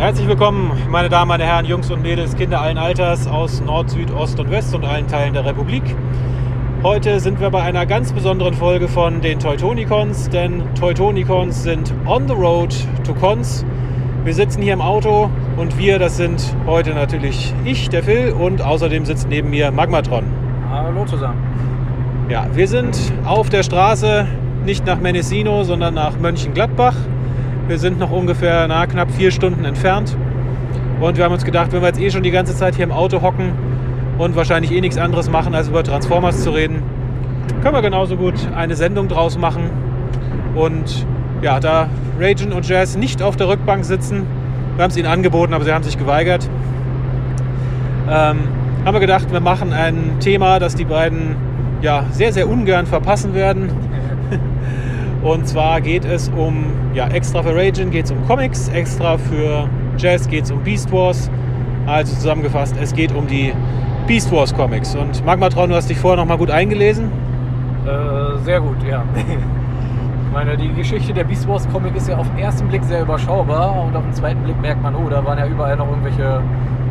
Herzlich willkommen, meine Damen, meine Herren, Jungs und Mädels, Kinder allen Alters aus Nord, Süd, Ost und West und allen Teilen der Republik. Heute sind wir bei einer ganz besonderen Folge von den Teutonicons, denn Teutonicons sind on the road to Cons. Wir sitzen hier im Auto und wir, das sind heute natürlich ich, der Phil, und außerdem sitzt neben mir Magmatron. Hallo zusammen. Ja, wir sind auf der Straße nicht nach Mendocino, sondern nach Mönchengladbach. Wir sind noch ungefähr na, knapp vier Stunden entfernt. Und wir haben uns gedacht, wenn wir jetzt eh schon die ganze Zeit hier im Auto hocken und wahrscheinlich eh nichts anderes machen, als über Transformers zu reden, können wir genauso gut eine Sendung draus machen. Und ja, da Ragen und Jazz nicht auf der Rückbank sitzen, wir haben es ihnen angeboten, aber sie haben sich geweigert, ähm, haben wir gedacht, wir machen ein Thema, das die beiden ja, sehr, sehr ungern verpassen werden. Und zwar geht es um, ja, extra für Raging geht es um Comics, extra für Jazz geht es um Beast Wars. Also zusammengefasst, es geht um die Beast Wars Comics. Und Magmatron, du hast dich vorher noch mal gut eingelesen? Äh, sehr gut, ja. Ich meine, die Geschichte der Beast Wars Comic ist ja auf den ersten Blick sehr überschaubar und auf den zweiten Blick merkt man, oh, da waren ja überall noch irgendwelche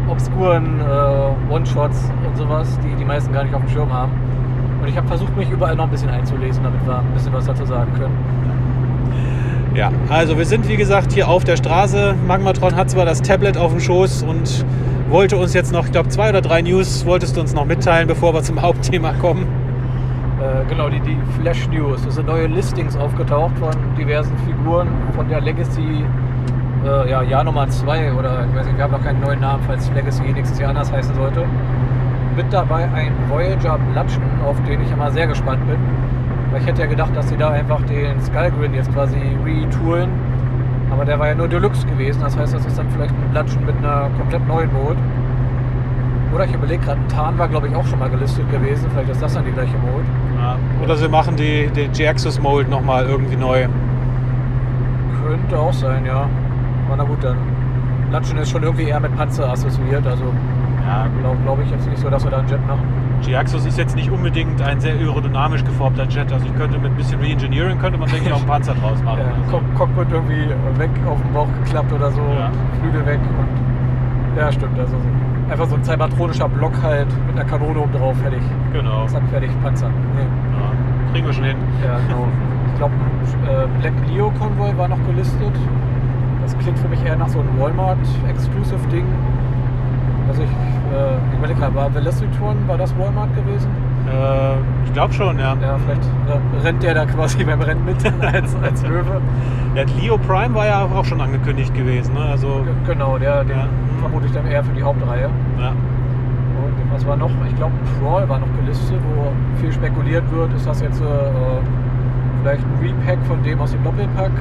obskuren äh, One-Shots und sowas, die die meisten gar nicht auf dem Schirm haben. Und ich habe versucht, mich überall noch ein bisschen einzulesen, damit wir ein bisschen was dazu sagen können. Ja, also wir sind wie gesagt hier auf der Straße. Magmatron hat zwar das Tablet auf dem Schoß und wollte uns jetzt noch, ich glaube, zwei oder drei News wolltest du uns noch mitteilen, bevor wir zum Hauptthema kommen. Äh, genau, die, die Flash News. Es sind neue Listings aufgetaucht von diversen Figuren von der Legacy äh, ja, Jahr Nummer 2 oder ich weiß nicht, wir haben noch keinen neuen Namen, falls Legacy nächstes Jahr anders heißen sollte. Mit dabei ein Voyager Blatschen, auf den ich immer sehr gespannt bin. Weil ich hätte ja gedacht, dass sie da einfach den Skullgrin jetzt quasi retoolen. Aber der war ja nur Deluxe gewesen, das heißt, das ist dann vielleicht ein Blatschen mit einer komplett neuen Mode. Oder ich überlege gerade, ein Tarn war glaube ich auch schon mal gelistet gewesen, vielleicht ist das dann die gleiche Mode. Ja. Oder sie machen die, die G-Axis Mold nochmal irgendwie neu. Könnte auch sein, ja. Aber na gut, dann. Blatschen ist schon irgendwie eher mit Panzer assoziiert, also Ja, glaube glaub ich jetzt nicht so, dass wir da einen Jet machen. G-Axis ist jetzt nicht unbedingt ein sehr aerodynamisch geformter Jet. Also ich könnte mit ein bisschen Reengineering könnte man denke ich auch einen Panzer draus machen. Ja, Also. Cock Cockpit irgendwie weg auf den Bauch geklappt oder so, Ja. Flügel weg und ja stimmt, also so, einfach so ein cybertronischer Block halt mit einer Kanone oben drauf, fertig. Genau. Zack, fertig, Panzer. Nee. Ja, kriegen wir schon hin. Ja, genau. Ich glaube, äh, Black Leo Convoy war noch gelistet. Das klingt für mich eher nach so einem Walmart-Exclusive-Ding. Also ich, äh, ich überlege gerade, war Velocitron, war das Walmart gewesen? Äh, ich glaube schon, ja. Ja, vielleicht äh, rennt der da quasi beim Rennen mit als, als Löwe. Der Leo Prime war ja auch schon angekündigt gewesen. Ne? Also, G- Genau, der, den Ja. vermute ich dann eher für die Hauptreihe. ja. Und was war noch? Ich glaube, Crawl war noch gelistet, wo viel spekuliert wird. Ist das jetzt äh, vielleicht ein Repack von dem aus dem Doppelpack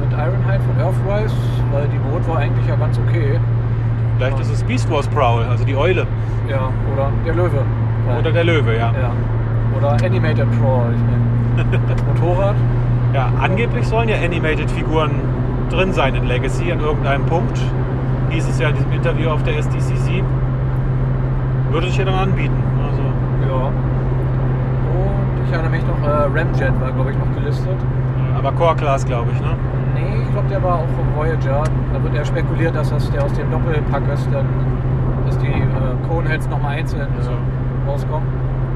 mit Ironhide von Earthrise? Weil die Mode war eigentlich ja ganz okay. Vielleicht ist es Beast Wars Prowl, also die Eule. Ja, oder der Löwe. Oder der Löwe, ja. Ja. Oder Animated mein, Motorrad. Ja, angeblich sollen ja Animated-Figuren drin sein in Legacy an irgendeinem Punkt. Hieß es ja in diesem Interview auf der SDCC. Würde sich ja dann anbieten. Also, Ja. Und ich erinnere mich noch, äh, Ramjet war glaube ich noch gelistet. aber Core Class, glaube ich, ne? Nee, ich glaube, der war auch vom Voyager. Da wird eher spekuliert, dass das der aus dem Doppelpack ist, dann, dass die äh, Coneheads nochmal einzeln Also. äh, rauskommen.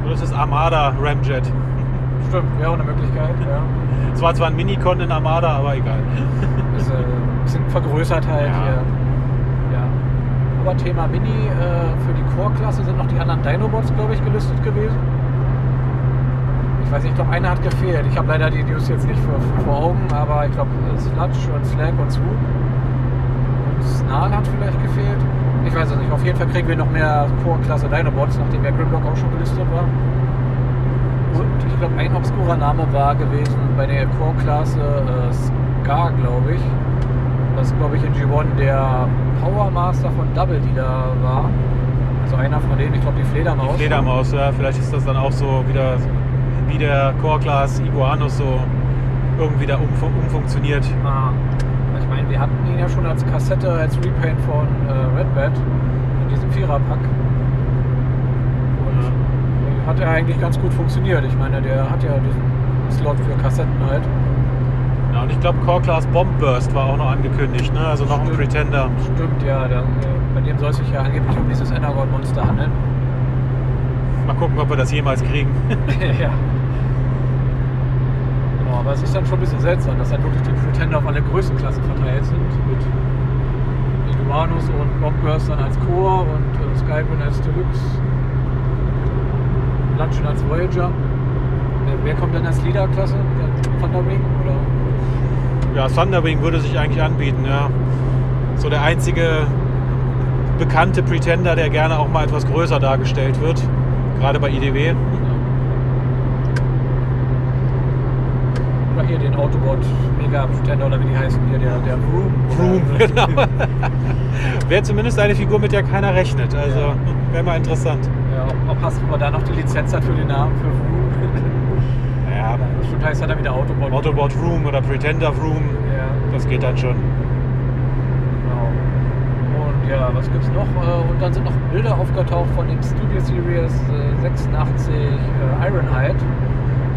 Oder ist es Armada Ramjet? Stimmt, wäre auch eine Möglichkeit. Ja. Es war zwar ein Minicon in Armada, aber egal. Ist äh, ein bisschen vergrößert halt. Ja. Ja. ja. Aber Thema Mini, äh, für die Core-Klasse sind noch die anderen Dinobots, glaube ich, gelistet gewesen. Ich weiß nicht, ich glaube, einer hat gefehlt. Ich habe leider die News jetzt nicht vor, vor Augen, aber ich glaube, Sludge und Slag und Swoop. Snarl hat vielleicht gefehlt. Ich weiß es nicht. Auf jeden Fall kriegen wir noch mehr Core-Klasse Dinobots, nachdem der Grimlock auch schon gelistet war. Und ich glaube, ein obskurer Name war gewesen bei der Core-Klasse äh, Scar, glaube ich. Das ist, glaube ich, in G1 der Power Master von Double, die da war. Also einer von denen, ich glaube, die Fledermaus. Die Fledermaus, ja. Vielleicht ist das dann auch so wieder wie der Core Class Iguanus so irgendwie da umfu umfunktioniert. Ah, ich meine, wir hatten ihn ja schon als Kassette, als Repaint von äh, Red Bat in diesem Viererpack. Und hat er eigentlich ganz gut funktioniert. Ich meine, der hat ja diesen Slot für Kassetten halt. Genau, und ich glaube Core Class Bomb Burst war auch noch angekündigt, ne? Also noch ein Stimmt. Pretender. Stimmt, ja. Der, äh, bei dem soll es sich ja angeblich um dieses Energon-Monster handeln. Mal gucken, ob wir das jemals kriegen. ja. Aber es ist dann schon ein bisschen seltsam, dass dann wirklich die Pretender auf alle Größenklassen verteilt sind. Mit Iguanus und Bombburst dann als Core und äh, Skywind als Deluxe. Luncheon als Voyager. Wer, kommt denn als Leader-Klasse? Der Thunderwing oder? Ja, Thunderwing würde sich eigentlich anbieten, ja. So der einzige bekannte Pretender, der gerne auch mal etwas größer dargestellt wird. Gerade bei IDW. Oder hier den Autobot Mega Pretender oder wie die heißen hier, der, der Vroom. Vroom, Oder- genau. Wäre zumindest eine Figur, mit der keiner rechnet. Also Ja. wäre mal interessant. Ja, ob, ob er da noch die Lizenz hat für den Namen für Vroom. Ja, Bestimmt heißt er dann wieder Autobot. Autobot Room oder Pretender Room, Ja, das geht dann schon. genau. Und ja, was gibt's noch? Äh, Und dann sind noch Bilder aufgetaucht von dem Studio Series äh, 86 äh, Ironhide,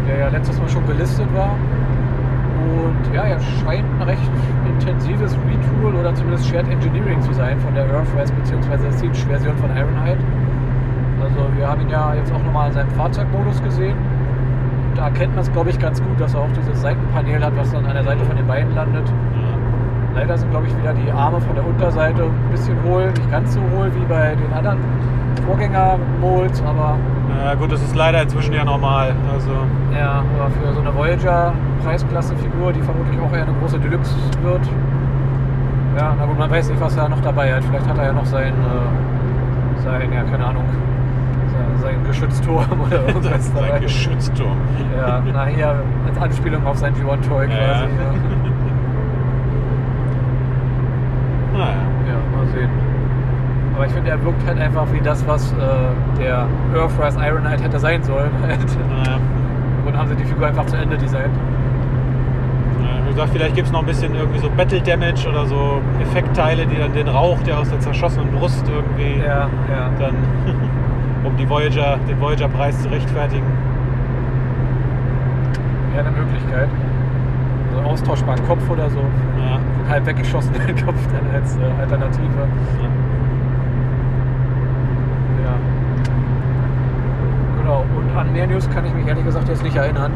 der ja letztes Mal schon gelistet war. Und ja, er scheint ein recht intensives Retool oder zumindest Shared Engineering zu sein von der Earthrise bzw. Siege-Version von Ironhide. Also wir haben ihn ja jetzt auch nochmal in seinem Fahrzeugmodus gesehen. Und da erkennt man es, glaube ich, ganz gut, dass er auch dieses Seitenpanel hat, was dann an der Seite von den Beinen landet. Leider sind, glaube ich, wieder die Arme von der Unterseite ein bisschen hohl. Nicht ganz so hohl wie bei den anderen Vorgänger-Molds, aber Ja, gut, das ist leider inzwischen ja normal. Also ja, aber für so eine Voyager-Preisklasse-Figur, die vermutlich auch eher eine große Deluxe wird. Ja, gut, man weiß nicht, was er noch dabei hat. Vielleicht hat er ja noch sein, äh, sein ja, keine Ahnung, sein, sein Geschützturm oder irgendwas ist dabei. Geschützturm. Ja, na hier als Anspielung auf sein G1-Toy Ja, quasi. ja. Ja. Naja. Ja, mal sehen. Aber ich finde, er wirkt halt einfach wie das, was äh, der Earthrise Iron Knight hätte sein sollen. Halt. Naja. Und haben sie die Figur einfach zu Ende designt. Wie gesagt, vielleicht gibt es noch ein bisschen irgendwie so Battle Damage oder so Effektteile, die dann den Rauch, der aus der zerschossenen Brust irgendwie Ja, ja. dann, um die Voyager, den Voyager-Preis zu rechtfertigen. Ja, eine Möglichkeit. So einen austauschbaren Kopf oder so. Ja. Den halb weggeschossenen Kopf dann als äh, Alternative. Ja. Genau. Und an mehr News kann ich mich ehrlich gesagt jetzt nicht erinnern.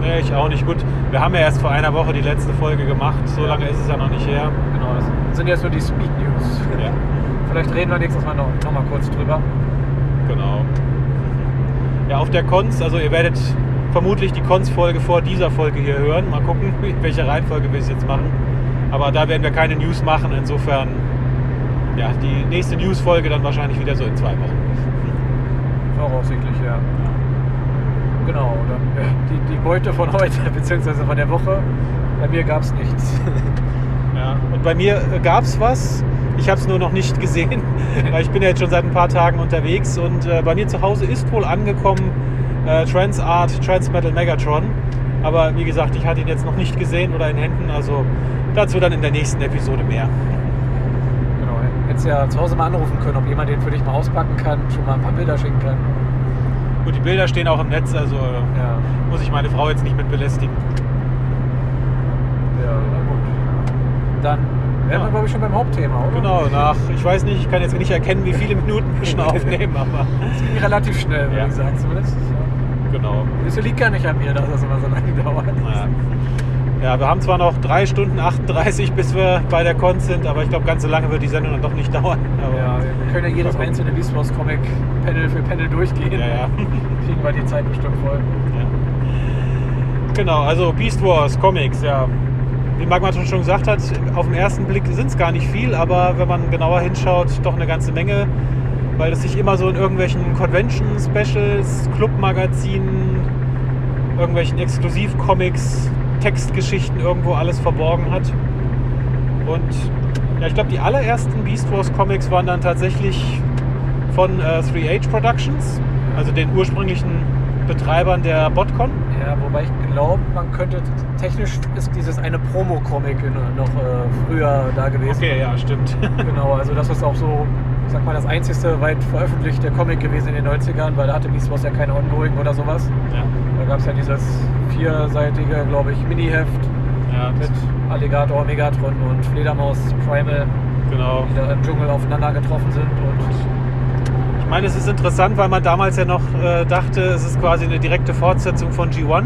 Nee, ich auch nicht. Gut, wir haben ja erst vor einer Woche die letzte Folge gemacht. So Ja. lange ist es ja noch nicht her. Genau, das sind jetzt nur die Speed News. Ja. Vielleicht reden wir nächstes Mal noch, noch mal kurz drüber. Genau. Ja, auf der Cons, also ihr werdet vermutlich die Cons-Folge vor dieser Folge hier hören. Mal gucken, in welcher Reihenfolge wir es jetzt machen. Aber da werden wir keine News machen. Insofern, ja, die nächste News-Folge dann wahrscheinlich wieder so in zwei Wochen. Voraussichtlich, ja. Genau, dann äh, die, die Beute von heute, beziehungsweise von der Woche. Bei mir gab es nichts. Ja. Und bei mir gab es was. Ich habe es nur noch nicht gesehen, weil ich bin ja jetzt schon seit ein paar Tagen unterwegs. Und äh, bei mir zu Hause ist wohl angekommen äh, Transart Transmetal Megatron. Aber wie gesagt, ich hatte ihn jetzt noch nicht gesehen oder in Händen. Also dazu dann in der nächsten Episode mehr. Genau, hättest ja zu Hause mal anrufen können, ob jemand den für dich mal auspacken kann, schon mal ein paar Bilder schicken kann. Gut, die Bilder stehen auch im Netz, also äh, Ja, muss ich meine Frau jetzt nicht mit belästigen. ja, na gut. Dann wären Ja. wir, glaube ich, schon beim Hauptthema, oder? Genau, nach, ich weiß nicht, ich kann jetzt nicht erkennen, wie viele Minuten wir schon aufnehmen, aber Das ging relativ schnell, würde Ja. ich sagen, zumindest. Ja. genau. Das liegt gar nicht an mir, dass das immer so lange dauert. Naja. Ja, wir haben zwar noch 3 Stunden 38, bis wir bei der Con sind, aber ich glaube, ganz so lange wird die Sendung dann doch nicht dauern. Aber, Ja, wir können ja jedes einzelne Beast Wars Comic Panel für Panel durchgehen. Ja, ja. Kriegen wir die Zeit bestimmt voll. Ja. Genau, also Beast Wars Comics, ja. Wie Magma schon gesagt hat, auf den ersten Blick sind es gar nicht viel, aber wenn man genauer hinschaut, doch eine ganze Menge, weil es sich immer so in irgendwelchen Convention-Specials, Clubmagazinen, irgendwelchen Exklusivcomics, Textgeschichten irgendwo alles verborgen hat. Und ja, ich glaube, die allerersten Beast Wars Comics waren dann tatsächlich von äh, 3H Productions, also den ursprünglichen Betreibern der Botcon. Ja, wobei ich glaube, man könnte technisch ist dieses eine Promo-Comic in- noch äh, früher da gewesen. Okay, ja, stimmt. Genau, also das ist auch so, ich sag mal, das einzigste weit veröffentlichte Comic gewesen in den 90ern, weil da hatte Beast Wars ja keine Ongoing oder sowas. ja. Da gab es ja dieses vierseitige, glaube ich, Mini-Heft Ja, Mit Alligator, Megatron und Fledermaus Primal, genau. die da im Dschungel aufeinander getroffen sind. Und Ich meine, es ist interessant, weil man damals ja noch äh, dachte, es ist quasi eine direkte Fortsetzung von G1.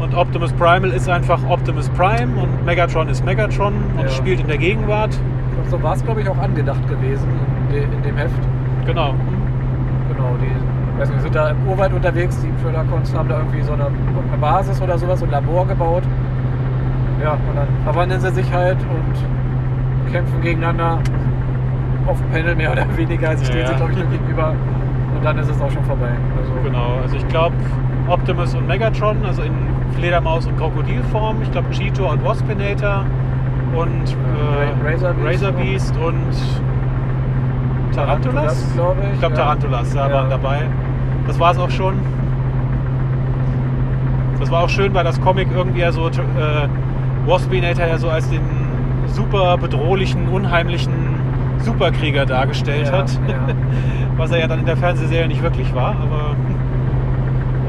Und Optimus Primal ist einfach Optimus Prime und Megatron ist Megatron und Ja. spielt in der Gegenwart. so war es, glaube ich, auch angedacht gewesen in, de, in dem Heft. Genau. Genau, die weiß nicht, sind da im Urwald unterwegs, die Predacons haben da irgendwie so eine, eine Basis oder sowas, so ein Labor gebaut. Ja, und dann verwandeln sie sich halt und kämpfen gegeneinander auf dem Panel mehr oder weniger. Sie stehen ja. sich, glaube ich, nur gegenüber und dann ist es auch schon vorbei. Also, Genau. Also ich glaube Optimus und Megatron, also in Fledermaus und Krokodilform. Ich glaube Cheetor und Waspinator und äh, Ra- Razor Beast Razor. Beast und Tarantulas. Tarantulas, glaub ich, Ich glaube ja. Tarantulas ja, Ja. waren dabei. Das war es auch schon. Das war auch schön, weil das Comic irgendwie ja so äh, Waspinator ja so als den super bedrohlichen, unheimlichen Superkrieger dargestellt Ja, hat. Was er ja dann in der Fernsehserie nicht wirklich war, aber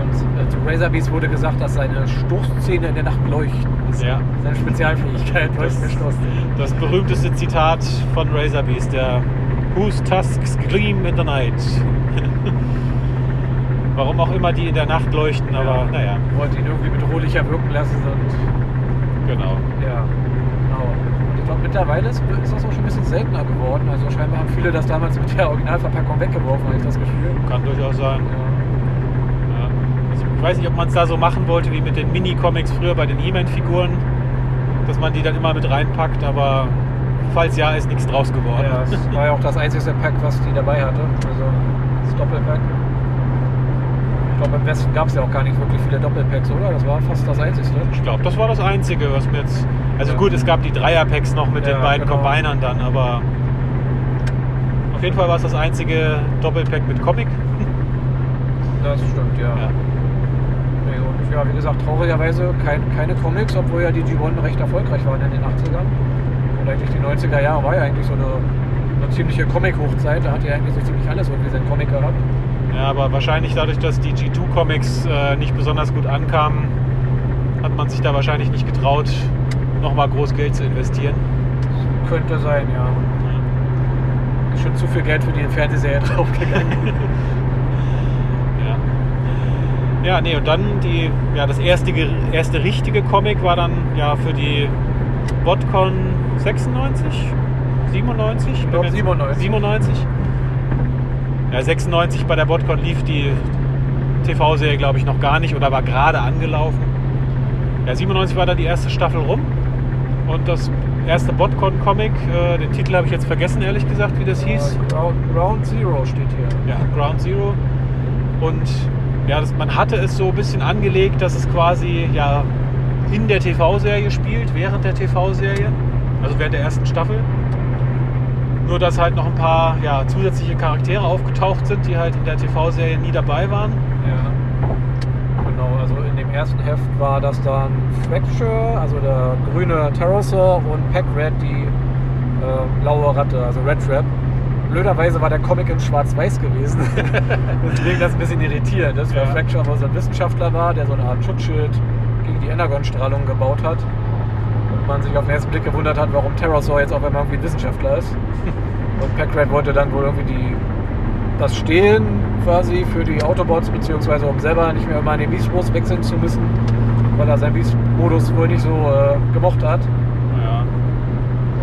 Und äh, zu Razorbeast wurde gesagt, dass seine Stoßzähne in der Nacht leuchten. Das Ja. seine Spezialfähigkeit, leuchtende Stoßzähne. das berühmteste Zitat von Razorbeast, der Whose tusks gleam in the night. Warum auch immer die in der Nacht leuchten, aber naja, Wollte ihn irgendwie bedrohlicher wirken lassen und genau. ja, genau. Und ich glaube, mittlerweile ist, ist das auch schon ein bisschen seltener geworden. Also scheinbar haben viele das damals mit der Originalverpackung weggeworfen, habe ich das Gefühl. Kann durchaus sein. Ja. Ja. Also ich weiß nicht, ob man es da so machen wollte wie mit den Mini-Comics früher bei den He-Man-Figuren, dass man die dann immer mit reinpackt, aber falls ja, ist nichts draus geworden. Ja, das war ja auch das einzige Pack, was die dabei hatte. Also das Doppelpack. Ich glaube, im Westen gab es ja auch gar nicht wirklich viele Doppelpacks, oder? Das war fast das einzige. Ich glaube, das war das Einzige, was mir jetzt. Also Ja. gut, es gab die Dreier-Packs noch mit Ja, den beiden genau. Combinern dann, aber auf jeden Fall war es das einzige Doppelpack mit Comic. Das stimmt, ja. Ja. Und ja, wie gesagt, traurigerweise kein, keine Comics, obwohl ja die G1 recht erfolgreich waren in den 80ern. Und eigentlich die 90er Jahre war ja eigentlich so eine, eine ziemliche Comic-Hochzeit. Da hat ja eigentlich so ziemlich alles irgendwie sein Comic gehabt. Ja, aber wahrscheinlich dadurch, dass die G2-Comics äh, nicht besonders gut ankamen, hat man sich da wahrscheinlich nicht getraut, nochmal groß Geld zu investieren. Könnte sein, ja. Ist schon zu viel Geld für die Fernsehserie draufgegangen. Ja. Ja, nee, und dann die, ja, das erste, erste richtige Comic war dann ja für die BotCon 96? 97? Ich glaub, 97. 97. Ja, 96 bei der BotCon lief die TV-Serie, glaube ich, noch gar nicht oder war gerade angelaufen. Ja, 97 war dann die erste Staffel rum. Und das erste BotCon-Comic, äh, den Titel habe ich jetzt vergessen, ehrlich gesagt, wie das hieß. Ground, Ground Zero steht hier. Ja, Ground Zero. Und ja, das, man hatte es so ein bisschen angelegt, dass es quasi ja in der TV-Serie spielt, während der TV-Serie, also während der ersten Staffel. Nur dass halt noch ein paar ja, zusätzliche Charaktere aufgetaucht sind, die halt in der TV-Serie nie dabei waren. Ja. Genau, also in dem ersten Heft war das dann Fracture, also der grüne Pterosaur und Pack Red, die äh, blaue Ratte, also Red Trap. Blöderweise war der Comic in Schwarz-Weiß gewesen. Deswegen das ein bisschen irritierend ist, weil Ja. Fracture aber so ein Wissenschaftler war, der so eine Art Schutzschild gegen die Energon-Strahlung gebaut hat. Man sich auf den ersten Blick gewundert hat, warum Pterosaur jetzt auf einmal irgendwie ein Wissenschaftler ist. Und Pack Red wollte dann wohl irgendwie die das Stehlen quasi für die Autobots, beziehungsweise um selber nicht mehr immer in den Beast-Modus wechseln zu müssen, weil er seinen Beast-Modus wohl nicht so äh, gemocht hat. Ja,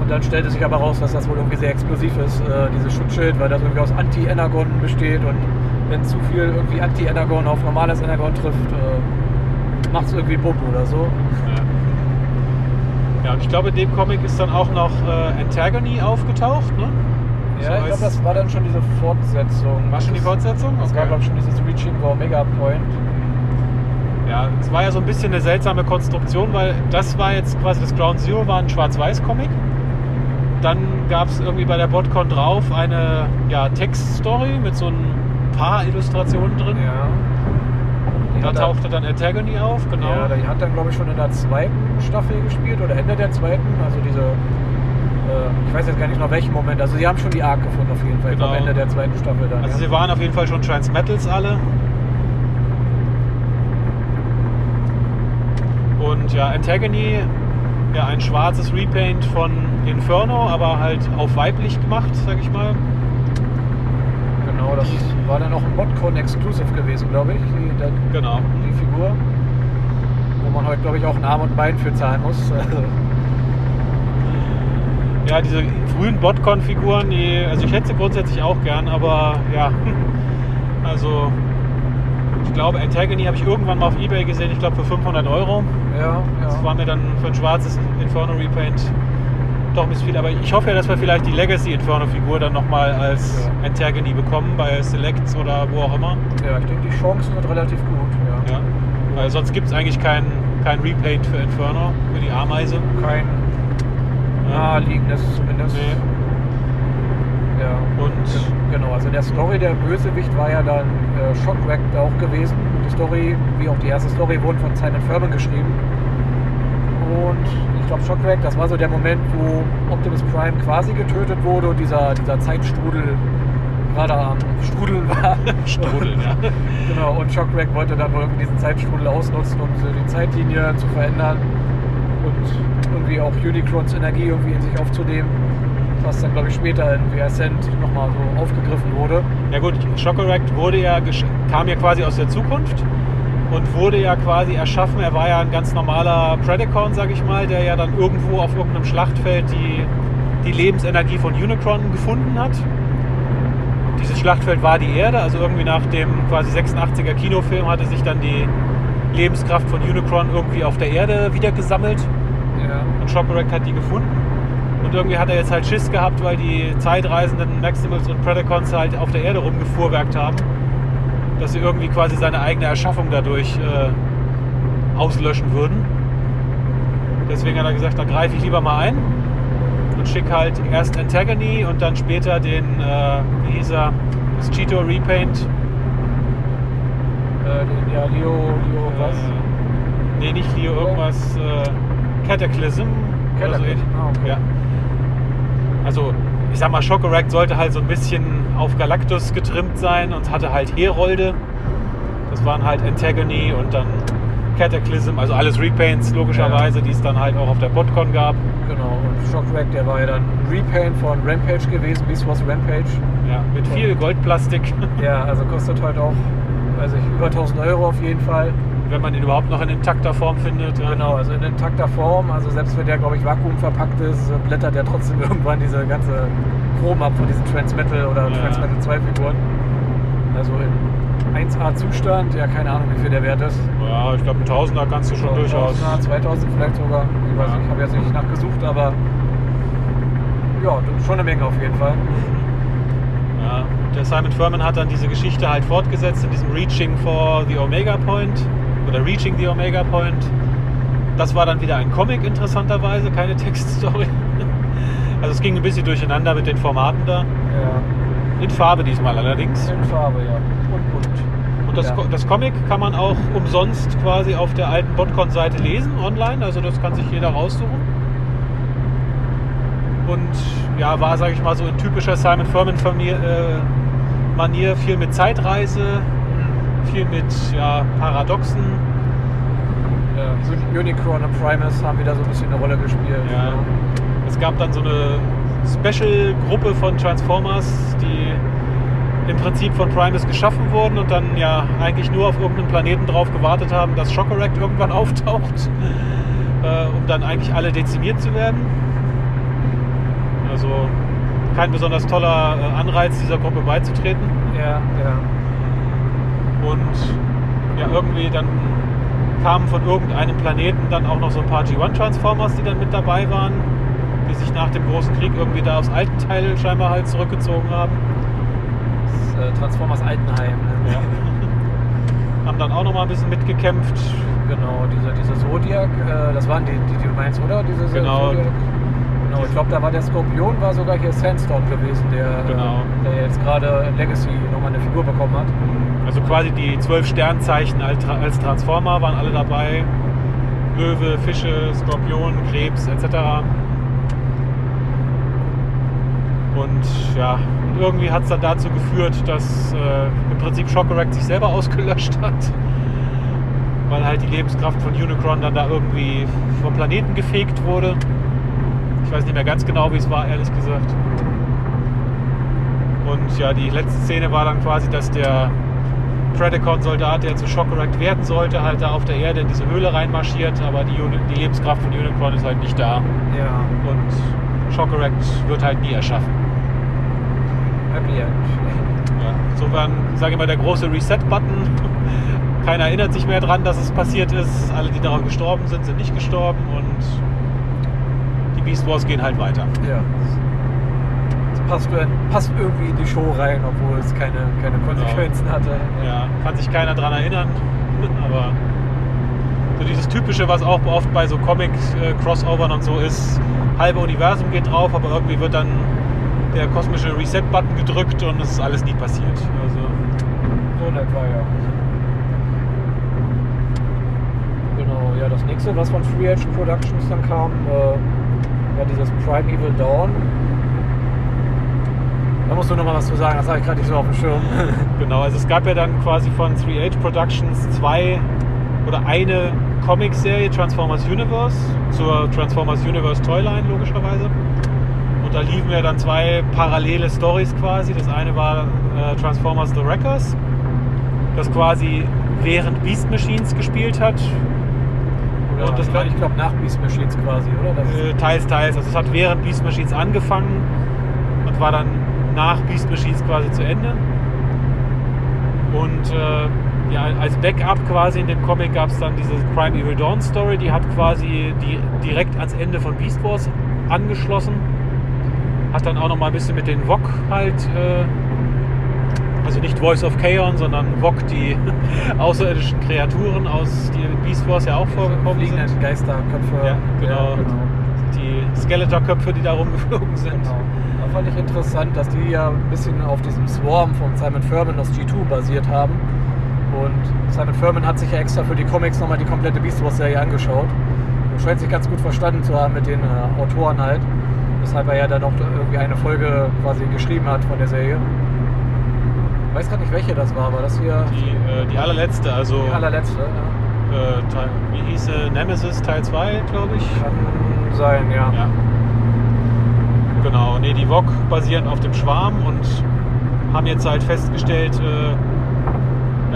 Und dann stellte sich aber raus, dass das wohl irgendwie sehr explosiv ist, äh, dieses Schutzschild, weil das irgendwie aus Anti-Energon besteht und wenn zu viel irgendwie Anti-Energon auf normales Energon trifft, äh, macht es irgendwie Bumm oder so. ja. Ja, und ich glaube, in dem Comic ist dann auch noch äh, Antagony aufgetaucht, ne? So Ja, ich als- glaube, das war dann schon diese Fortsetzung. War schon die Fortsetzung? Das war, glaube ich, schon dieses Reaching for Omega Point. Ja, es war ja so ein bisschen eine seltsame Konstruktion, weil das war jetzt quasi das Ground Zero war ein Schwarz-Weiß-Comic. Dann gab es irgendwie bei der BotCon drauf eine ja, Textstory mit so ein paar Illustrationen drin. Ja. Da hat tauchte dann Antagony auf, genau. Ja, die hat dann, glaube ich, schon in der zweiten Staffel gespielt oder Ende der zweiten. Also diese, äh, ich weiß jetzt gar nicht noch welchen Moment. Also sie haben schon die Arc gefunden auf jeden Fall Genau. am Ende der zweiten Staffel dann. also ja. sie waren auf jeden Fall schon Transmetals alle. Und ja, Antagony ja, ein schwarzes Repaint von Inferno, aber halt auf weiblich gemacht, sag ich mal. Genau, das war dann auch ein Modcon Exclusive gewesen, glaube ich, die, der, Genau. die Figur. Wo man heute, glaube ich, auch Arm und ein Bein für zahlen muss. Ja, diese frühen Botcon-Figuren, die, also ich hätte sie grundsätzlich auch gern, aber ja, also ich glaube, Antagony habe ich irgendwann mal auf Ebay gesehen, ich glaube für 500 Euro. ja, Das ja. war mir dann für ein schwarzes Inferno Repaint doch ein bisschen viel. Aber ich hoffe ja, dass wir vielleicht die Legacy Inferno-Figur dann nochmal als Ja. Antagony bekommen, bei Selects oder wo auch immer. ja, ich denke, die Chancen sind relativ gut. Ja. Ja. Weil sonst gibt es eigentlich kein, kein Repaint für Inferno, für die Ameise. Kein Ja. naheliegendes zumindest. Nee. Ja. Und Genau, also in der Story der Bösewicht war ja dann äh, Shockwreck auch gewesen. Die Story, wie auch die erste Story, wurden von Simon Furman geschrieben. Und ich glaube, Shockwreck, das war so der Moment, wo Optimus Prime quasi getötet wurde und dieser, dieser Zeitstrudel gerade am Strudeln war. Strudeln, ja. Genau, und Shockwreck wollte dann wohl diesen Zeitstrudel ausnutzen, um so die Zeitlinie zu verändern und irgendwie auch Unicrons Energie irgendwie in sich aufzunehmen, was dann, glaube ich, später in The Ascent nochmal so aufgegriffen wurde. Ja gut, Shockeract wurde ja kam ja quasi aus der Zukunft und wurde ja quasi erschaffen. Er war ja ein ganz normaler Predacon, sag ich mal, der ja dann irgendwo auf irgendeinem Schlachtfeld die, die Lebensenergie von Unicron gefunden hat. Dieses Schlachtfeld war die Erde, also irgendwie nach dem quasi 86er Kinofilm hatte sich dann die Lebenskraft von Unicron irgendwie auf der Erde wieder gesammelt. Ja. Und Shockeract hat die gefunden. Und irgendwie hat er jetzt halt Schiss gehabt, weil die zeitreisenden Maximals und Predacons halt auf der Erde rumgefuhrwerkt haben. Dass sie irgendwie quasi seine eigene Erschaffung dadurch äh, auslöschen würden. Deswegen hat er gesagt, da greife ich lieber mal ein und schicke halt erst Antagony und dann später den, äh, wie hieß er, das Cheeto Repaint. Äh, den, ja, Leo, Leo, was? Äh, nee, nicht Leo, irgendwas. Äh, Cataclysm. so Cataclysm, ähnlich. ah, okay. Ja. Also, ich sag mal, Shockeract sollte halt so ein bisschen auf Galactus getrimmt sein und hatte halt Herolde. Das waren halt Antagony und dann Cataclysm, also alles Repaints logischerweise, die es dann halt auch auf der PodCon gab. Genau, und Shockwreck, der war ja dann Repaint von Rampage gewesen, Beast Wars Rampage. Ja, mit viel Goldplastik, Ja, also kostet heute auch, weiß ich, über 1000 Euro auf jeden Fall. Wenn man ihn überhaupt noch in intakter Form findet. Ja. Genau, also in intakter Form. Also selbst wenn der, glaube ich, vakuumverpackt ist, äh, blättert der trotzdem irgendwann diese ganze Chrom ab von diesen Transmetal oder Ja. Transmetal 2 Figuren. Also in 1A Zustand, ja keine Ahnung, wie viel der Wert ist. Ja, ich glaube, ein Tausender kannst du schon durchaus. 1000er, 2000 vielleicht sogar. Ich weiß Ja. nicht, ich habe jetzt nicht nachgesucht, aber ja, schon eine Menge auf jeden Fall. Ja, der Simon Furman hat dann diese Geschichte halt fortgesetzt in diesem Reaching for the Omega Point oder Reaching the Omega Point. Das war dann wieder ein Comic interessanterweise, keine Textstory. Also es ging ein bisschen durcheinander mit den Formaten da. Ja, In Farbe diesmal allerdings. in Farbe, ja. Und bunt. Und das, Ja. Das Comic kann man auch umsonst quasi auf der alten Botcon-Seite lesen, online. Also das kann sich jeder raussuchen. Und ja, war, sage ich mal, so in typischer Simon Furman-Manier viel mit Zeitreise, viel mit ja, Paradoxen. Ja, Uni- Unicron und Primus haben wieder so ein bisschen eine Rolle gespielt. Ja. Es gab dann so eine Special-Gruppe von Transformers, die im Prinzip von Primus geschaffen wurden und dann ja eigentlich nur auf irgendeinem Planeten drauf gewartet haben, dass Shockeract irgendwann auftaucht, äh, um dann eigentlich alle dezimiert zu werden. Also kein besonders toller äh, Anreiz, dieser Gruppe beizutreten. Ja, ja. Und ja, irgendwie dann kamen von irgendeinem Planeten dann auch noch so ein paar G1-Transformers, die dann mit dabei waren, die sich nach dem großen Krieg irgendwie da aufs alte Teil scheinbar halt zurückgezogen haben. Das, äh, Transformers Altenheim. Ne? Ja. haben dann auch noch mal ein bisschen mitgekämpft. Genau, diese, diese Zodiac, äh, das waren die, die, die du meinst, oder? Diese Genau. Zodiac? Genau, ich glaube, da war der Skorpion, war sogar hier Sandstorm gewesen, der, Genau. der jetzt gerade in Legacy nochmal eine Figur bekommen hat. Also quasi die zwölf Sternzeichen als Tra- als Transformer waren alle dabei. Löwe, Fische, Skorpion, Krebs etc. Und ja, und irgendwie hat es dann dazu geführt, dass äh, im Prinzip Shockeract sich selber ausgelöscht hat. weil halt die Lebenskraft von Unicron dann da irgendwie vom Planeten gefegt wurde. Ich weiß nicht mehr ganz genau, wie es war, ehrlich gesagt. Und ja, die letzte Szene war dann quasi, dass der Predacon-Soldat, der zu Shockerect werden sollte, halt da auf der Erde in diese Höhle reinmarschiert, aber die, Uni die Lebenskraft von Unicron ist halt nicht da. Ja. Und Shockerect wird halt nie erschaffen. Happy End. Ja, insofern, sage ich mal, der große Reset-Button. Keiner erinnert sich mehr dran, dass es passiert ist. Alle, die daran gestorben sind, sind nicht gestorben und die Beast Wars gehen halt weiter. Ja. Passt, passt irgendwie in die Show rein, obwohl es keine, keine Konsequenzen hatte. Ja, kann sich keiner dran erinnern, aber so dieses typische, was auch oft bei so Comic-Crossovern und so ist, halbe Universum geht drauf, aber irgendwie wird dann der kosmische Reset-Button gedrückt und es ist alles nie passiert. Also, So in etwa, ja. Genau, ja, das nächste, was von Free Edge Productions dann kam, äh, war dieses Primeval Dawn. Da musst du noch mal was zu sagen, das habe ich gerade nicht so auf dem Schirm. Genau, also es gab ja dann quasi von 3H Productions zwei oder eine Comic-Serie Transformers Universe zur Transformers Universe Toyline logischerweise. Und da liefen ja dann zwei parallele Stories quasi. Das eine war äh, Transformers The Wreckers, das quasi während Beast Machines gespielt hat. Oder Und das ich war- glaube, ich glaub, nach Beast Machines quasi, oder? Äh, teils, teils. Also es hat während Beast Machines angefangen und war dann nach Beast Machines quasi zu Ende. Und äh, ja, als Backup quasi in dem Comic gab es dann diese Crime Evil Dawn Story, die hat quasi die direkt ans Ende von Beast Wars angeschlossen. Hat dann auch noch mal ein bisschen mit den VOG halt, äh, also nicht Voice of Chaos, sondern VOG, die außerirdischen Kreaturen aus die Beast Wars ja auch vorgekommen sind. Geisterköpfe. Ja, genau. Die Skeletor-Köpfe, die da rumgeflogen sind. Genau. Fand ich interessant, dass die ja ein bisschen auf diesem Swarm von Simon Furman aus G2 basiert haben. Und Simon Furman hat sich ja extra für die Comics nochmal die komplette Beast Wars Serie angeschaut. Und scheint sich ganz gut verstanden zu haben mit den äh, Autoren halt. Weshalb er ja dann noch irgendwie eine Folge quasi geschrieben hat von der Serie. Ich weiß gerade nicht, welche das war, aber das hier Die, äh, die allerletzte, also die allerletzte. Ja. äh, wie hieß? Nemesis Teil 2, glaube ich. Kann sein, ja. Ja. Genau, nee, die VOG basieren auf dem Schwarm und haben jetzt halt festgestellt, äh,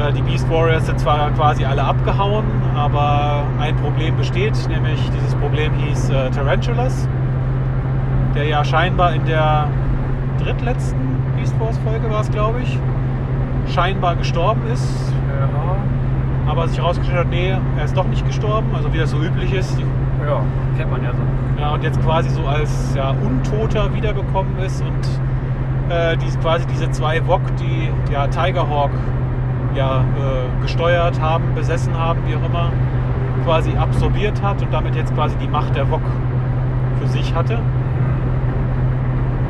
äh, die Beast Warriors sind zwar quasi alle abgehauen, aber ein Problem besteht, nämlich dieses Problem hieß äh, Tarantulas, der ja scheinbar in der drittletzten Beast Wars Folge war es, glaube ich, scheinbar gestorben ist, Ja, aber sich herausgestellt hat, nee, er ist doch nicht gestorben, also wie das so üblich ist. Die ja, kennt man ja so. ja, und jetzt quasi so als ja, Untoter wiederbekommen ist und äh, dies, quasi diese zwei Wok, die ja Tigerhawk ja, äh, gesteuert haben, besessen haben, wie auch immer, quasi absorbiert hat und damit jetzt quasi die Macht der Wok für sich hatte.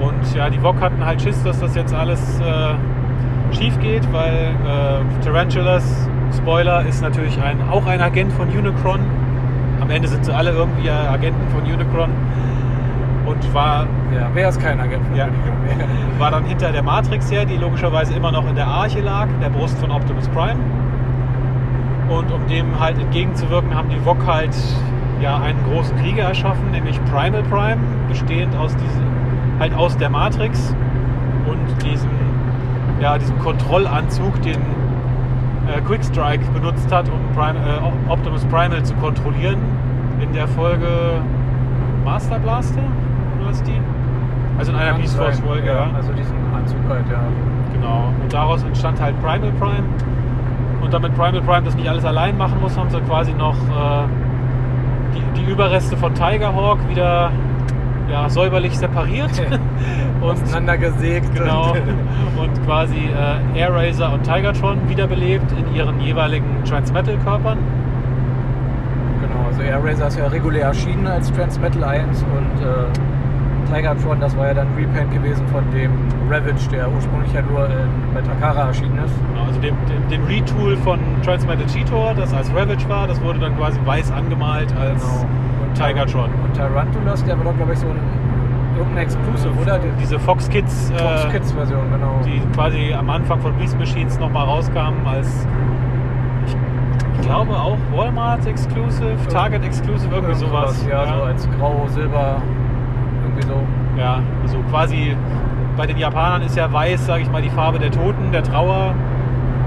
Und ja, die Wok hatten halt Schiss, dass das jetzt alles äh, schief geht, weil äh, Tarantulas, Spoiler, ist natürlich ein, auch ein Agent von Unicron. Am Ende sind sie alle irgendwie Agenten von Unicron und war, Ja, wer ist kein Agent? von Ja. Unicron? war dann hinter der Matrix her, die logischerweise immer noch in der Arche lag, in der Brust von Optimus Prime. Und um dem halt entgegenzuwirken, haben die Wok halt ja einen großen Krieger erschaffen, nämlich Primal Prime, bestehend aus diesem, halt aus der Matrix und diesem, ja, diesem Kontrollanzug, den äh, Quickstrike benutzt hat, um Prime, äh, Optimus Primal zu kontrollieren. In der Folge Master Blaster, oder ist die? Also in einer Kann Beast Force Folge, ja. ja. Also diesen Anzug halt, ja. Genau. Und daraus entstand halt Primal Prime. Und damit Primal Prime das nicht alles allein machen muss, haben sie quasi noch äh, die, die Überreste von Tigerhawk wieder ja, säuberlich separiert. und Auseinandergesägt. genau. Und, Und quasi äh, Air Razor und Tigertron wiederbelebt in ihren jeweiligen Transmetal-Körpern. Also Air Razor ist ja regulär erschienen als Transmetal 1 und äh, Tigertron, das war ja dann Repaint gewesen von dem Ravage, der ursprünglich ja nur in, bei Takara erschienen ist. Genau, also dem, dem, dem Retool von Transmetal Cheetor, das als Ravage war, das wurde dann quasi weiß angemalt als Genau. Und Tigertron. Und Tarantulas, der war doch, glaube ich, so ein irgendein Exclusive, oder? Die Diese Fox Kids, äh, Fox Kids Version, genau. die quasi am Anfang von Beast Machines nochmal rauskamen als glaube auch Walmart Exclusive, Target Exclusive, irgendwie Irgend sowas. Ja, so als Grau, Silber, irgendwie so. Ja, also quasi bei den Japanern ist ja weiß, sage ich mal, die Farbe der Toten, der Trauer.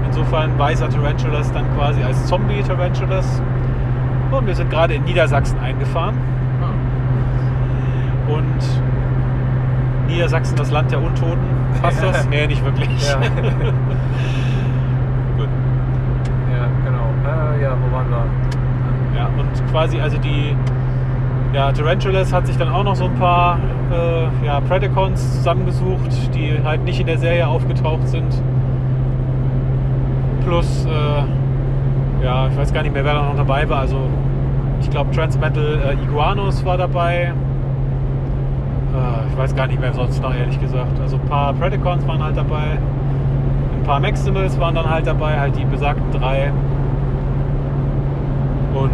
Insofern weißer Tarantulas dann quasi als Zombie Tarantulas. Und wir sind gerade in Niedersachsen eingefahren. Und Niedersachsen, das Land der Untoten. Passt das? nee, nicht wirklich. Ja. Gut. Ja, genau. Äh, ja, wo waren wir? Ja, und quasi, also die ja, Tarantulas hat sich dann auch noch so ein paar äh, ja, Predacons zusammengesucht, die halt nicht in der Serie aufgetaucht sind. Plus, äh, ja, ich weiß gar nicht mehr, wer da noch dabei war. Also, ich glaube, Transmetal äh, Iguanos war dabei. Äh, ich weiß gar nicht mehr sonst noch, ehrlich gesagt. Also, ein paar Predacons waren halt dabei. Ein paar Maximals waren dann halt dabei, halt die besagten drei. Und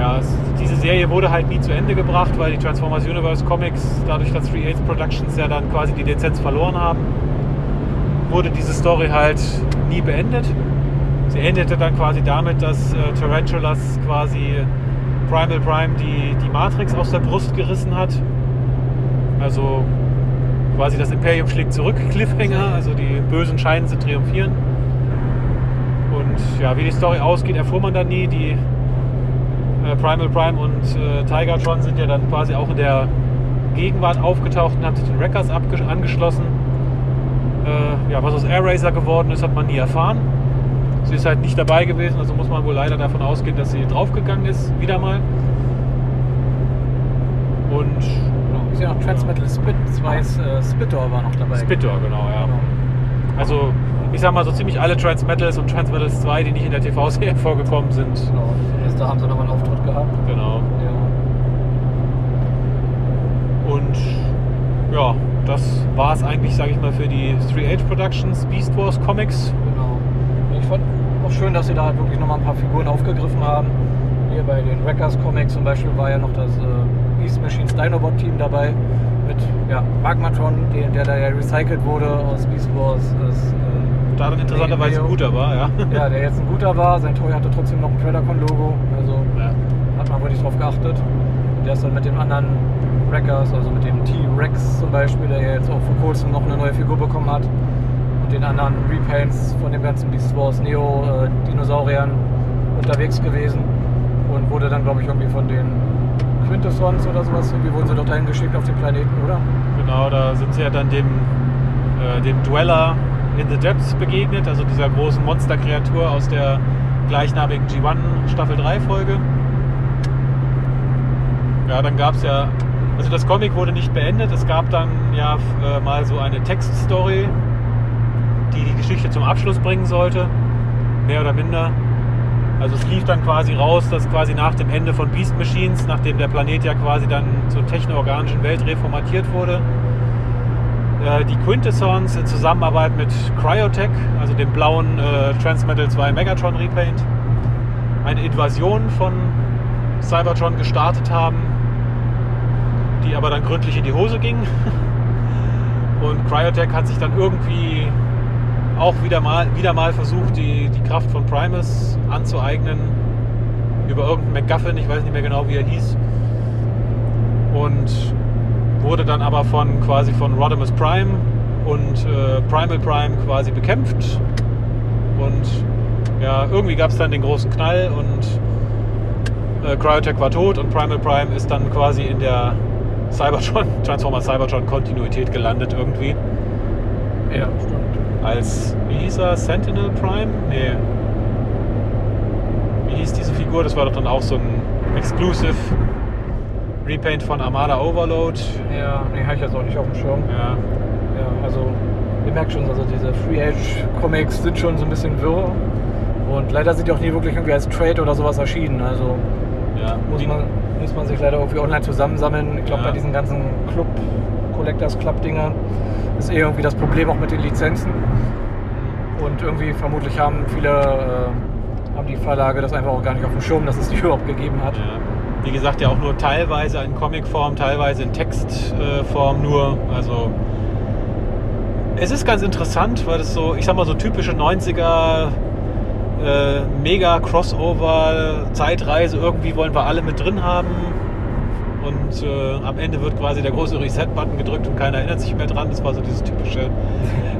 ja, es, diese Serie wurde halt nie zu Ende gebracht, weil die Transformers Universe Comics, dadurch, dass 3 Productions ja dann quasi die Lizenz verloren haben, wurde diese Story halt nie beendet. Sie endete dann quasi damit, dass äh, Tarantulas quasi Primal Prime die, die Matrix aus der Brust gerissen hat. Also quasi das Imperium schlägt zurück, Cliffhanger, also die bösen scheinen zu triumphieren. Und ja, wie die Story ausgeht, erfuhr man dann nie. Die äh, Primal Prime und äh, Tigertron sind ja dann quasi auch in der Gegenwart aufgetaucht und haben sich den Wreckers angeschlossen. Äh, ja, was aus Air Racer geworden ist, hat man nie erfahren. Sie ist halt nicht dabei gewesen, also muss man wohl leider davon ausgehen, dass sie draufgegangen ist, wieder mal. Und Genau. Ich sehe noch Transmetal Spit, zwei äh, Spitor war noch dabei. Spitor, genau, ja. Genau. Also ich sag mal so ziemlich alle Transmetals und Transmetals 2, die nicht in der TV-Serie vorgekommen sind. Genau. Da haben sie nochmal einen Auftritt gehabt. Genau. Ja. Und ja, das war es eigentlich, sage ich mal, für die 3H Productions Beast Wars Comics. Genau. Ich fand auch schön, dass sie da halt wirklich nochmal ein paar Figuren aufgegriffen haben. Hier bei den Wreckers Comics zum Beispiel war ja noch das äh, Beast Machines Dinobot Team dabei. Mit ja, Magmatron, der, der da ja recycelt wurde aus Beast Wars. Ist, äh, Dann interessanterweise ein guter war, ja. ja, der jetzt ein guter war. Sein Toy hatte trotzdem noch ein Predacon-Logo. Also ja. hat man wohl nicht drauf geachtet. Der ist dann mit den anderen Wreckers, also mit dem T-Rex zum Beispiel, der ja jetzt auch vor kurzem noch eine neue Figur bekommen hat. Und den anderen Repaints von dem ganzen Beast Wars Neo äh, Dinosauriern unterwegs gewesen. Und wurde dann, glaube ich, irgendwie von den Quintessons oder sowas, irgendwie wurden sie doch dahin geschickt auf den Planeten, oder? Genau, da sind sie ja dann dem, äh, dem Dweller in the Depths begegnet, also dieser großen Monsterkreatur aus der gleichnamigen G1 Staffel 3 Folge. Ja, dann gab es ja, also das Comic wurde nicht beendet, es gab dann ja äh, mal so eine Textstory, die die Geschichte zum Abschluss bringen sollte, mehr oder minder. Also es lief dann quasi raus, dass quasi nach dem Ende von Beast Machines, nachdem der Planet ja quasi dann zur techno-organischen Welt reformatiert wurde, die Quintessons in Zusammenarbeit mit Cryotech, also dem blauen äh, Transmetal 2 Megatron Repaint, eine Invasion von Cybertron gestartet haben, die aber dann gründlich in die Hose ging. Und Cryotech hat sich dann irgendwie auch wieder mal, wieder mal versucht, die, die Kraft von Primus anzueignen. Über irgendeinen MacGuffin, ich weiß nicht mehr genau, wie er hieß. Und wurde dann aber von quasi von Rodimus Prime und äh, Primal Prime quasi bekämpft. Und ja, irgendwie gab es dann den großen Knall und äh, Cryotech war tot und Primal Prime ist dann quasi in der Cybertron, Transformer Cybertron Kontinuität gelandet irgendwie. Ja, stimmt. Als, wie hieß er, Sentinel Prime? Nee. Wie hieß diese Figur? Das war doch dann auch so ein Exclusive Repaint von Armada Overload. Ja, nee, habe ich jetzt auch nicht auf dem Schirm. Ja, Ja, also ihr merkt schon, also diese Free Age Comics sind schon so ein bisschen wirr. Und leider sind die auch nie wirklich irgendwie als Trade oder sowas erschienen. Also ja. muss man, muss man sich leider irgendwie online zusammensammeln. Ich glaube, Ja. bei diesen ganzen Club, Collectors Club Dingern ist eh irgendwie das Problem auch mit den Lizenzen. Und irgendwie vermutlich haben viele, äh, haben die Verlage das einfach auch gar nicht auf dem Schirm, dass es die überhaupt gegeben hat. Ja. Wie gesagt, ja auch nur teilweise in Comicform, teilweise in Textform nur. Also es ist ganz interessant, weil das so, ich sag mal, so typische 90er äh, mega Crossover, Zeitreise, irgendwie wollen wir alle mit drin haben. Und äh, am Ende wird quasi der große Reset-Button gedrückt und keiner erinnert sich mehr dran. Das war so dieses typische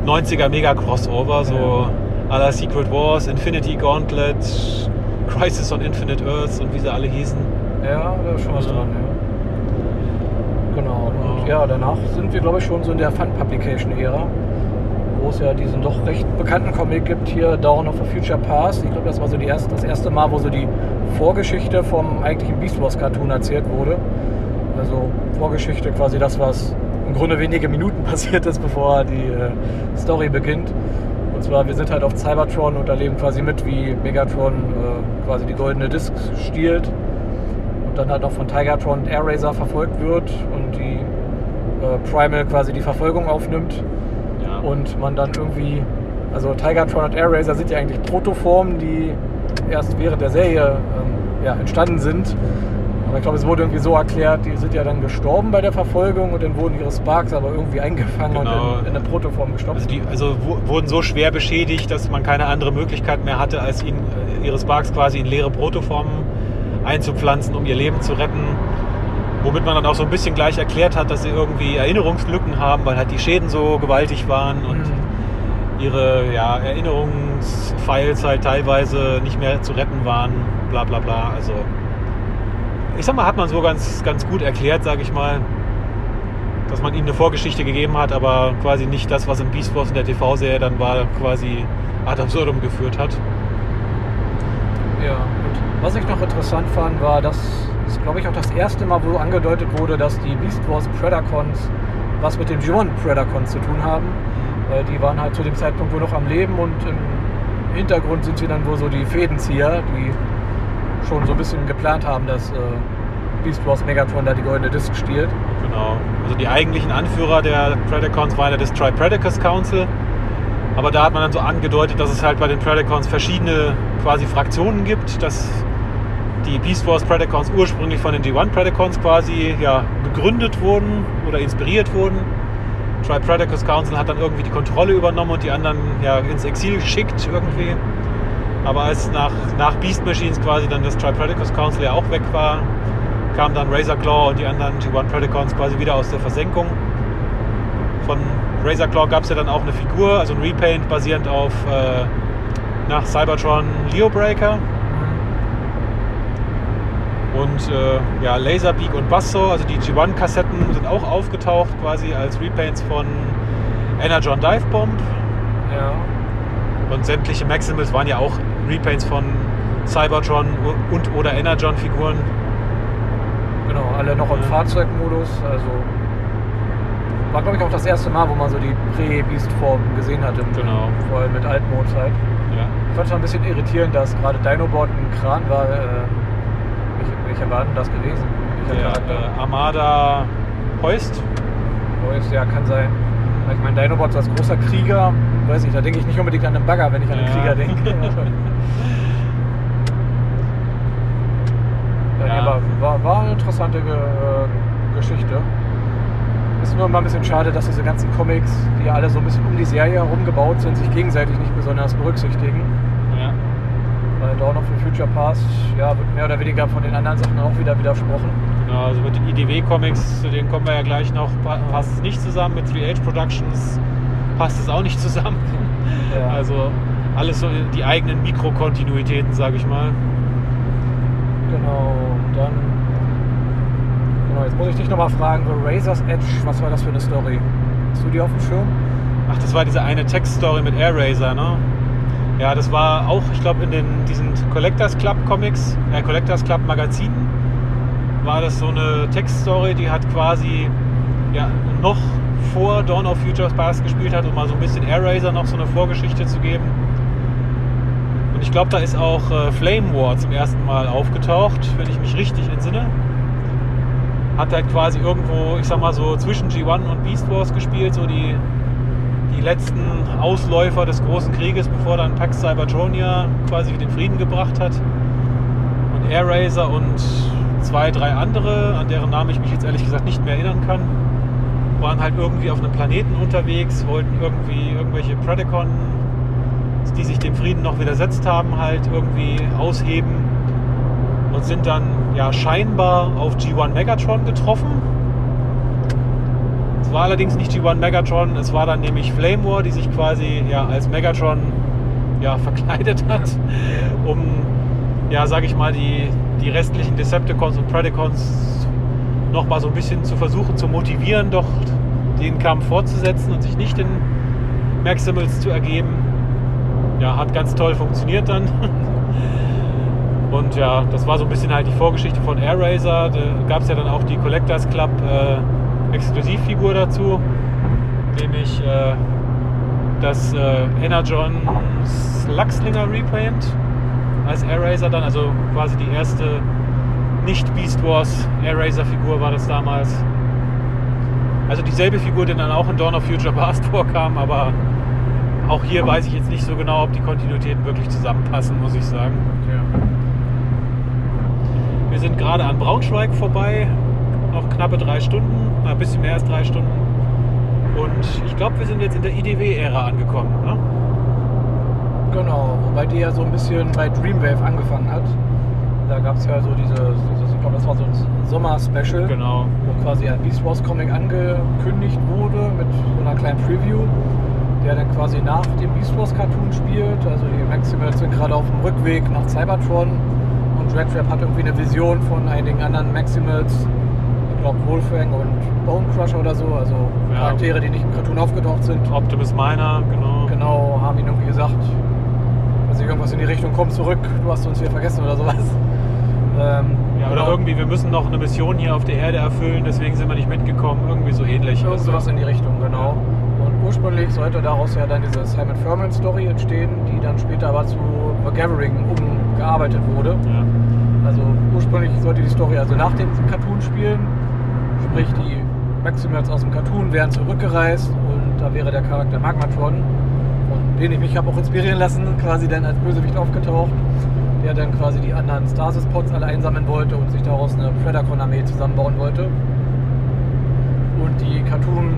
90er Mega-Crossover, so à la Secret Wars, Infinity Gauntlet, Crisis on Infinite Earths und wie sie alle hießen. Ja, da ist schon was dran, ja. Genau. Und ja, danach sind wir, glaube ich, schon so in der Fun-Publication-Ära, wo es ja diesen doch recht bekannten Comic gibt, hier Dawn of a Future Past. Ich glaube, das war so die erste, das erste Mal, wo so die Vorgeschichte vom eigentlichen Beast Wars Cartoon erzählt wurde. Also Vorgeschichte quasi das, was im Grunde wenige Minuten passiert ist, bevor die äh, Story beginnt. Und zwar, wir sind halt auf Cybertron und erleben quasi mit, wie Megatron äh, quasi die goldene Disk stiehlt und dann halt auch von Tigertron und Air Razor verfolgt wird und die äh, Primal quasi die Verfolgung aufnimmt Ja. und man dann irgendwie, also Tigertron und Air Razor sind ja eigentlich Protoformen, die erst während der Serie ähm, ja, entstanden sind. Aber ich glaube, es wurde irgendwie so erklärt, die sind ja dann gestorben bei der Verfolgung und dann wurden ihre Sparks aber irgendwie eingefangen Genau. und in, in eine Protoform gestopft. Also, die, also wurden so schwer beschädigt, dass man keine andere Möglichkeit mehr hatte, als ihn, äh, ihre Sparks quasi in leere Protoformen einzupflanzen, um ihr Leben zu retten. Womit man dann auch so ein bisschen gleich erklärt hat, dass sie irgendwie Erinnerungslücken haben, weil halt die Schäden so gewaltig waren und Mhm. ihre ja, Erinnerungsfiles halt teilweise nicht mehr zu retten waren, bla bla bla. Also ich sag mal, hat man so ganz, ganz gut erklärt, sage ich mal, dass man ihnen eine Vorgeschichte gegeben hat, aber quasi nicht das, was im Beast Wars in der TV-Serie dann war, quasi ad absurdum geführt hat. Ja, und was ich noch interessant fand, war, dass es, glaube ich, auch das erste Mal, wo angedeutet wurde, dass die Beast Wars Predacons was mit den G1 Predacons zu tun haben. Weil die waren halt zu dem Zeitpunkt wohl noch am Leben und im Hintergrund sind sie dann wohl so die Fädenzieher, die schon so ein bisschen geplant haben, dass äh, Beast Wars Megatron da die goldene Disc stiehlt. Genau. Also die eigentlichen Anführer der Predacons waren ja das Tri-Predacus Council. Aber da hat man dann so angedeutet, dass es halt bei den Predacons verschiedene quasi Fraktionen gibt, dass die Beast Wars Predacons ursprünglich von den G1 Predacons quasi ja, gegründet wurden oder inspiriert wurden. Tri-Predacus Council hat dann irgendwie die Kontrolle übernommen und die anderen ja, ins Exil geschickt irgendwie. Aber als nach, nach Beast Machines quasi dann das Tri-Predacus Council ja auch weg war, kamen dann Razor Claw und die anderen G1 Predacons quasi wieder aus der Versenkung. Von Razor Claw gab es ja dann auch eine Figur, also ein Repaint basierend auf äh, nach Cybertron Leo Breaker. Und äh, ja, Laserbeak und Basso, also die G1-Kassetten sind auch aufgetaucht quasi als Repaints von Energon Dive Bomb. Ja. Und sämtliche Maximals waren ja auch Repaints von Cybertron und oder Energon-Figuren. Genau, alle noch im Ja. Fahrzeugmodus. Also war, glaube ich, auch das erste Mal, wo man so die Prä-Beast-Form gesehen hat. Im, Genau. Vor allem mit Altmod-Zeit. Ja. Ich fand es ein bisschen irritierend, dass gerade Dinobot ein Kran war. Äh, welche, welcher war denn das gewesen? Welcher Der Charakter? äh, Armada Heust. Neues, ja, kann sein. Ich meine, Dinobot als großer Krieger, weiß ich, da denke ich nicht unbedingt an einen Bagger, wenn ich an einen Ja. Krieger denke. ja, aber war, war eine interessante äh, Geschichte. Ist nur immer ein bisschen schade, dass diese ganzen Comics, die ja alle so ein bisschen um die Serie herum gebaut sind, sich gegenseitig nicht besonders berücksichtigen. Ja. Weil Dawn of the Future Past ja, wird mehr oder weniger von den anderen Sachen auch wieder widersprochen. Genau, also mit den IDW-Comics, zu denen kommen wir ja gleich noch, pa- passt es nicht zusammen. Mit 3H Productions passt es auch nicht zusammen. Ja. Also alles so die eigenen Mikrokontinuitäten, sage ich mal. Genau, dann. Genau, jetzt muss ich dich nochmal fragen, The Razor's Edge, was war das für eine Story? Hast du die auf dem Schirm? Ach, das war diese eine Textstory mit Air Razor, ne? Ja, das war auch, ich glaube, in den, diesen Collectors Club Comics, äh, Collectors Club Magazinen, war das so eine Textstory, die hat quasi ja, noch vor Dawn of Futures Past gespielt hat, um mal so ein bisschen Air Razor noch so eine Vorgeschichte zu geben. Und ich glaube, da ist auch äh, Flame War zum ersten Mal aufgetaucht, wenn ich mich richtig entsinne. Hat halt quasi irgendwo, ich sag mal so, zwischen G1 und Beast Wars gespielt, so die, die letzten Ausläufer des großen Krieges, bevor dann Pax Cybertronia quasi den Frieden gebracht hat. Und Air Razor und zwei, drei andere, an deren Namen ich mich jetzt ehrlich gesagt nicht mehr erinnern kann, waren halt irgendwie auf einem Planeten unterwegs, wollten irgendwie irgendwelche Predacon die sich dem Frieden noch widersetzt haben, halt irgendwie ausheben und sind dann ja scheinbar auf G1 Megatron getroffen. Es war allerdings nicht G1 Megatron, es war dann nämlich Flame War, die sich quasi ja als Megatron ja, verkleidet hat, um ja, sag ich mal, die, die restlichen Decepticons und Predacons noch mal so ein bisschen zu versuchen zu motivieren, doch den Kampf fortzusetzen und sich nicht den Maximals zu ergeben. Ja, hat ganz toll funktioniert dann. Und ja, das war so ein bisschen halt die Vorgeschichte von Air Racer. Da gab es ja dann auch die Collectors Club äh, Exklusivfigur dazu, nämlich äh, das äh, Energon Slugslinger Repaint als Air Racer dann, also quasi die erste nicht Beast Wars Air Racer Figur war das damals. Also dieselbe Figur, die dann auch in Dawn of Future Past vorkam, aber auch hier weiß ich jetzt nicht so genau, ob die Kontinuitäten wirklich zusammenpassen, muss ich sagen. Wir sind gerade an Braunschweig vorbei, noch knappe drei Stunden, ein bisschen mehr als drei Stunden. Und ich glaube, wir sind jetzt in der IDW-Ära angekommen. Ne? Genau, wobei die ja so ein bisschen bei Dreamwave angefangen hat. Da gab es ja so diese, dieses, ich glaube, das war so ein Sommer-Special, Genau. wo quasi ein Beast Wars Comic angekündigt wurde mit so einer kleinen Preview, der dann quasi nach dem Beast Wars Cartoon spielt. Also die Maximals sind gerade auf dem Rückweg nach Cybertron und Dreadtrap hat irgendwie eine Vision von einigen anderen Maximals, ich glaube Wolfang und Bone Crusher oder so, also Ja. Charaktere, die nicht im Cartoon aufgetaucht sind. Optimus Miner, genau. Genau, haben ihn irgendwie gesagt, dass ich irgendwas in die Richtung, komm zurück, du hast uns hier vergessen oder sowas. Ähm, Ja, oder genau, irgendwie, wir müssen noch eine Mission hier auf der Erde erfüllen, deswegen sind wir nicht mitgekommen. Irgendwie so ähnlich. Irgend sowas in die Richtung, genau. Und ursprünglich sollte daraus ja dann diese Simon Furman Story entstehen, die dann später aber zu The Gathering umgearbeitet wurde. Ja. Also ursprünglich sollte die Story also nach dem Cartoon spielen, sprich die Maximals aus dem Cartoon wären zurückgereist und da wäre der Charakter Magmatron, von dem ich mich habe auch inspirieren lassen, quasi dann als Bösewicht aufgetaucht, der dann quasi die anderen Stasis-Pods alle einsammeln wollte und sich daraus eine Predacon-Armee zusammenbauen wollte. Und die Cartoon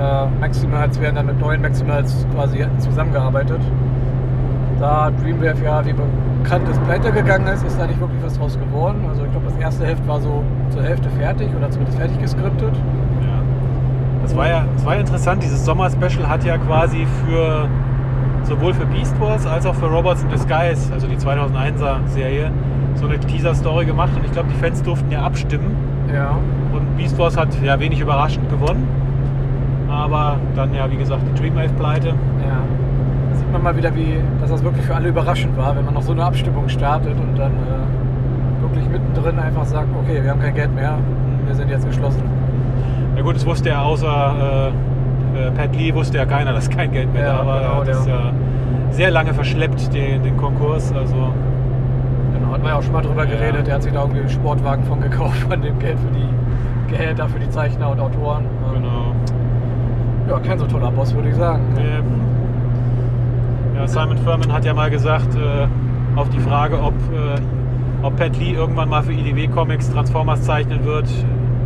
äh, Maximals wären dann mit neuen Maximals quasi zusammengearbeitet. Da Dreamwave ja, wie ist, pleite gegangen ist, ist da nicht wirklich was draus geworden. Also ich glaube, das erste Heft war so zur Hälfte fertig oder zumindest fertig geskriptet. Ja. Das war ja, das war ja interessant. Dieses Sommer-Special hat ja quasi für sowohl für Beast Wars als auch für Robots in Disguise, also die 2001er Serie, so eine Teaser-Story gemacht. Und ich glaube, die Fans durften ja abstimmen. Ja. Und Beast Wars hat ja wenig überraschend gewonnen. Aber dann ja, wie gesagt, die Dreamwave-Pleite. Ja. Sieht man mal wieder, wie, dass das wirklich für alle überraschend war, wenn man noch so eine Abstimmung startet und dann äh, wirklich mittendrin einfach sagt, okay, wir haben kein Geld mehr, wir sind jetzt geschlossen. Ja gut, es wusste ja außer äh, äh, Pat Lee wusste ja keiner, dass kein Geld mehr Ja, da war. genau, er hat das der- ja sehr lange verschleppt, den, den Konkurs. Also Genau, hatten wir ja auch schon mal drüber Ja. geredet, der hat sich da irgendwie einen Sportwagen von gekauft, von dem Geld für die Gehälter für die Zeichner und Autoren. Genau. Ja, kein so toller Boss, würde ich sagen. Ähm, ja, Simon Furman hat ja mal gesagt, äh, auf die Frage, ob, äh, ob Pat Lee irgendwann mal für IDW Comics Transformers zeichnen wird,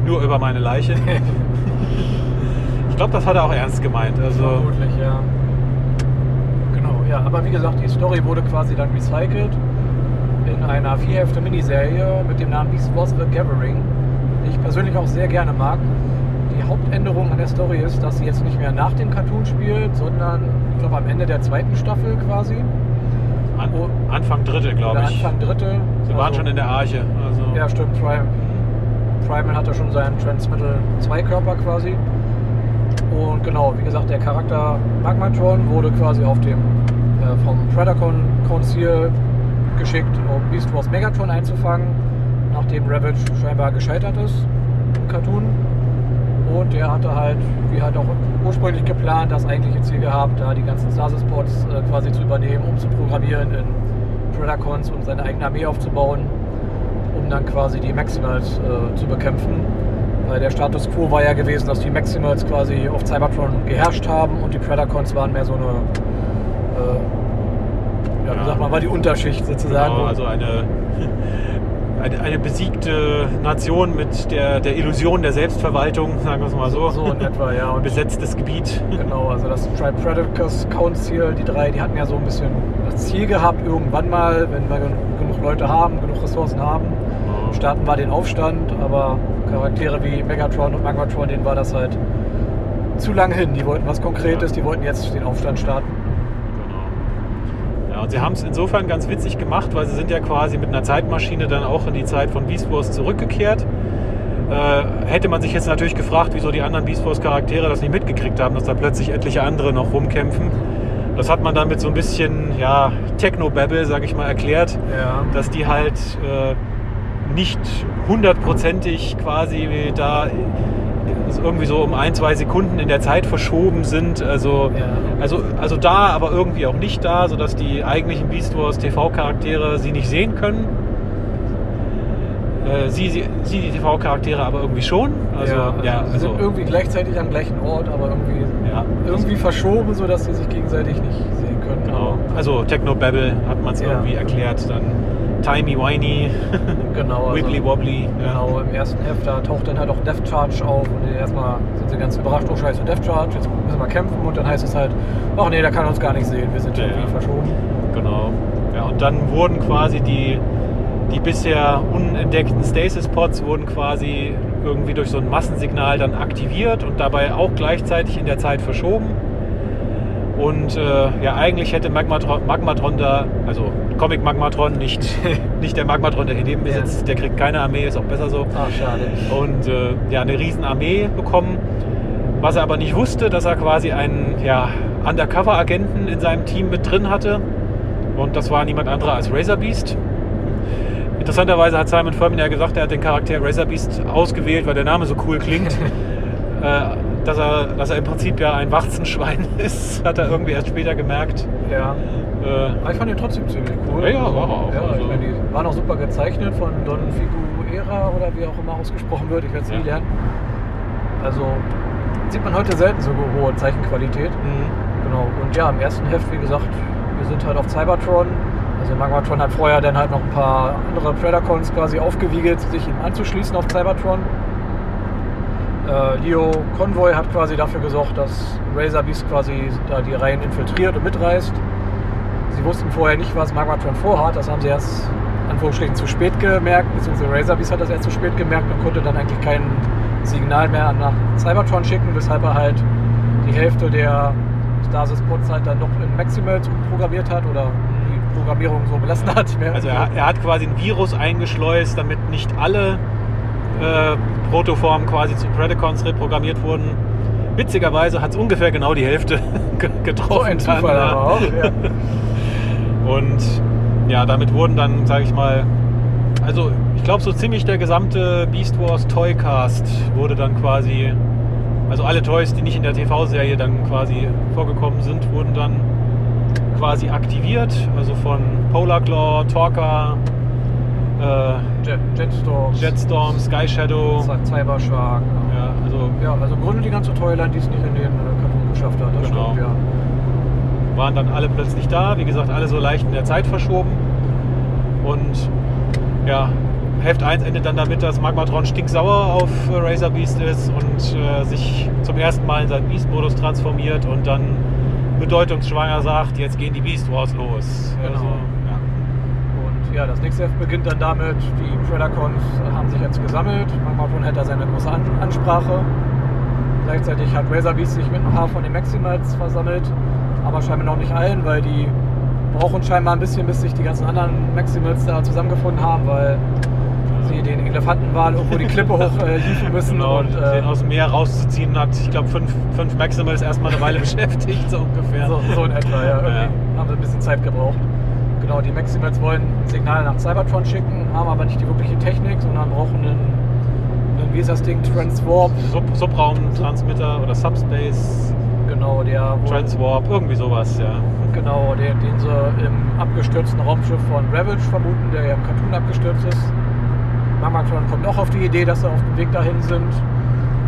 nur über meine Leiche. ich glaube, das hat er auch ernst gemeint. Also, Vermutlich, ja. Genau, ja. Aber wie gesagt, die Story wurde quasi dann recycelt in einer vierhälfte Miniserie mit dem Namen Beast Wars The Gathering, die ich persönlich auch sehr gerne mag. Die Hauptänderung an der Story ist, dass sie jetzt nicht mehr nach dem Cartoon spielt, sondern glaube am Ende der zweiten Staffel quasi. an. Anfang dritte, glaube ich. Anfang dritte. Sie waren Also- schon in der Arche. Also, Ja, stimmt. Prime, Primal hatte schon seinen Transmittal 2 Körper quasi. Und genau, wie gesagt, der Charakter Magmatron wurde quasi auf dem äh, vom Predacon Council geschickt, um Beast Wars Megatron einzufangen, nachdem Ravage scheinbar gescheitert ist im Cartoon. Und der hatte halt, wie halt auch ursprünglich geplant, das eigentliche Ziel gehabt, da die ganzen Stasis-Pods äh, quasi zu übernehmen, um zu programmieren in Predacons und seine eigene Armee aufzubauen um dann quasi die Maximals äh, zu bekämpfen. Weil der Status quo war ja gewesen, dass die Maximals quasi auf Cybertron geherrscht haben und die Predacons waren mehr so eine, äh, ja, wie Ja. sagt man, war die Unterschicht sozusagen. Genau, also eine, eine, eine besiegte Nation mit der, der Illusion der Selbstverwaltung, sagen wir es mal so. So in etwa, ja. Und Besetztes Gebiet. Genau, also das Tribe Predators Council, die drei, die hatten ja so ein bisschen das Ziel gehabt, irgendwann mal, wenn wir gen- genug Leute haben, genug Ressourcen haben, starten wir den Aufstand, aber Charaktere wie Megatron und Magmatron, denen war das halt zu lang hin. Die wollten was Konkretes, die wollten jetzt den Aufstand starten. Und sie haben es insofern ganz witzig gemacht, weil sie sind ja quasi mit einer Zeitmaschine dann auch in die Zeit von Beast Wars zurückgekehrt. Äh, hätte man sich jetzt natürlich gefragt, wieso die anderen Beast Wars Charaktere das nicht mitgekriegt haben, dass da plötzlich etliche andere noch rumkämpfen. Das hat man dann mit so ein bisschen ja, Techno-Babble, sag ich mal, erklärt, Ja. dass die halt äh, nicht hundertprozentig quasi da irgendwie so um ein, zwei Sekunden in der Zeit verschoben sind. Also, Ja. also, also da, aber irgendwie auch nicht da, sodass die eigentlichen Beast Wars TV-Charaktere sie nicht sehen können. Äh, sie, sie, sie die TV-Charaktere aber irgendwie schon. Also, ja, ja, also sie also, sind irgendwie gleichzeitig am gleichen Ort, aber irgendwie, ja, irgendwie verschoben, sodass sie sich gegenseitig nicht sehen können. genau. Also Techno-Babble hat man es Ja. irgendwie erklärt. Dann Timey-Wimey, Genau, also, Wibbly-Wobbly. Ja. Genau, im ersten Heft, da taucht dann halt auch Death Charge auf und erstmal sind sie ganz überrascht, oh scheiße, Death Charge, jetzt müssen wir kämpfen und dann heißt es halt, ach nee, der kann uns gar nicht sehen, wir sind Ja, irgendwie ja. verschoben. Genau. Ja, und dann wurden quasi die, die bisher unentdeckten Stasis-Pods wurden quasi irgendwie durch so ein Massensignal dann aktiviert und dabei auch gleichzeitig in der Zeit verschoben. Und äh, ja, eigentlich hätte Magmatron, Magmatron da, also Comic Magmatron, nicht, nicht der Magmatron, der hier neben mir sitzt, der kriegt keine Armee, ist auch besser so. Ach, schade. Und äh, ja, eine riesen Armee bekommen. Was er aber nicht wusste, dass er quasi einen ja, Undercover-Agenten in seinem Team mit drin hatte. Und das war niemand anderer als Razor Beast. Interessanterweise hat Simon Furman ja gesagt, er hat den Charakter Razor Beast ausgewählt, weil der Name so cool klingt. äh, dass, er, dass er im Prinzip ja ein Warzenschwein ist, hat er irgendwie erst später gemerkt. Ja. Äh, Aber ich fand den trotzdem ziemlich cool. Ja, ja, war er auch. Ja, Also- ich meine, die waren auch super gezeichnet von Don Figuera oder wie auch immer ausgesprochen wird. Ich werde es nie Ja. lernen. Also sieht man heute selten so hohe Zeichenqualität. mh, Genau. Und ja, im ersten Heft, wie gesagt, wir sind halt auf Cybertron. Also Magmatron hat vorher dann halt noch ein paar andere Predacons quasi aufgewiegelt, sich ihm anzuschließen auf Cybertron. Äh, Leo Convoy hat quasi dafür gesorgt, dass Razor Beast quasi da die Reihen infiltriert und mitreißt. Sie wussten vorher nicht, was Magmatron vorhat. Das haben sie erst Anführungsstrichen zu spät gemerkt, beziehungsweise Razor Beast hat das erst zu spät gemerkt und konnte dann eigentlich kein Signal mehr nach Cybertron schicken, weshalb er halt die Hälfte der Stasis-Pods halt dann noch in Maximals programmiert hat oder die Programmierung so belassen hat. Also er, er hat quasi ein Virus eingeschleust, damit nicht alle äh, Protoformen quasi zu Predacons reprogrammiert wurden. Witzigerweise hat es ungefähr genau die Hälfte ge- getroffen. so ein Zufall aber auch. Ja. Und ja, damit wurden dann, sage ich mal, also ich glaube so ziemlich der gesamte Beast Wars Toycast wurde dann quasi, also alle Toys, die nicht in der TV-Serie dann quasi vorgekommen sind, wurden dann quasi aktiviert. Also von Polar Claw, Torka, äh, Jet, Jetstorm, Jetstorm, Sky Shadow. Cybershark. Ja, also Ja, also im Grunde die ganze Toyline, die es nicht in den äh, Karton geschafft hat. Das Genau. stimmt, ja. waren dann alle plötzlich da. Wie gesagt, alle so leicht in der Zeit verschoben. Und ja, Heft 1 endet dann damit, dass Magmatron stinksauer auf äh, Razor Beast ist und äh, sich zum ersten Mal in seinen Beast-Modus transformiert und dann bedeutungsschwanger sagt, jetzt gehen die Beast Wars los. Genau. Also, ja. Das nächste Heft beginnt dann damit, die Predacons haben sich jetzt gesammelt. Magmatron hält da seine große An Ansprache. Gleichzeitig hat Razor Beast sich mit ein paar von den Maximals versammelt, aber scheinbar noch nicht allen, weil die brauchen scheinbar ein bisschen, bis sich die ganzen anderen Maximals da zusammengefunden haben, weil sie den Elefantenwal irgendwo die Klippe hoch äh, müssen. Genau, und, äh, den aus dem Meer rauszuziehen hat, ich glaube, fünf, fünf Maximals erstmal eine Weile beschäftigt, so ungefähr. So, so in etwa, ja. Irgendwie Ja. haben sie ein bisschen Zeit gebraucht. Genau, die Maximals wollen ein Signal nach Cybertron schicken, haben aber nicht die wirkliche Technik, sondern brauchen einen, einen wie ist das Ding, Transwarp. Sub Subraum-Transmitter oder Subspace Genau, der Transwarp, irgendwie sowas, ja. Genau, den, den sie im abgestürzten Raumschiff von Ravage vermuten, der ja im Cartoon abgestürzt ist. Magmatron kommt auch auf die Idee, dass sie auf dem Weg dahin sind,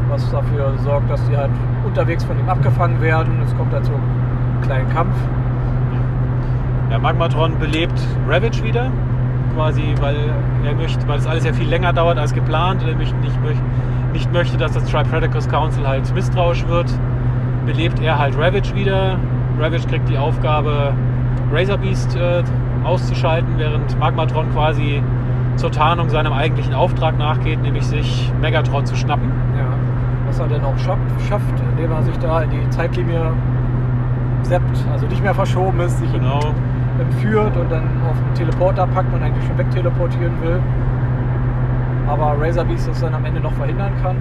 was dafür sorgt, dass sie halt unterwegs von ihm abgefangen werden. Es kommt halt zu einem kleinen Kampf. Ja, Magmatron belebt Ravage wieder. quasi, weil er möchte, weil es alles ja viel länger dauert als geplant und er möchte nicht, nicht möchte, dass das Tripreticus Council halt misstrauisch wird, belebt er halt Ravage wieder. Ravage kriegt die Aufgabe, Razor Beast äh, auszuschalten, während Magmatron quasi zur Tarnung seinem eigentlichen Auftrag nachgeht, nämlich sich Megatron zu schnappen. Ja. Was er denn auch schafft, indem er sich da in die Zeitlinie seppt, also nicht mehr verschoben ist, sich genau. Entführt und dann auf den Teleporter packt und eigentlich schon wegteleportieren will. Aber Razor Beast es dann am Ende noch verhindern kann,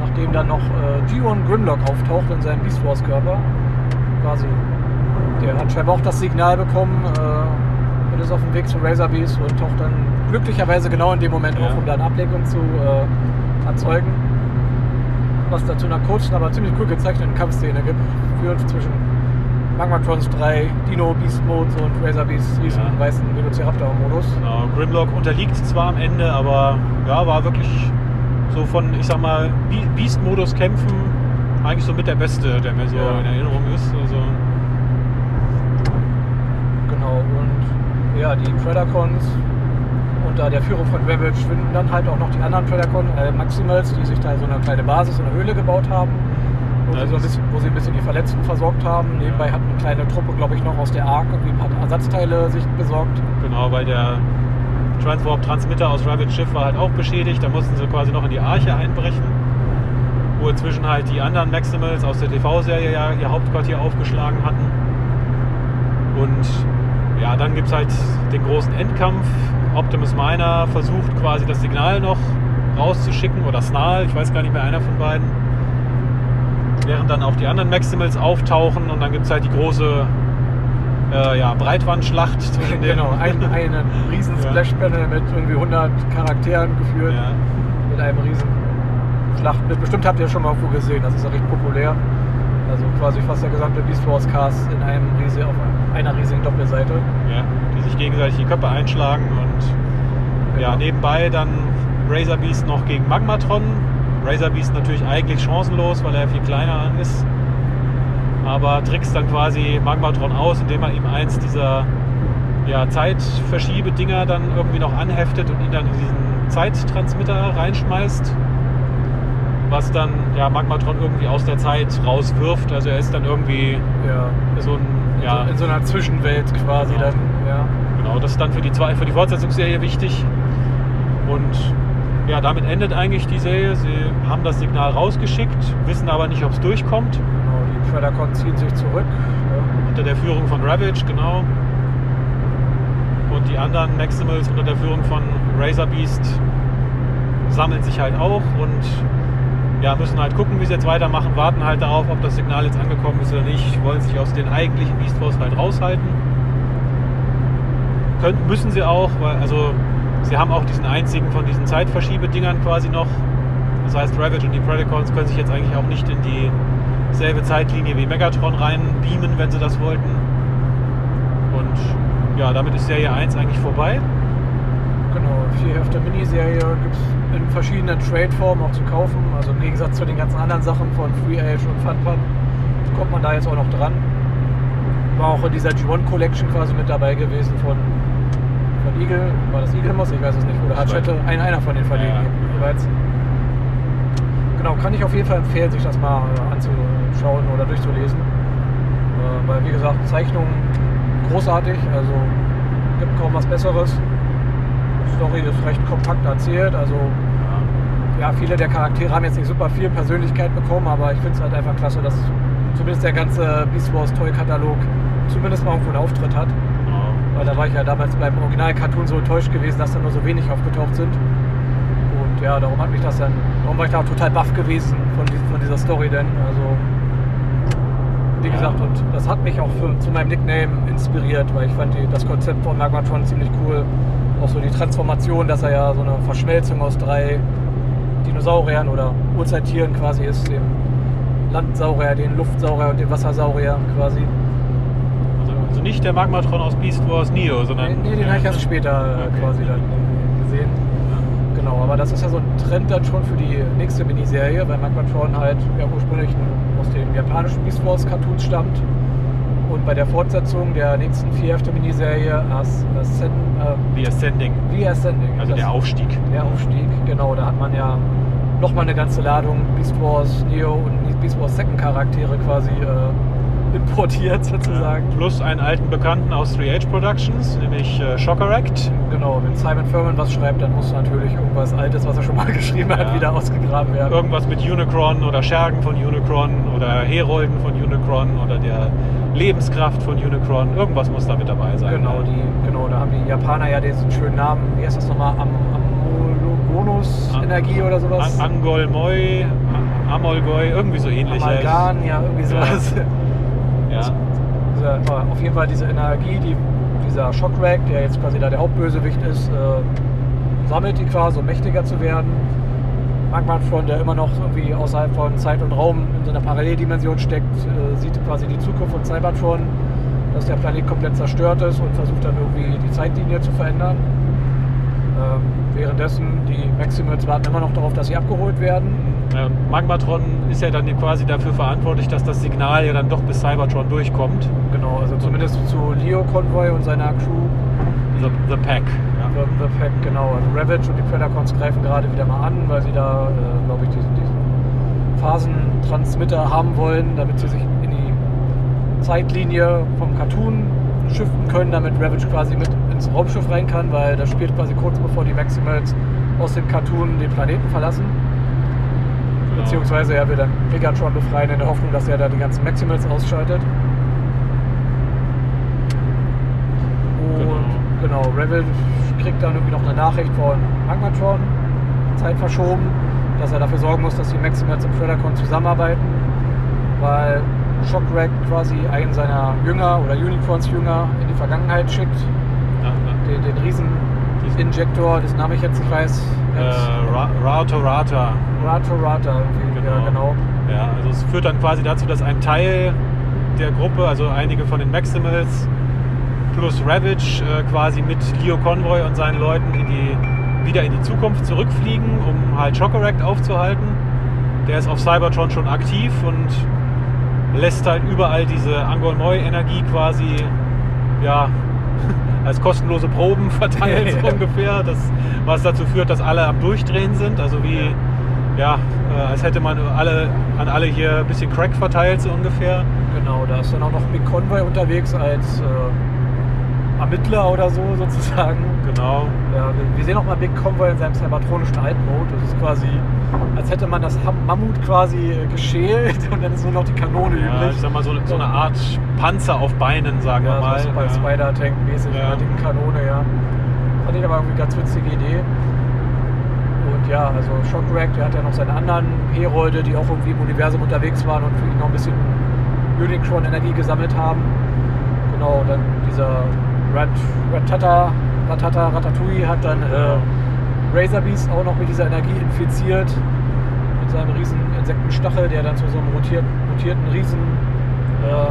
nachdem dann noch äh, G1 Grimlock auftaucht in seinem Beast Wars Körper. Quasi. Der hat scheinbar auch das Signal bekommen äh, und ist auf dem Weg zu Razor Beast und taucht dann glücklicherweise genau in dem Moment ja. auf, um dann Ablenkung zu äh, erzeugen. Was dazu einer kurzen, aber ziemlich cool gezeichneten Kampfszene gibt, führt zwischen Magmatrons 3, Dino Beast Mode und Razor Beast riesen ja. weißen Velociraptor-Modus. Genau, Grimlock unterliegt zwar am Ende, aber ja, war wirklich so von, ich sag mal, Beast-Modus kämpfen eigentlich so mit der beste, der mir so ja. in Erinnerung ist. Also genau, und ja, die Predacons unter der Führung von Ravage finden dann halt auch noch die anderen Predacon, äh, Maximals, die sich da so eine kleine Basis in der Höhle gebaut haben wo, sie, so ein bisschen, wo sie ein bisschen die Verletzten versorgt haben. Nebenbei hat eine kleine Truppe, glaube ich, noch aus der Ark irgendwie ein paar Ersatzteile sich besorgt. Genau, weil der Transwarp-Transmitter aus Rabbit Schiff war halt auch beschädigt. Da mussten sie quasi noch in die Arche einbrechen, wo inzwischen halt die anderen Maximals aus der TV-Serie ja ihr Hauptquartier aufgeschlagen hatten. Und ja, dann gibt es halt den großen Endkampf. Optimus Miner versucht quasi das Signal noch rauszuschicken oder Snarl, ich weiß gar nicht mehr einer von beiden während dann auch die anderen Maximals auftauchen und dann gibt es halt die große äh, ja, Breitwandschlacht zwischen den. Genau, ein, einen riesen Splash-Panel mit irgendwie 100 Charakteren geführt. Ja. Mit einem riesen Schlacht. Bestimmt habt ihr schon mal irgendwo gesehen, das ist ja recht populär. Also quasi fast der gesamte Beast Wars Cast in einem riesen, auf einer riesigen Doppelseite. Ja, die sich gegenseitig die Köpfe einschlagen und genau. ja, nebenbei dann Razor Beast noch gegen Magmatron Razor Beast natürlich eigentlich chancenlos, weil er viel kleiner ist. Aber trickst dann quasi Magmatron aus, indem er ihm eins dieser ja, Zeitverschiebedinger dann irgendwie noch anheftet und ihn dann in diesen Zeittransmitter reinschmeißt. Was dann ja, Magmatron irgendwie aus der Zeit rauswirft. Also er ist dann irgendwie ja, so ein, ja, in so einer Zwischenwelt quasi genau. dann. Ja. Genau, das ist dann für die, für die Fortsetzungsserie wichtig. Und ja, damit endet eigentlich die Serie. Sie haben das Signal rausgeschickt, wissen aber nicht, ob es durchkommt. Genau, die Predacon ziehen sich zurück. Ja. Unter der Führung von Ravage, genau. Und die anderen Maximals unter der Führung von Razor Beast sammeln sich halt auch und ja, müssen halt gucken, wie sie jetzt weitermachen, warten halt darauf, ob das Signal jetzt angekommen ist oder nicht, wollen sich aus den eigentlichen Beast Force halt raushalten. Können, müssen sie auch, weil also Sie haben auch diesen einzigen von diesen Zeitverschiebedingern quasi noch. Das heißt, Ravage und die Predacons können sich jetzt eigentlich auch nicht in dieselbe Zeitlinie wie Megatron rein beamen, wenn sie das wollten. Und ja, damit ist Serie 1 eigentlich vorbei. Genau, vier Hefte Miniserie gibt es in verschiedenen Trade-Formen auch zu kaufen. Also im Gegensatz zu den ganzen anderen Sachen von Free Age und Funpub kommt man da jetzt auch noch dran. War auch in dieser G1 Collection quasi mit dabei gewesen von Eagle, war das Eagle Moss? Ich weiß es nicht. Oder Hatschette, ein, einer von den Verlegen ja. jeweils. Genau, kann ich auf jeden Fall empfehlen, sich das mal anzuschauen oder durchzulesen. Äh, weil, wie gesagt, Zeichnung großartig, also gibt kaum was Besseres. Die Story ist recht kompakt erzählt, also ja, viele der Charaktere haben jetzt nicht super viel Persönlichkeit bekommen, aber ich finde es halt einfach klasse, dass zumindest der ganze Beast Wars Toy Katalog zumindest mal irgendwo einen Auftritt hat. Weil da war ich ja damals beim Original-Cartoon so enttäuscht gewesen, dass da nur so wenig aufgetaucht sind. Und ja, darum hat mich das dann, darum war ich da auch total baff gewesen von, von dieser Story denn. Also, wie gesagt, und das hat mich auch für, zu meinem Nickname inspiriert, weil ich fand die, das Konzept von Magmatron ziemlich cool. Auch so die Transformation, dass er ja so eine Verschmelzung aus drei Dinosauriern oder Urzeittieren quasi ist, dem Landsaurier, den Luftsaurier und dem Wassersaurier quasi. Also nicht der Magmatron aus Beast Wars Neo, sondern. Nee, nee den habe ich erst später äh, okay. quasi dann gesehen. Genau, aber das ist ja so ein Trend dann schon für die nächste Miniserie, weil Magmatron halt ja ursprünglich aus dem japanischen Beast Wars Cartoons stammt. Und bei der Fortsetzung der nächsten vierhefte Miniserie As Ascend, äh, The Ascending, The Ascending. also das- der Aufstieg. der Aufstieg, genau, da hat man ja nochmal eine ganze Ladung Beast Wars Neo und Beast Wars Second Charaktere quasi äh, importiert sozusagen. Plus einen alten Bekannten aus 3H Productions, nämlich äh, Shockeract. Genau, wenn Simon Furman was schreibt, dann muss natürlich irgendwas Altes, was er schon mal geschrieben hat, Ja. wieder ausgegraben werden. Irgendwas mit Unicron oder Schergen von Unicron oder Herolden von Unicron oder der Lebenskraft von Unicron. Irgendwas muss da mit dabei sein. Genau, die, genau, da haben die Japaner ja diesen schönen Namen, wie heißt das nochmal, Am Amologonus Am- Energie oder sowas? An Angolmoi, Am- Amolgoi, irgendwie so ähnlich. Amalgan, ja, irgendwie sowas. Ja. Dieser, aber auf jeden Fall diese Energie, die dieser Shockwreck, der jetzt quasi da der Hauptbösewicht ist, äh, sammelt die quasi, um mächtiger zu werden. Magmatron, der immer noch irgendwie außerhalb von Zeit und Raum in so einer Paralleldimension steckt, äh, sieht quasi die Zukunft von Cybertron, dass der Planet komplett zerstört ist und versucht dann irgendwie die Zeitlinie zu verändern. Ähm, währenddessen die Maximals warten immer noch darauf, dass sie abgeholt werden. Ja, und Magmatron ist ja dann quasi dafür verantwortlich, dass das Signal ja dann doch bis Cybertron durchkommt. Genau, also zumindest zu Leo Convoy und seiner Crew The, the Pack. Ja. The, the Pack, genau. Also Ravage und die Predacons greifen gerade wieder mal an, weil sie da, äh, glaube ich, diesen, diesen Phasentransmitter haben wollen, damit sie sich in die Zeitlinie vom Cartoon shiften können, damit Ravage quasi mit ins Raumschiff rein kann, weil das spielt quasi kurz bevor die Maximals aus dem Cartoon den Planeten verlassen. Genau. Beziehungsweise er will dann Megatron befreien in der Hoffnung, dass er da die ganzen Maximals ausschaltet. Und genau, Ravage kriegt dann irgendwie noch eine Nachricht von Magmatron, Zeit verschoben, dass er dafür sorgen muss, dass die Maximals und Predacon zusammenarbeiten, weil Shockwreck quasi einen seiner Jünger oder Unicrons Jünger in die Vergangenheit schickt, ja. den, den riesen Diesen- Injektor, das Name ich jetzt nicht weiß. Äh, Ra Rata Rata. Rato Rata, irgendwie, ja genau. Ja, also es führt dann quasi dazu, dass ein Teil der Gruppe, also einige von den Maximals plus Ravage äh, quasi mit Leo Convoy und seinen Leuten in die, wieder in die Zukunft zurückfliegen, um halt Shockeract aufzuhalten. Der ist auf Cybertron schon aktiv und lässt halt überall diese Angolmoy-Energie quasi ja, als kostenlose Proben verteilt so ungefähr. Das, was dazu führt, dass alle am Durchdrehen sind. Also wie, ja, äh, als hätte man alle, an alle hier ein bisschen Crack verteilt so ungefähr. Genau, da ist dann auch noch Big Convoy unterwegs als äh, Ermittler oder so sozusagen. Genau. Ja, wir, wir sehen auch mal Big Convoy in seinem cybertronischen Altmode. Das ist quasi, als hätte man das Mammut quasi äh, geschält und dann ist nur noch die Kanone Ja, übrig. ich sag mal so, so eine Art Panzer auf Beinen, sagen wir Ja, mal. so bei. Spider-Tank-mäßig, Ja. dicken Kanone, ja. Fand ich aber irgendwie eine ganz witzige Idee. Und ja, also Shockwreck, der hat ja noch seine anderen Herolde, die auch irgendwie im Universum unterwegs waren und für ihn noch ein bisschen Unicron-Energie gesammelt haben. Genau, dann dieser Rat, Ratata, Ratata, Ratatouille hat dann äh, Razorbeast auch noch mit dieser Energie infiziert. Mit seinem riesen Insektenstachel, der dann zu so einem mutierten, mutierten Riesen äh, Ja,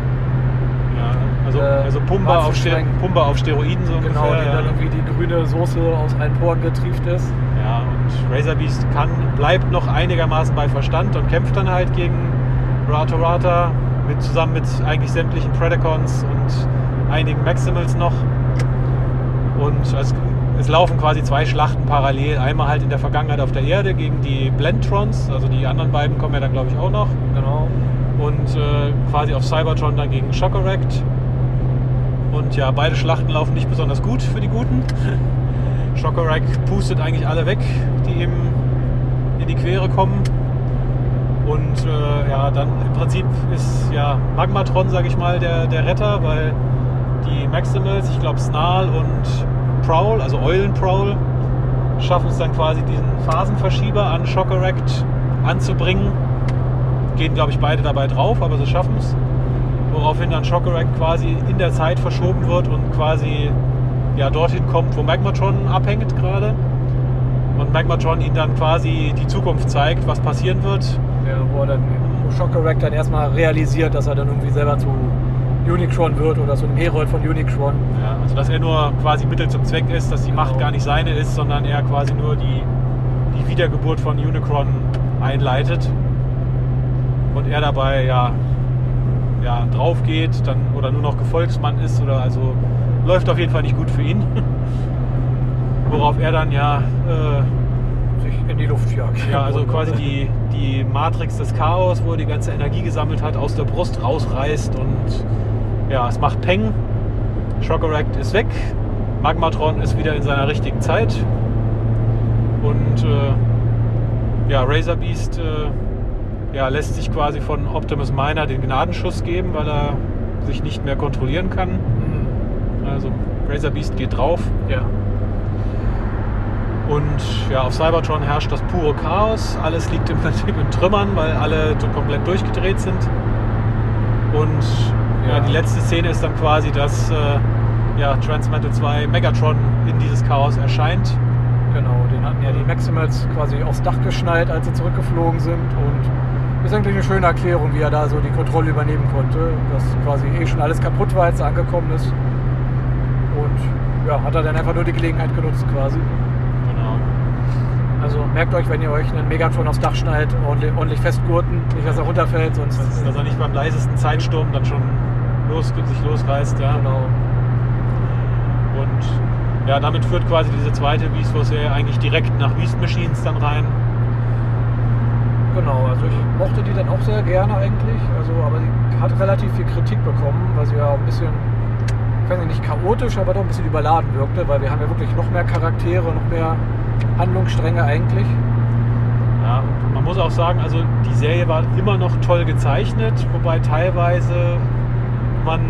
also, Äh, also Pumba, auf. Pumba auf Steroiden so Genau, ungefähr. die ja. dann irgendwie die grüne Soße aus allen Poren getrieft ist. Ja, und Razorbeast kann, bleibt noch einigermaßen bei Verstand und kämpft dann halt gegen Rata Rata mit, zusammen mit eigentlich sämtlichen Predacons und einigen Maximals noch. Und es, es laufen quasi zwei Schlachten parallel. Einmal halt in der Vergangenheit auf der Erde gegen die Blendtrons, also die anderen beiden kommen ja dann glaube ich auch noch. Genau. Und äh, quasi auf Cybertron dann gegen Shockeract. Und ja, beide Schlachten laufen nicht besonders gut für die Guten. Shockeract pustet eigentlich alle weg, die ihm in die Quere kommen. Und äh, ja, dann im Prinzip ist ja Magmatron, sag ich mal, der, der Retter, weil die Maximals, ich glaube Snarl und Prowl, also Eulenprowl, schaffen es dann quasi diesen Phasenverschieber an Shockeract anzubringen. Gehen, glaube ich, beide dabei drauf, aber sie schaffen es. Woraufhin dann Shockeract quasi in der Zeit verschoben wird und quasi ja, dorthin kommt, wo Magmatron abhängt gerade. Und Magmatron ihn dann quasi die Zukunft zeigt, was passieren wird. Ja, wo er dann wo Shockeract dann erstmal realisiert, dass er dann irgendwie selber zu Unicron wird oder zu einem Herold von Unicron. Ja, also dass er nur quasi Mittel zum Zweck ist, dass die Macht Genau. gar nicht seine ist, sondern er quasi nur die, die Wiedergeburt von Unicron einleitet. Und er dabei ja, ja drauf geht dann, oder nur noch Gefolgsmann ist oder also läuft auf jeden Fall nicht gut für ihn. Worauf er dann ja, äh, Sich in die Luft jagt. ja also quasi die, die Matrix des Chaos, wo er die ganze Energie gesammelt hat, aus der Brust rausreißt und ja, es macht Peng. Shockeract ist weg. Magmatron ist wieder in seiner richtigen Zeit. Und äh, ja, Razor Beast äh, ja, lässt sich quasi von Optimus Miner den Gnadenschuss geben, weil er sich nicht mehr kontrollieren kann. Mhm. Also Razor Beast geht drauf. Ja. Und ja, auf Cybertron herrscht das pure Chaos. Alles liegt im Prinzip in Trümmern, weil alle komplett durchgedreht sind. Und. Ja. die letzte Szene ist dann quasi, dass äh, ja, Transmetal 2 Megatron in dieses Chaos erscheint. Genau, den hatten ja die Maximals quasi aufs Dach geschnallt, als sie zurückgeflogen sind. Und ist eigentlich eine schöne Erklärung, wie er da so die Kontrolle übernehmen konnte. Dass quasi eh schon alles kaputt war, als er angekommen ist. Und ja, hat er dann einfach nur die Gelegenheit genutzt quasi. Genau. Also merkt euch, wenn ihr euch einen Megatron aufs Dach schnallt, ordentlich, ordentlich festgurten, nicht dass er runterfällt, sonst. Dass, dass er nicht beim leisesten Zeitsturm dann schon los, sich losreißt. Ja. Genau. Und ja, damit führt quasi diese zweite Serie eigentlich direkt nach Beast Machines dann rein. Genau, also ich mochte die dann auch sehr gerne eigentlich. Also, aber sie hat relativ viel Kritik bekommen, weil sie ja auch ein bisschen, ich weiß nicht, nicht chaotisch, aber doch ein bisschen überladen wirkte, weil wir haben ja wirklich noch mehr Charaktere, noch mehr Handlungsstränge eigentlich. Ja, man muss auch sagen, also die Serie war immer noch toll gezeichnet, wobei teilweise man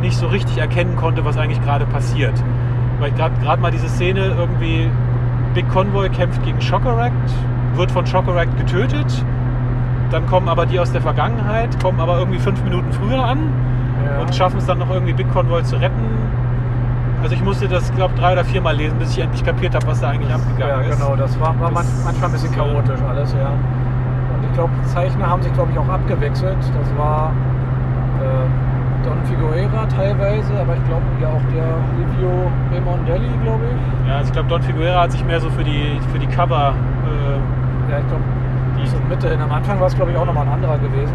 nicht so richtig erkennen konnte, was eigentlich gerade passiert. Weil gerade mal diese Szene irgendwie, Big Convoy kämpft gegen Shockeract, wird von Shockeract getötet, dann kommen aber die aus der Vergangenheit, kommen aber irgendwie fünf Minuten früher an und schaffen es dann noch irgendwie Big Convoy zu retten. Also ich musste das, glaube drei oder viermal lesen, bis ich endlich kapiert habe, was da eigentlich ja, abgegangen ist. genau, das war, war Das- manchmal ein bisschen chaotisch alles, ja. Und ich glaube, die Zeichner haben sich, glaube ich, auch abgewechselt. Das war äh, Don Figueira teilweise, aber ich glaube ja auch der Livio Remondelli, glaube ich. Ja, also ich glaube, Don Figuera hat sich mehr so für die, für die Cover. Äh, Ja, ich glaube, die, so Mitte hin. Am Anfang war es, glaube ich, auch nochmal ein anderer gewesen.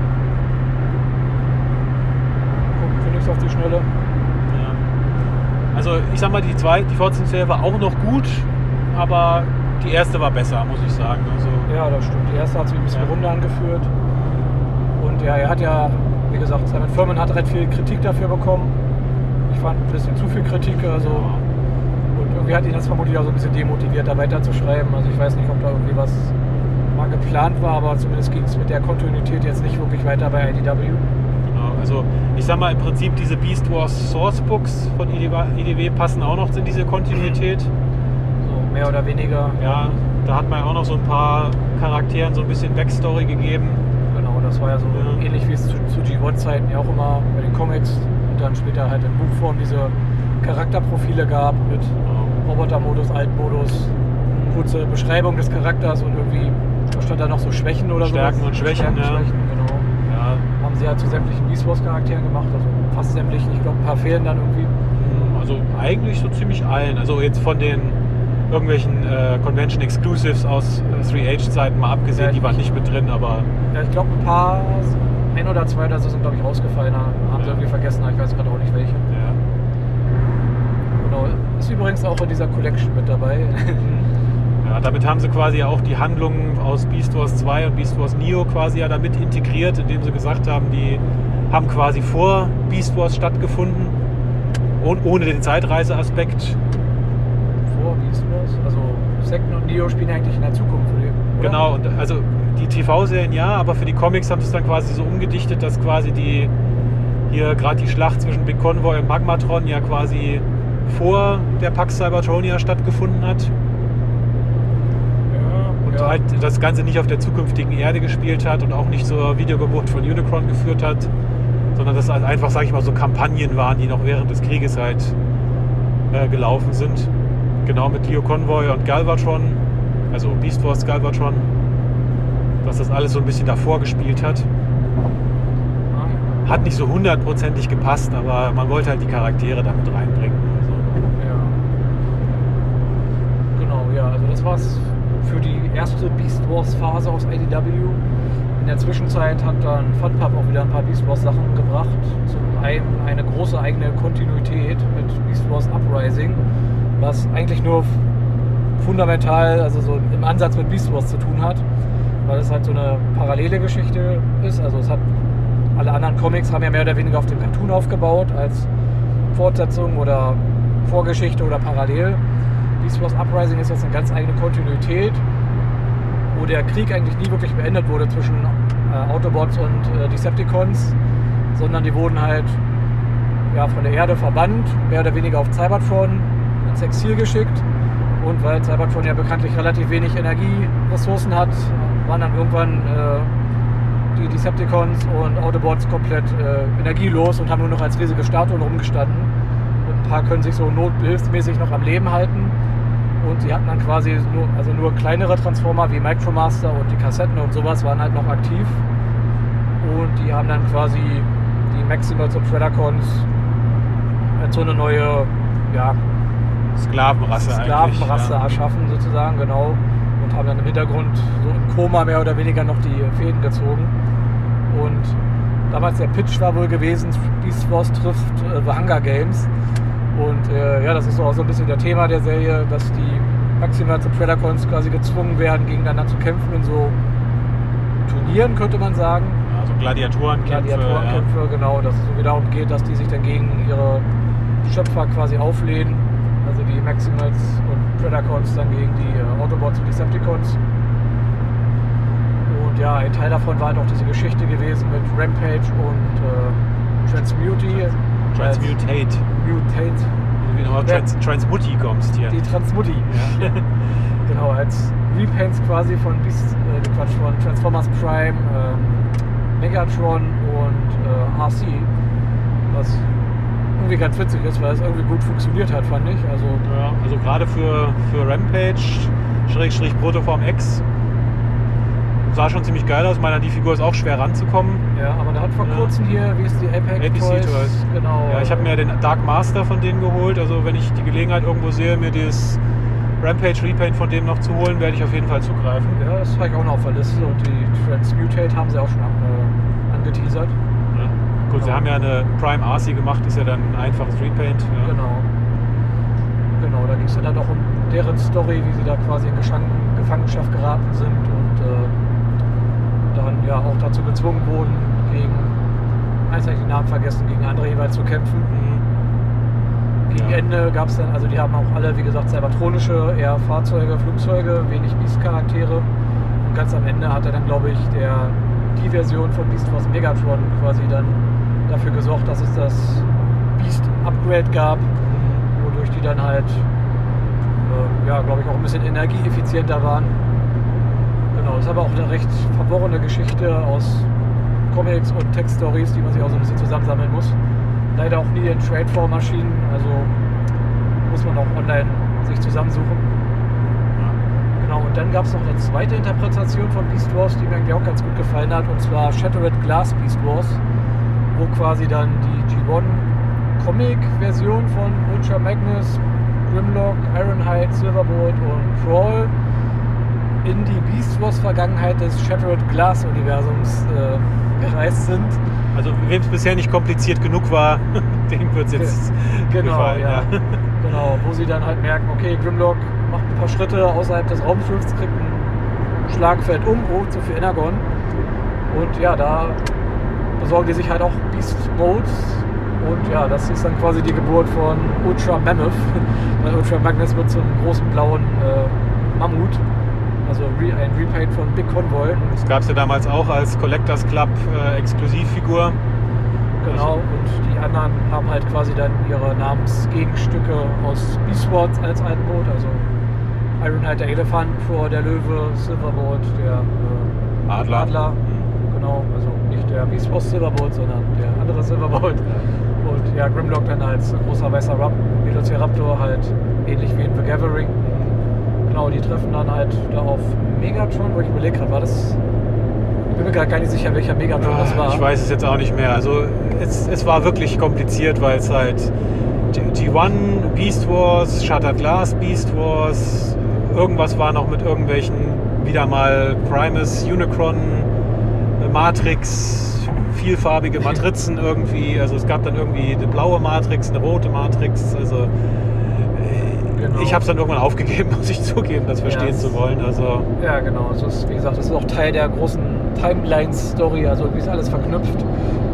Gucken für nichts auf die Schnelle. ja. Also ich sag mal, die zwei, die Fortsetzungsserie war auch noch gut, aber die erste war besser, muss ich sagen. Also, Ja, das stimmt. Die erste hat sich ein bisschen Ja. runter angeführt. Und ja, er hat ja, wie gesagt, Simon Furman hat recht viel Kritik dafür bekommen. Ich fand ein bisschen zu viel Kritik. Also, und irgendwie hat ihn das vermutlich auch so ein bisschen demotiviert, da weiterzuschreiben. Also ich weiß nicht, ob da irgendwie was mal geplant war, aber zumindest ging es mit der Kontinuität jetzt nicht wirklich weiter bei IDW. genau. also ich sag mal, im Prinzip diese Beast Wars Source Books von IDW, IDW passen auch noch in diese Kontinuität. So mehr oder weniger. Ja, da hat man ja auch noch so ein paar Charakteren so ein bisschen Backstory gegeben. Das war ja so Ja. ähnlich wie es zu, zu G1-Zeiten ja auch immer bei den Comics und dann später halt in Buchform diese Charakterprofile gab mit Robotermodus, Altmodus, kurze Beschreibung des Charakters und irgendwie da stand da noch so Schwächen oder so. Stärken und Schwächen, ja. Schwächen, genau. Ja, Haben sie ja zu sämtlichen Beast Wars Charakteren gemacht, also fast sämtlichen. Ich glaube, ein paar fehlen dann irgendwie. Also eigentlich so ziemlich allen. Also jetzt von den irgendwelchen äh, Convention Exclusives aus äh, 3H-Zeiten mal abgesehen, Ja, die waren ich- nicht mit drin, aber Ja, ich glaube, ein paar, ein oder zwei oder so sind, glaube ich, rausgefallen. Haben sie irgendwie vergessen, ich weiß gerade auch nicht welche. ja. Genau. Ist übrigens auch in dieser Collection mit dabei. ja, damit haben sie quasi auch die Handlungen aus Beast Wars 2 und Beast Wars Neo quasi ja damit integriert, indem sie gesagt haben, die haben quasi vor Beast Wars stattgefunden und ohne den Zeitreiseaspekt. vor Beast Wars. Also Second und Neo spielen eigentlich in der Zukunft oder? Genau, und also die TV-Serien ja, aber für die Comics haben sie es dann quasi so umgedichtet, dass quasi die hier gerade die Schlacht zwischen Big Convoy und Magmatron ja quasi vor der Pax Cybertronia stattgefunden hat Ja, und ja. halt das Ganze nicht auf der zukünftigen Erde gespielt hat und auch nicht zur Videogeburt von Unicron geführt hat, sondern dass halt einfach, sage ich mal, so Kampagnen waren, die noch während des Krieges halt äh, gelaufen sind. Genau mit Leo Convoy und Galvatron, also Beast Wars Galvatron, dass das alles so ein bisschen davor gespielt hat. Hat nicht so hundertprozentig gepasst, aber man wollte halt die Charaktere damit reinbringen. Also, Ja. Genau, ja, also das war's für die erste Beast Wars Phase aus IDW. In der Zwischenzeit hat dann Funpub auch wieder ein paar Beast Wars Sachen gebracht. Zum einen eine große eigene Kontinuität mit Beast Wars Uprising, was eigentlich nur fundamental, also so im Ansatz mit Beast Wars zu tun hat, weil es halt so eine parallele Geschichte ist. Also es hat alle anderen Comics haben ja mehr oder weniger auf dem Cartoon aufgebaut als Fortsetzung oder Vorgeschichte oder parallel. Beast Wars Uprising ist jetzt eine ganz eigene Kontinuität, wo der Krieg eigentlich nie wirklich beendet wurde zwischen äh, Autobots und äh, Decepticons, sondern die wurden halt ja, von der Erde verbannt, mehr oder weniger auf Cybertron ins Exil geschickt. Und weil Cybertron ja bekanntlich relativ wenig Energieressourcen hat, waren dann irgendwann äh, die Decepticons und Autobots komplett äh, energielos und haben nur noch als riesige Statuen rumgestanden. Und ein paar können sich so nothilfsmäßig noch am Leben halten. Und sie hatten dann quasi nur, also nur kleinere Transformer wie Micromaster und die Kassetten und sowas waren halt noch aktiv. Und die haben dann quasi die Maximals und Predacons als so eine neue ja, Sklavenrasse, Sklavenrasse ja. erschaffen sozusagen, genau. Haben dann im Hintergrund so im Koma mehr oder weniger noch die Fäden gezogen. Und damals der Pitch war wohl gewesen, Beast Wars trifft äh, The Hunger Games. Und äh, ja, das ist auch so ein bisschen der Thema der Serie, dass die Maximals und Predacons quasi gezwungen werden, gegeneinander zu kämpfen in so Turnieren, könnte man sagen. Also Gladiatorenkämpfe. Gladiatorenkämpfe, ja. genau, dass es so darum geht, dass die sich dann gegen ihre Schöpfer quasi auflehnen. Also die Maximals Predacons dann gegen die äh, Autobots und Decepticons. Und ja, ein Teil davon war halt auch diese Geschichte gewesen mit Rampage und äh, Transmuti. Transmutate. Mutate. Wie du nochmal. Trans Transmutti kommst hier. Die Transmutti. Ja. genau, als Repaints quasi von Beast, äh, Quatsch, von Transformers Prime, ähm, Megatron und äh, RC. Was irgendwie ganz witzig ist, weil es irgendwie gut funktioniert hat, fand ich. Also Ja, also gerade für, für Rampage, Schrägstrich Protoform X, sah schon ziemlich geil aus. Ich meine, an die Figur ist auch schwer ranzukommen. Ja, aber da hat vor Ja. kurzem hier, wie ist die Apex, APC Toys. Genau. Ja, ich habe mir den Dark Master von denen geholt. Also wenn ich die Gelegenheit irgendwo sehe, mir dieses Rampage Repaint von dem noch zu holen, werde ich auf jeden Fall zugreifen. Ja, das habe ich auch noch auf der Liste und die Transmutate haben sie auch schon äh, angeteasert. Ja. Gut, sie Genau. haben ja eine Prime RC gemacht, ist ja dann ein einfaches Repaint. Ja. Genau. Genau, da ging es dann auch um deren Story, wie sie da quasi in Gefangenschaft geraten sind und äh, dann ja auch dazu gezwungen wurden, gegen, eins habe ich den Namen vergessen, gegen andere jeweils zu kämpfen. Mhm. Gegen Ja. Ende gab es dann, also die haben auch alle, wie gesagt, cybertronische, eher Fahrzeuge, Flugzeuge, wenig Beast-Charaktere. Und ganz am Ende hat er dann, glaube ich, der, die Version von Beast Wars Megatron quasi dann dafür gesorgt, dass es das Beast-Upgrade gab, wodurch die dann halt, äh, ja, glaube ich, auch ein bisschen energieeffizienter waren. Genau, ist aber auch eine recht verworrene Geschichte aus Comics und Textstories, die man sich auch so ein bisschen zusammensammeln muss. Leider auch nie in Trade-For-Maschinen, also muss man auch online sich zusammensuchen. Genau, und dann gab es noch eine zweite Interpretation von Beast Wars, die mir eigentlich auch ganz gut gefallen hat, und zwar Shattered Glass Beast Wars, wo quasi dann die G1 Comic-Version von Ultra Magnus, Grimlock, Ironhide, Silverbolt und Crawl in die Beast Wars Vergangenheit des Shattered Glass Universums äh, gereist sind. Also wem es bisher nicht kompliziert genug war, dem wird es jetzt Genau, gefallen. ja. Genau, wo sie dann halt merken, okay, Grimlock macht ein paar Schritte außerhalb des Raumschiffs, kriegt ein Schlagfeld um, oh, zu viel Energon. Und ja, da besorgen die sich halt auch Beast Modes. Und ja, das ist dann quasi die Geburt von Ultra Mammoth. Weil Ultra Magnus wird zum großen blauen äh, Mammut. Also ein Repaint von Big Convoy. Das gab es ja damals auch als Collectors Club äh, Exklusivfigur. Genau, und die anderen haben halt quasi dann ihre Namensgegenstücke aus Beast Wars als Altboot, also Ironhide der Elefant, Pro der Löwe, Silverbolt der äh, Adler. Adler. Genau, also der Beast Wars Silverbolt, sondern der andere Silverbolt. Und ja, Grimlock dann als großer weißer Rap Velociraptor, halt ähnlich wie in The Gathering. Genau, die treffen dann halt da auf Megatron, wo ich überlege gerade, war das. Ich bin mir gerade gar nicht sicher, welcher Megatron das war. Ich weiß es jetzt auch nicht mehr. Also es, es war wirklich kompliziert, weil es halt G- G1 Beast Wars, Shattered Glass Beast Wars, irgendwas war noch mit irgendwelchen wieder mal Primus, Unicron, Matrix, vielfarbige Matrizen irgendwie. Also es gab dann irgendwie eine blaue Matrix, eine rote Matrix. Also äh, Genau. ich habe es dann irgendwann aufgegeben, muss ich zugeben, das verstehen es- zu wollen. Also Ja, genau. Es ist, wie gesagt, das ist auch Teil der großen Timeline-Story, also wie ist alles verknüpft.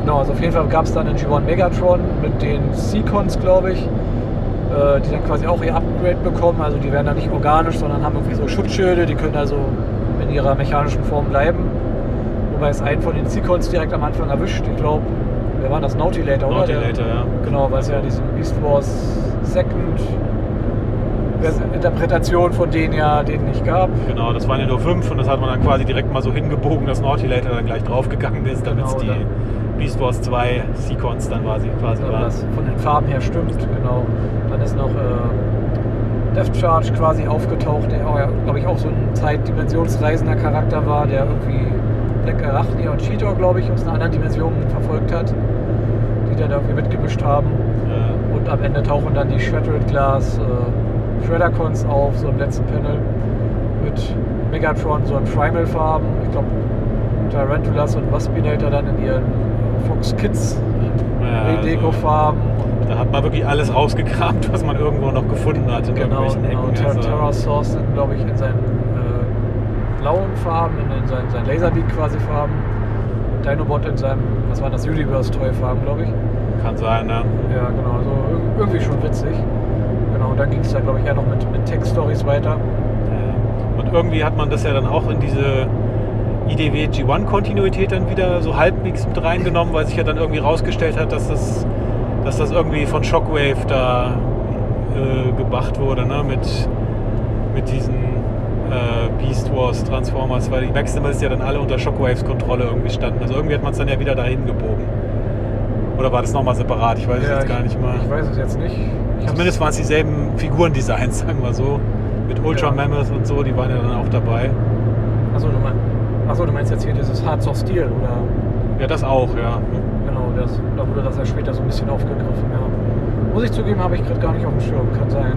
Genau, also auf jeden Fall gab es dann einen G1 Megatron mit den Seacons, glaube ich, äh, die dann quasi auch ihr Upgrade bekommen. Also die werden dann nicht organisch, sondern haben irgendwie so Schutzschilde, die können also in ihrer mechanischen Form bleiben. Wobei es einen von den Seacons direkt am Anfang erwischt. Ich glaube, wer war das? Nautilator, oder? Der- Nautilator, ja. Genau, weil es ja diesen Beast Wars Second Interpretation von denen ja den nicht gab. Genau, das waren ja nur fünf und das hat man dann quasi direkt mal so hingebogen, dass Nautilator dann gleich draufgegangen ist, damit es Genau, die dann- Beast Wars 2 Sequence dann quasi, quasi Also war. das von den Farben her stimmt, genau. Dann ist noch äh, Death Charge quasi aufgetaucht, der ja, glaube ich, auch so ein zeitdimensionsreisender Charakter war, der irgendwie Black Arachnia und Cheetor, glaube ich, aus einer anderen Dimension verfolgt hat, die dann irgendwie mitgemischt haben. Äh, Und am Ende tauchen dann die Shattered Glass äh, Shreddercons auf, so im letzten Panel mit Megatron so in Primal-Farben. Ich glaube, Tarantulas und Waspinator dann in ihren äh, Fox Kids Ja, also- Redeko-Farben. Und da hat man wirklich alles rausgekramt, was man irgendwo noch gefunden hat in genau, irgendwelchen genau. Ecken. Also, Terrorsaurus dann, glaube ich, in seinen äh, blauen Farben, in seinen, seinen Laserbeak quasi Farben. Und Dinobot in seinem, was war das, Universe-Toy-Farben, glaube ich. kann sein, ne? Ja, genau, also ir- irgendwie schon witzig. Genau, und dann ging es dann, glaube ich, eher noch mit, mit Tech-Stories weiter. Und irgendwie hat man das ja dann auch in diese IDW G1-Kontinuität dann wieder so halbwegs mit reingenommen, weil sich ja dann irgendwie rausgestellt hat, dass das, dass das irgendwie von Shockwave da äh, gemacht wurde, ne? mit, mit diesen äh, Beast Wars Transformers, weil die Maximals ja dann alle unter Shockwaves Kontrolle irgendwie standen. Also irgendwie hat man es dann ja wieder dahin gebogen. Oder war das nochmal separat? Ich weiß es jetzt ich, gar nicht mal. Ich weiß es jetzt nicht. Ich Zumindest waren es dieselben Figurendesigns, sagen wir so. Mit Ultra Ja. Mammoth und so, die waren ja dann auch dabei. Achso, du, mein, achso, du meinst jetzt hier dieses Hearts of Steel, oder? Ja, das auch, ja. Genau, das, da wurde das ja später so ein bisschen aufgegriffen, ja. Muss ich zugeben, habe ich gerade gar nicht auf dem Schirm, kann sein.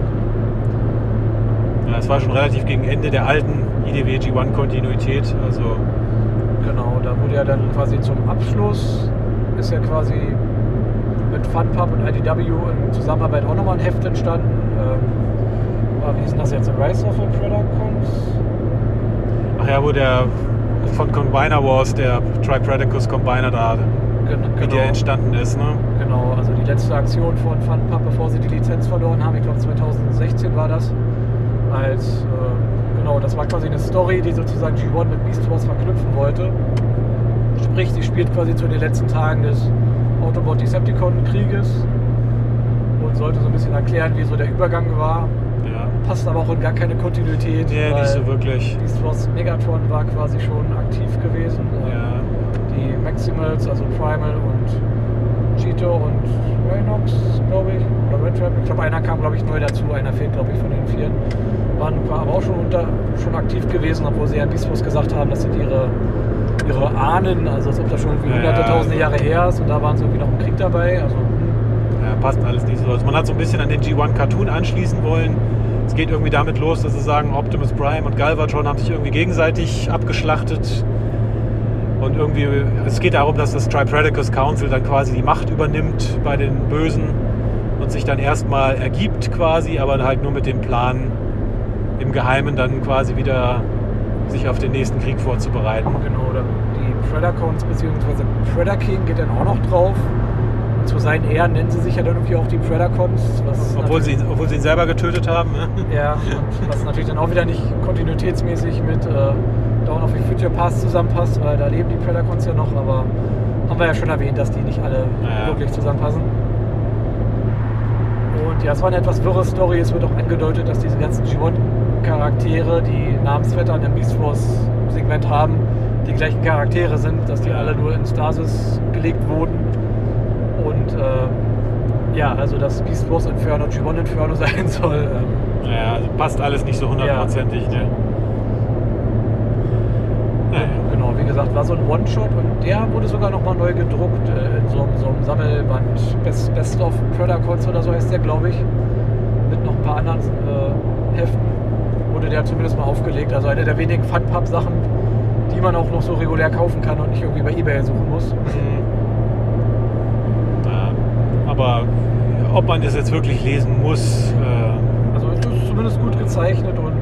Ja, es war schon relativ gegen Ende der alten IDW G1-Kontinuität. Also, Genau, da wurde ja dann quasi zum Abschluss, ist ja quasi mit FunPub und IDW in Zusammenarbeit auch nochmal ein Heft entstanden. Ähm, wie ist denn das jetzt? Rise of the Predacons? ach ja, wo der von Combiner Wars, der Tripredacus Combiner da, Gen wie der entstanden ist, ne? Genau, also die letzte Aktion von FunPub, bevor sie die Lizenz verloren haben, ich glaube 2016 war das. Als, äh, genau, das war quasi eine Story, die sozusagen G1 mit Beast Wars verknüpfen wollte. Sprich, sie spielt quasi zu den letzten Tagen des Autobot-Decepticon-Krieges und sollte so ein bisschen erklären, wie so der Übergang war. Ja. Passt aber auch in gar keine Kontinuität. Nee, weil nicht so wirklich. Beast Wars Megatron war quasi schon aktiv gewesen. Ja. die Maximals, also Primal und Cheeto und Rhinox, glaube ich, oder Red Trap. Ich glaube, einer kam, glaube ich, neu dazu, einer fehlt, glaube ich, von den vieren. Waren, war aber auch schon, unter, schon aktiv gewesen, obwohl sie ja Wars gesagt haben, das sind ihre, ihre Ahnen, also als ob das schon irgendwie Ja, hunderte, tausende also- Jahre her ist und da waren sie irgendwie noch im Krieg dabei. Also, hm, Ja, passt alles nicht so. Also man hat so ein bisschen an den G1 Cartoon anschließen wollen. Es geht irgendwie damit los, dass sie sagen, Optimus Prime und Galvatron haben sich irgendwie gegenseitig abgeschlachtet. Und irgendwie, es geht darum, dass das Tripredacus Council dann quasi die Macht übernimmt bei den Bösen und sich dann erstmal ergibt quasi, aber halt nur mit dem Plan, im Geheimen dann quasi wieder sich auf den nächsten Krieg vorzubereiten. genau, oder die Predacons bzw. Predaking geht dann auch noch drauf. Zu seinen Ehren nennen sie sich ja dann irgendwie auch die Predacons. Obwohl sie, ihn- obwohl sie ihn selber getötet haben. Ne? Ja, was natürlich dann auch wieder nicht kontinuitätsmäßig mit äh, Dawn of the Future Past zusammenpasst, weil da leben die Predacons ja noch, aber haben wir ja schon erwähnt, dass die nicht alle Ja. wirklich zusammenpassen. Und ja, es war eine etwas wirre Story. Es wird auch angedeutet, dass diese ganzen G1-Charaktere, die Namensvettern im Beast Wars-Segment haben, die gleichen Charaktere sind, dass die Ja. alle nur in Stasis gelegt wurden. Und äh, ja, also dass Beast Wars Inferno G1 Inferno sein soll. Ähm, Ja, also passt alles nicht so hundertprozentig. Ne? Naja. Genau, wie gesagt, war so ein One-Shot und der wurde sogar nochmal neu gedruckt äh, in so, einem- so einem Sammelband. Best, Best of Predacons oder so heißt der, glaube ich. Mit noch ein paar anderen äh, Heften. Wurde der zumindest mal aufgelegt. Also eine der wenigen Funpub-Sachen, die man auch noch so regulär kaufen kann und nicht irgendwie bei Ebay suchen muss. Ja, aber ob man das jetzt wirklich lesen muss, äh, Also es ist zumindest gut gezeichnet und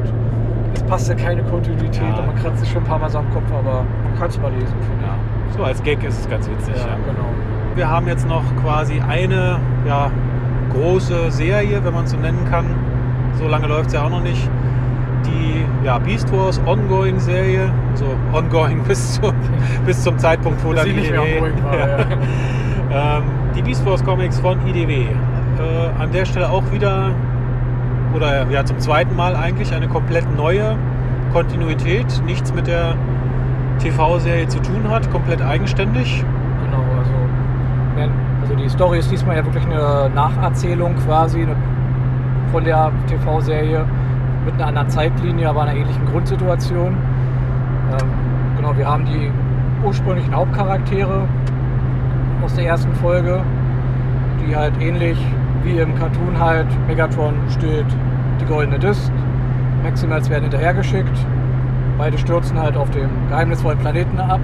es passt ja keine Kontinuität Ja. und man kratzt sich schon ein paar Mal so am Kopf, aber man kann es mal lesen, ja, so als Gag ist es ganz witzig. ich. Ja. genau. Wir haben jetzt noch quasi eine ja, große Serie, wenn man es so nennen kann. So lange läuft es ja auch noch nicht. Die ja, Beast Wars Ongoing Serie, also ongoing bis, zu, bis zum Zeitpunkt, wo dann sie nicht mehr IDW war, ja. ja. ähm, die Beast Wars Comics von IDW. Äh, an der Stelle auch wieder, oder ja zum zweiten Mal eigentlich, eine komplett neue Kontinuität. Nichts mit der TV-Serie zu tun hat, komplett eigenständig. Genau, also, also die Story ist diesmal ja wirklich eine Nacherzählung quasi eine, von der TV-Serie mit einer anderen Zeitlinie, aber einer ähnlichen Grundsituation. Ähm, genau, wir haben die ursprünglichen Hauptcharaktere aus der ersten Folge, die halt ähnlich wie im Cartoon halt Megatron steht die goldene Disk, Maximals werden hinterhergeschickt, beide stürzen halt auf dem geheimnisvollen Planeten ab,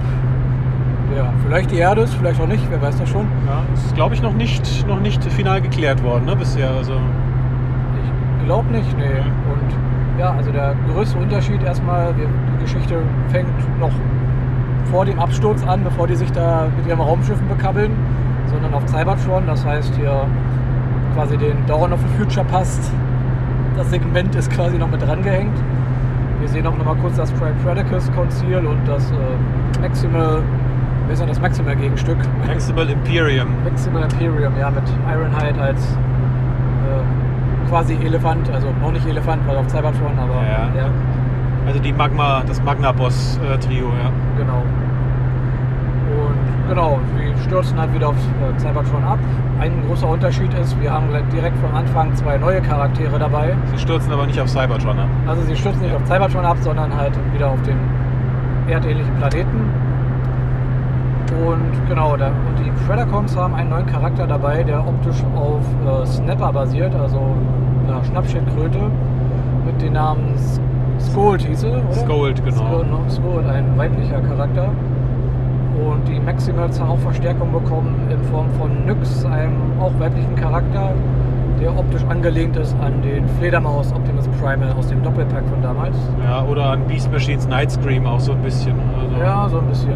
der vielleicht die Erde ist, vielleicht auch nicht, wer weiß das schon. Ja, das ist, glaube ich, noch nicht, noch nicht final geklärt worden ne, bisher. Also, Ich glaube nicht, nee. Und ja, also der größte Unterschied erstmal, wir- die Geschichte fängt noch vor dem Absturz an, bevor die sich da mit ihren Raumschiffen bekabbeln, sondern auf Cybertron. Das heißt hier quasi den Dawn of the Future passt. Das Segment ist quasi noch mit dran gehängt. Wir sehen auch nochmal kurz das Predicus Konzil und das äh, Maximal, ist denn das Maximal Gegenstück? Maximal Imperium. Maximal Imperium, ja, mit Ironhide als quasi Elefant, also noch nicht Elefant, weil auf Cybertron, aber Ja. Also die Magma, das Magna-Boss-Trio, ja. genau. Und genau, wir stürzen halt wieder auf äh, Cybertron ab. Ein großer Unterschied ist, wir haben direkt von Anfang zwei neue Charaktere dabei. Sie stürzen aber nicht auf Cybertron ab. Also sie stürzen nicht auf Cybertron ab, sondern halt wieder auf den erdähnlichen Planeten. Und genau, da, und die Predacons haben einen neuen Charakter dabei, der optisch auf äh, Snapper basiert, also einer Schnappschildkröte mit dem Namen Skold hieß sie, oder? Skold, genau. Skold, no, Skold, ein weiblicher Charakter. Und die Maximals haben auch Verstärkung bekommen in Form von Nyx, einem auch weiblichen Charakter, der optisch angelehnt ist an den Fledermaus Optimus Primal aus dem Doppelpack von damals. Ja, oder an Beast Machines Night Scream auch so ein bisschen. Also, Ja, so ein bisschen.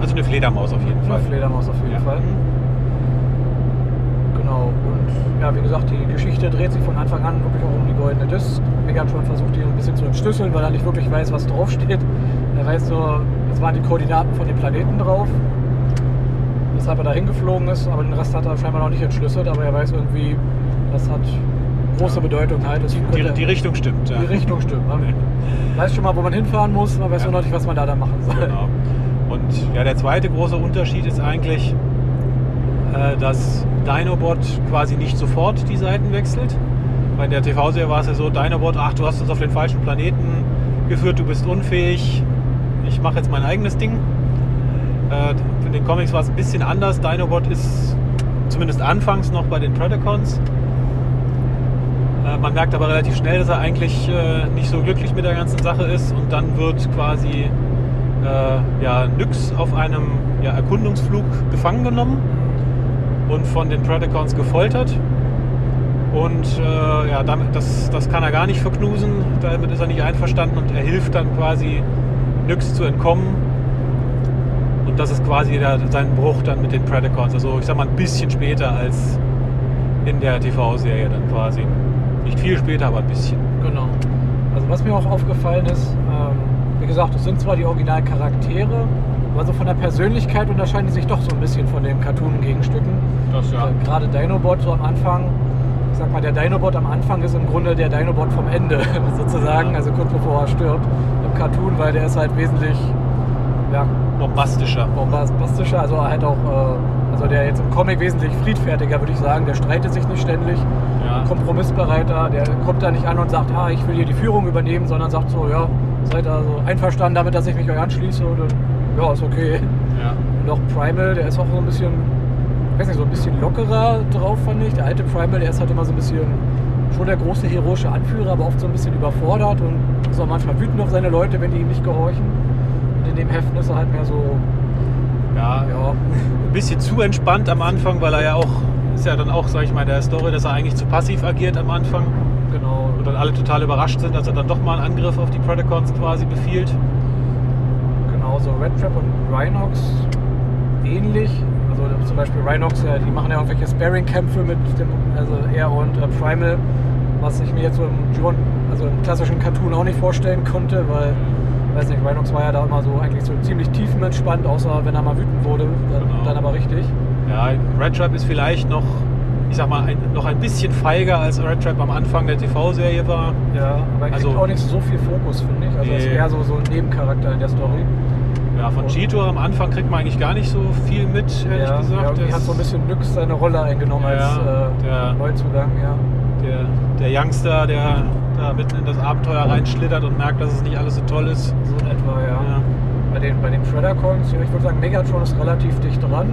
also eine Fledermaus auf jeden Fall. Eine Fledermaus auf jeden Ja. Fall. Ja, wie gesagt, die Geschichte dreht sich von Anfang an wirklich auch um die goldene Disc. Megatron versucht ihn ein bisschen zu entschlüsseln, weil er nicht wirklich weiß, was draufsteht. Er weiß nur, es waren die Koordinaten von dem Planeten drauf. Weshalb er da hingeflogen ist, aber den Rest hat er scheinbar noch nicht entschlüsselt, aber er weiß irgendwie, das hat große Bedeutung halt. Die, könnte- die Richtung stimmt. Ja. die Richtung stimmt. Man weiß schon mal, wo man hinfahren muss, man weiß Ja. nur noch nicht, was man da dann machen soll. Genau. Und ja, der zweite große Unterschied ist eigentlich, äh, dass Dinobot quasi nicht sofort die Seiten wechselt. Bei der TV-Serie war es ja so, Dinobot, ach, du hast uns auf den falschen Planeten geführt, du bist unfähig, ich mache jetzt mein eigenes Ding. Äh, in den Comics war es ein bisschen anders. Dinobot ist zumindest anfangs noch bei den Predacons. Äh, man merkt aber relativ schnell, dass er eigentlich äh, nicht so glücklich mit der ganzen Sache ist und dann wird quasi äh, ja, Nyx auf einem ja, Erkundungsflug gefangen genommen und von den Predacons gefoltert. Und äh, ja, damit, das, das kann er gar nicht verknusen, damit ist er nicht einverstanden und er hilft dann quasi Nyx zu entkommen. Und das ist quasi der, sein Bruch dann mit den Predacons. Also ich sag mal ein bisschen später als in der TV-Serie dann quasi. Nicht viel später, aber ein bisschen. Genau. Also was mir auch aufgefallen ist, ähm, wie gesagt, es sind zwar die Originalcharaktere, aber so von der Persönlichkeit unterscheiden die sich doch so ein bisschen von den Cartoon-Gegenstücken. Das Äh, Gerade Dinobot so am Anfang, ich sag mal, der Dinobot am Anfang ist im Grunde der Dinobot vom Ende sozusagen, Ja. also kurz bevor er stirbt im Cartoon, weil der ist halt wesentlich ja, Bombastischer. bombastischer, also halt auch, äh, also der jetzt im Comic wesentlich friedfertiger, würde ich sagen, der streitet sich nicht ständig, Ja. kompromissbereiter, der kommt da nicht an und sagt, ah, ich will hier die Führung übernehmen, sondern sagt so, ja, seid also einverstanden damit, dass ich mich euch anschließe und ja, ist okay. Ja. Und auch Primal, der ist auch so ein bisschen weiß nicht, so ein bisschen lockerer drauf, fand ich. Der alte Primal, der ist halt immer so ein bisschen schon der große heroische Anführer, aber oft so ein bisschen überfordert und ist auch manchmal wütend auf seine Leute, wenn die ihm nicht gehorchen. Und in dem Heften ist er halt mehr so, Ja, ja, ein bisschen zu entspannt am Anfang, weil er ja auch, ist ja dann auch, sag ich mal, der Story, dass er eigentlich zu passiv agiert am Anfang. genau. Und dann alle total überrascht sind, dass er dann doch mal einen Angriff auf die Predacons quasi befiehlt. Genau, so Red Trap und Rhinox ähnlich. Also zum Beispiel Rhinox, die machen ja irgendwelche Sparring-Kämpfe mit dem, also er und äh, Primal, was ich mir jetzt so im also im klassischen Cartoon auch nicht vorstellen konnte, weil, weiß nicht, Rhinox war ja da immer so eigentlich so ziemlich tiefenentspannt, außer wenn er mal wütend wurde, dann, Genau. dann aber richtig. Ja, Red Trap ist vielleicht noch, ich sag mal, ein, noch ein bisschen feiger als Red Trap am Anfang der TV-Serie war. Ja, aber er kriegt Also- auch nicht so viel Fokus, finde ich. Also er ist Nee. eher so, so ein Nebencharakter in der Story. Ja, von Cheeto am Anfang kriegt man eigentlich gar nicht so viel mit, ehrlich ja, gesagt. ja, Das- hat so ein bisschen Nyx seine Rolle eingenommen Ja, als äh, der- Neuzugang, ja. der, der Youngster, der da mitten in das Abenteuer reinschlittert und merkt, dass es nicht alles so toll ist. So in etwa, ja. Ja. Bei den, bei den Predacons, ja, ich würde sagen, Megatron ist relativ dicht dran.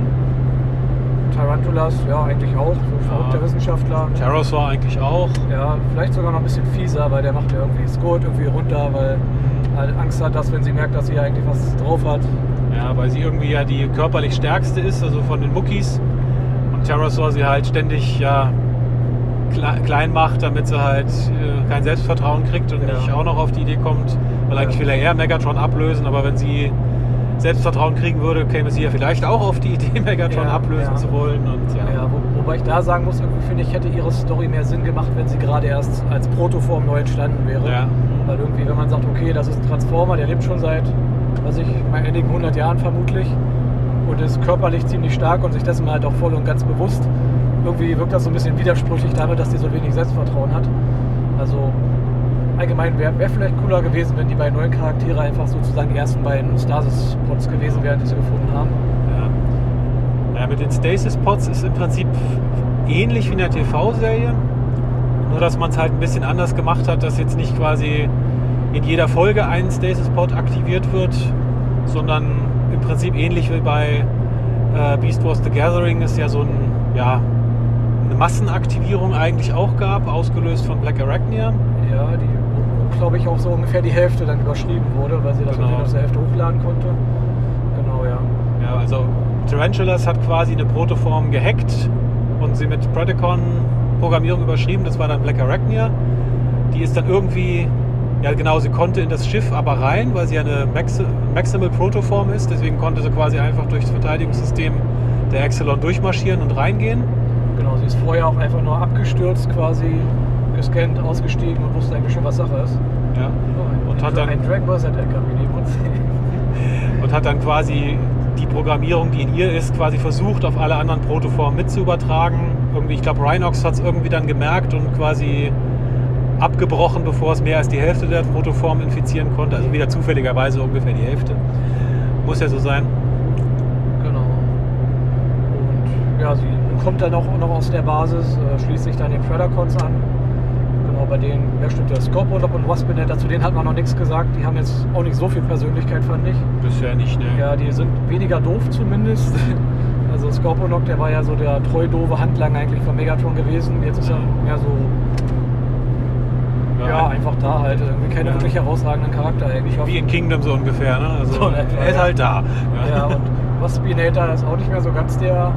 Tarantulas, ja, eigentlich auch, so verrückter Ja. Wissenschaftler. Pterosaur eigentlich auch. Ja, vielleicht sogar noch ein bisschen fieser, weil der macht ja irgendwie Scold irgendwie runter, weil er halt Angst hat, dass wenn sie merkt, dass sie ja eigentlich was drauf hat. Ja, weil sie irgendwie ja die körperlich stärkste ist, also von den Muckis. Und Pterosaur sie halt ständig ja kle- klein macht, damit sie halt äh, kein Selbstvertrauen kriegt und Ja. nicht auch noch auf die Idee kommt. Weil eigentlich Ja. will er eher Megatron ablösen, aber wenn sie Selbstvertrauen kriegen würde, käme sie ja vielleicht auch auf die Idee, Megatron Ja, ablösen zu wollen. Und Ja, wo, wobei ich da sagen muss, irgendwie finde ich, hätte ihre Story mehr Sinn gemacht, wenn sie gerade erst als Protoform neu entstanden wäre. Weil irgendwie, wenn man sagt, okay, das ist ein Transformer, der lebt schon seit, weiß ich, mal einigen hundert Jahren vermutlich und ist körperlich ziemlich stark und sich dessen halt auch voll und ganz bewusst. Irgendwie wirkt das so ein bisschen widersprüchlich damit, dass die so wenig Selbstvertrauen hat. Also allgemein wäre wär vielleicht cooler gewesen, wenn die beiden neuen Charaktere einfach sozusagen die ersten beiden Stasis-Pods gewesen wären, die sie gefunden haben. Ja. ja, mit den Stasis Pods ist im Prinzip ähnlich wie in der TV-Serie. Nur, dass man es halt ein bisschen anders gemacht hat, dass jetzt nicht quasi in jeder Folge ein Stasis Pod aktiviert wird, sondern im Prinzip ähnlich wie bei äh, Beast Wars The Gathering es ja so ein, ja, eine Massenaktivierung eigentlich auch gab, ausgelöst von Black Arachnia. Ja, die, glaube ich, auch so ungefähr die Hälfte dann überschrieben wurde, weil sie das Genau. aus der Hälfte hochladen konnte. Genau, ja. Ja, also Tarantulas hat quasi eine Protoform gehackt und sie mit Predacon-Programmierung überschrieben. Das war dann Black Arachnia. Die ist dann irgendwie, ja genau, sie konnte in das Schiff aber rein, weil sie ja eine Maxi Maximal Protoform ist. Deswegen konnte sie quasi einfach durch das Verteidigungssystem der Exelon durchmarschieren und reingehen. Genau, sie ist vorher auch einfach nur abgestürzt, quasi gescannt, ausgestiegen und wusste eigentlich schon, was Sache ist. Ja. Oh, Und hat dann- ein LKW neben uns. und hat dann quasi die Programmierung, die in ihr ist, quasi versucht, auf alle anderen Protoformen mit zu übertragen. Irgendwie, ich glaube, Rhinox hat es irgendwie dann gemerkt und quasi abgebrochen, bevor es mehr als die Hälfte der Protoformen infizieren konnte. Also wieder zufälligerweise ungefähr die Hälfte. Muss ja so sein. genau. Und ja, sie kommt dann auch noch aus der Basis, äh, schließt sich dann den Predacons an. Genau, bei denen, wer stimmt, der Scorponok und Waspinator, zu denen hat man noch nichts gesagt. Die haben jetzt auch nicht so viel Persönlichkeit, fand ich. Bisher nicht, ne? Ja, die sind weniger doof zumindest. Also Scorponok, der war ja so der treu doofe Handlanger eigentlich von Megatron gewesen. Jetzt ist er mehr so, ja, einfach da halt. Irgendwie keine Ja. wirklich herausragenden Charakter eigentlich. Wie in Kingdom so ungefähr, ne? Also, So er ist ja. halt da. Ja, und Waspinator ist auch nicht mehr so ganz der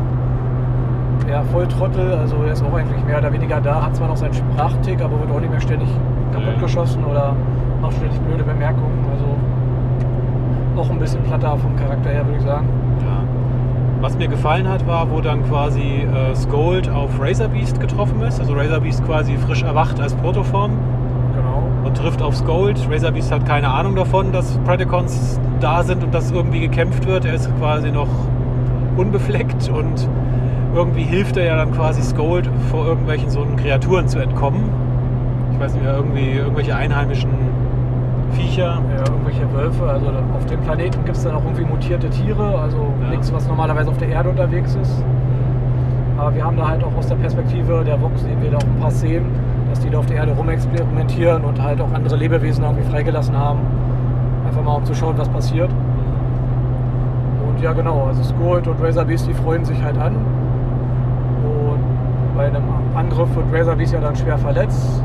ja, Volltrottel. Also er ist auch eigentlich mehr oder weniger da, hat zwar noch seinen Sprachtick, aber wird auch nicht mehr ständig kaputt Ja. geschossen oder macht ständig blöde Bemerkungen. Also noch ein bisschen platter vom Charakter her, würde ich sagen. Was mir gefallen hat, war, wo dann quasi äh, Scold auf Razor Beast getroffen ist. Also Razor Beast quasi frisch erwacht als Protoform Genau. und trifft auf Scold. Razor Beast hat keine Ahnung davon, dass Predacons da sind und dass irgendwie gekämpft wird. Er ist quasi noch unbefleckt und irgendwie hilft er ja dann quasi Scold vor irgendwelchen so einen Kreaturen zu entkommen. Ich weiß nicht mehr, irgendwie irgendwelche einheimischen Viecher. Ja, irgendwelche Wölfe. Also auf dem Planeten gibt es dann auch irgendwie mutierte Tiere, also Ja. nichts, was normalerweise auf der Erde unterwegs ist. Aber wir haben da halt auch aus der Perspektive der Vox sehen wir da auch ein paar Szenen, dass die da auf der Erde rumexperimentieren und halt auch andere Lebewesen irgendwie freigelassen haben. Einfach mal um zu schauen, was passiert. Und ja genau, also Scold und Razor Beast, die freuen sich halt an. Angriff wird Razor Beast ja dann schwer verletzt.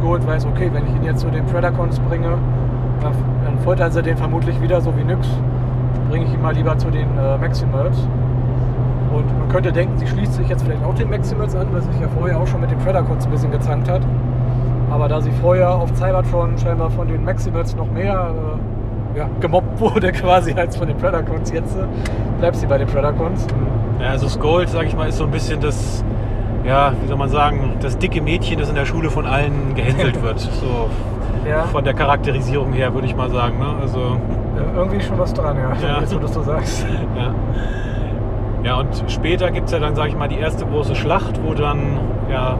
Gold weiß, okay, wenn ich ihn jetzt zu den Predacons bringe, dann, dann foltern sie den vermutlich wieder so wie nix. Bringe ich ihn mal lieber zu den äh, Maximals. Und man könnte denken, sie schließt sich jetzt vielleicht auch den Maximals an, weil sie sich ja vorher auch schon mit den Predacons ein bisschen gezankt hat. Aber da sie vorher auf Cybertron scheinbar von den Maximals noch mehr äh, ja, gemobbt wurde quasi als von den Predacons jetzt, äh, bleibt sie bei den Predacons. Ja, also Skold, sag ich mal, ist so ein bisschen das, ja, wie soll man sagen, das dicke Mädchen, das in der Schule von allen gehänselt wird. So Ja. von der Charakterisierung her, würde ich mal sagen. Ne? Also, Ja, irgendwie schon was dran, ja. Ja. Jetzt, wo du das so sagst. ja. Ja, und später gibt es ja dann, sag ich mal, die erste große Schlacht, wo dann ja,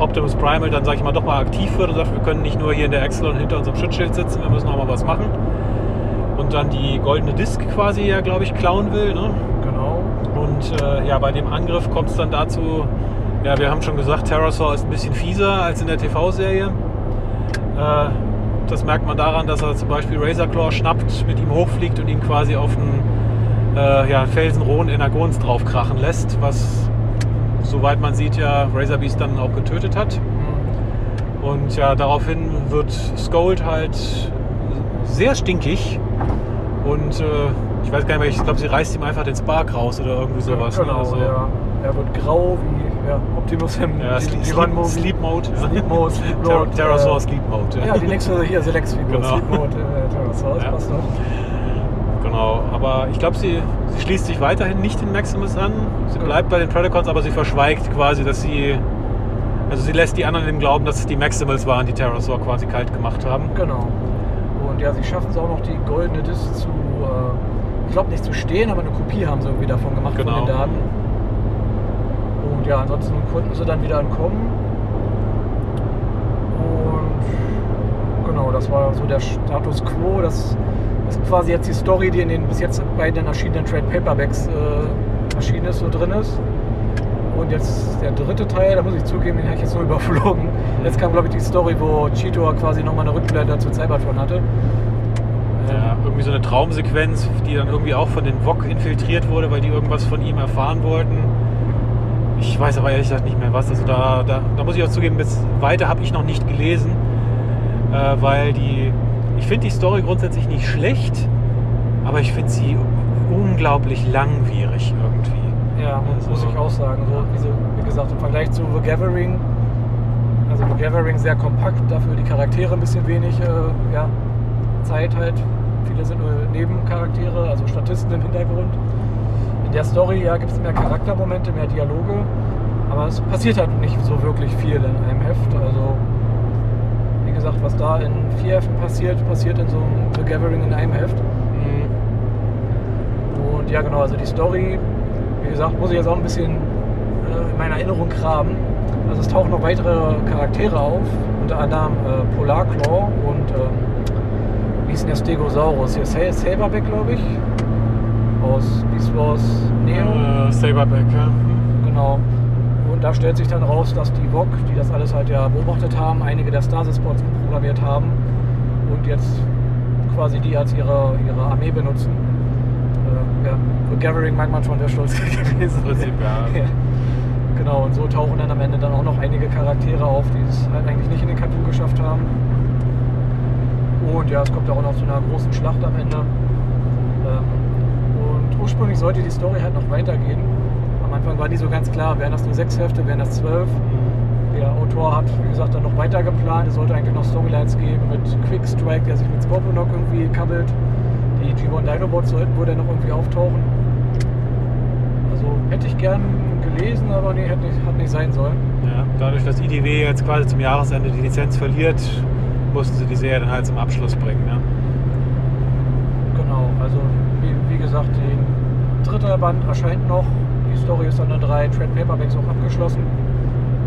Optimus Primal dann, sag ich mal, doch mal aktiv wird und sagt, wir können nicht nur hier in der Excel und hinter unserem Schutzschild sitzen, wir müssen auch mal was machen. Und dann die goldene Disk quasi ja, glaube ich, klauen will. Ne? Genau. Und äh, ja, bei dem Angriff kommt es dann dazu, ja, wir haben schon gesagt, Terrorsaur ist ein bisschen fieser als in der TV-Serie. Äh, das merkt man daran, dass er zum Beispiel Razorclaw schnappt, mit ihm hochfliegt und ihn quasi auf einen äh, ja, felsenrohen Energons draufkrachen lässt, was, soweit man sieht, ja Razor Beast dann auch getötet hat. Und ja, daraufhin wird Scold halt sehr stinkig und äh, ich weiß gar nicht mehr, ich glaube, sie reißt ihm einfach den Spark raus oder irgendwie sowas. ne? Genau, Also, ja. Er wird grau wie ja, Optimus im Ja, die- Sleep, die Sleep, Run-Movie. Sleep Mode. ja. Sleep Mode, Sleep Ter Mode. Terrorsaur äh, Sleep Mode. Ja, die nächste hier, Select Figur, Genau. Sleep Mode, äh, das Ja. passt doch. Genau, aber ich glaube, sie, sie schließt sich weiterhin nicht den Maximus an. Sie Ja. bleibt bei den Predacons, aber sie verschweigt quasi, dass sie. Also sie lässt die anderen im Glauben, dass es die Maximals waren, die Terrorsaur quasi kalt gemacht haben. Genau. Und ja, sie schaffen es auch noch, die goldene Disk zu, äh, ich glaube nicht zu stehen, aber eine Kopie haben sie irgendwie davon gemacht Genau. von den Daten. Und ja, ansonsten konnten sie dann wieder entkommen. Und genau, das war so der Status quo. Das ist quasi jetzt die Story, die in den bis jetzt beiden erschienenen Trade Paperbacks äh, erschienen ist, so drin ist. Und jetzt der dritte Teil, da muss ich zugeben, den habe ich jetzt nur überflogen. Jetzt kam, glaube ich, die Story, wo Cheetor quasi nochmal eine Rückblende zu Cybertron hatte. Ja, irgendwie so eine Traumsequenz, die dann irgendwie auch von den VOG infiltriert wurde, weil die irgendwas von ihm erfahren wollten. Ich weiß aber ehrlich gesagt nicht mehr was. Also da, da, da muss ich auch zugeben, bis weiter habe ich noch nicht gelesen, äh, weil die. Ich finde die Story grundsätzlich nicht schlecht, aber ich finde sie unglaublich langwierig irgendwie. Ja, Also- muss ich auch sagen. So, wie, so, wie gesagt, im Vergleich zu The Gathering, also The Gathering sehr kompakt, dafür die Charaktere ein bisschen wenig äh, ja, Zeit halt. Viele sind nur Nebencharaktere, also Statisten im Hintergrund. In der Story ja, gibt es mehr Charaktermomente, mehr Dialoge, aber es passiert halt nicht so wirklich viel in einem Heft. Also, wie gesagt, was da in vier Heften passiert, passiert in so einem The Gathering in einem Heft. Mhm. Und ja, genau, also die Story, wie gesagt, muss ich jetzt auch ein bisschen äh, in meiner Erinnerung graben. Also es tauchen noch weitere Charaktere auf, unter anderem äh, Polarclaw und ähm, wie hieß denn der Stegosaurus? Hier Sal- Saberback, glaube ich, aus Beast Wars Neo. Äh, Saberback, ja. Genau. Und da stellt sich dann raus, dass die VOG, die das alles halt ja beobachtet haben, einige der Stasis-Bots umprogrammiert haben und jetzt quasi die als ihre, ihre Armee benutzen. Äh, ja, für Gathering mag man schon sehr stolz gewesen. Prinzip, ja. ja. Genau, und so tauchen dann am Ende dann auch noch einige Charaktere auf, die es halt eigentlich nicht in den Cartoon geschafft haben. Und ja, es kommt ja auch noch zu einer großen Schlacht am Ende. Ursprünglich sollte die Story halt noch weitergehen. Am Anfang war nie so ganz klar, wären das nur sechs Hefte, wären das zwölf. Der Autor hat, wie gesagt, dann noch weiter geplant. Es sollte eigentlich noch Storylines geben mit Quick Strike, der sich mit Scorponok irgendwie kabbelt. Die G1 Dinobots sollten wohl dann noch irgendwie auftauchen. Also hätte ich gern gelesen, aber nee, hat nicht, hat nicht sein sollen. Ja, dadurch, dass IDW jetzt quasi zum Jahresende die Lizenz verliert, mussten sie die Serie dann halt zum Abschluss bringen. Ja. Genau, also wie, wie gesagt, der dritte Band erscheint noch. Die Story ist dann in drei Trade Paperbacks auch abgeschlossen.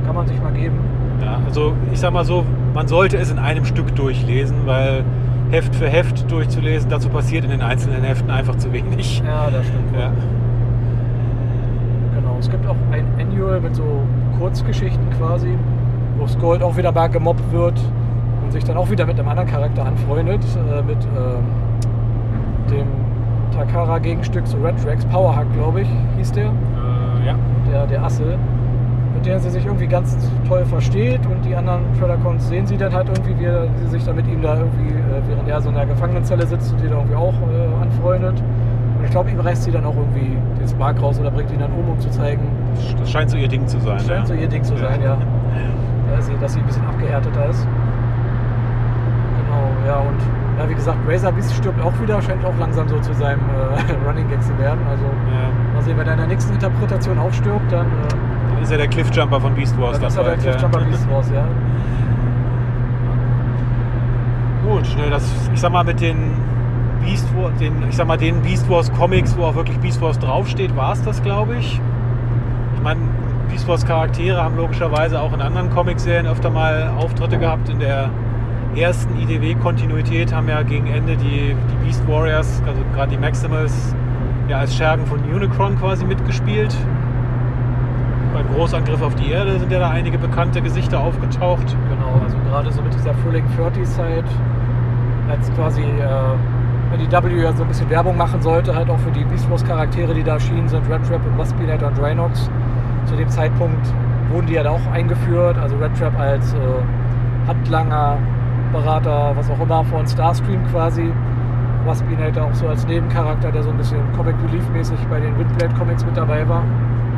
Kann man sich mal geben. Ja, also ich sag mal so, man sollte es in einem Stück durchlesen, weil Heft für Heft durchzulesen, dazu passiert in den einzelnen Heften einfach zu wenig. Ja, das stimmt. Ja. Genau. Es gibt auch ein Annual mit so Kurzgeschichten quasi, wo Skold auch wieder mal gemobbt wird und sich dann auch wieder mit einem anderen Charakter anfreundet, äh, mit ähm, dem Takara-Gegenstück zu Red Drax, Powerhack, glaube ich, hieß der. Äh, ja. der, der Assel. mit der sie sich irgendwie ganz toll versteht und die anderen Predacons sehen sie dann halt irgendwie, wie sie sich dann mit ihm da irgendwie, äh, während er so in der Gefangenenzelle sitzt und die da irgendwie auch äh, anfreundet. Und ich glaube, ihm reißt sie dann auch irgendwie den Spark raus oder bringt ihn dann um, um zu zeigen, Das scheint so ihr Ding zu sein. das scheint ja. so ihr Ding zu sein, ja. Dass sie, dass sie ein bisschen abgehärteter ist. Genau, ja, und ja, wie gesagt, Razor Beast stirbt auch wieder, scheint auch langsam so zu seinem äh, Running Gag zu werden. Also Ja. mal sehen, wenn er in der nächsten Interpretation auch stirbt, dann, äh, Dann ist er der Cliffjumper von Beast Wars. dann ist er der Cliffjumper Beast Wars, ja. Gut, das, ich sag mal, mit den Beast Wars, den, ich sag mal, den Beast Wars Comics, wo auch wirklich Beast Wars draufsteht, war es das, glaube ich. Ich meine, Beast Wars Charaktere haben logischerweise auch in anderen Comicserien öfter mal Auftritte gehabt. In der ersten IDW-Kontinuität haben ja gegen Ende die, die Beast Warriors, also gerade die Maximals, ja als Schergen von Unicron quasi mitgespielt. Beim Großangriff auf die Erde sind ja da einige bekannte Gesichter aufgetaucht. Genau, also gerade so mit dieser Frühling 30 Zeit, als quasi, äh, wenn die W ja so ein bisschen Werbung machen sollte, halt auch für die Beast Wars Charaktere, die da erschienen sind, Red Trap und Waspinator und Drinox. Zu dem Zeitpunkt wurden die ja da auch eingeführt, also Red Trap als äh, Handlanger, Berater, was auch immer, von Starscream quasi. Waspinator auch so als Nebencharakter, der so ein bisschen Comic Relief mäßig bei den Windblade Comics mit dabei war.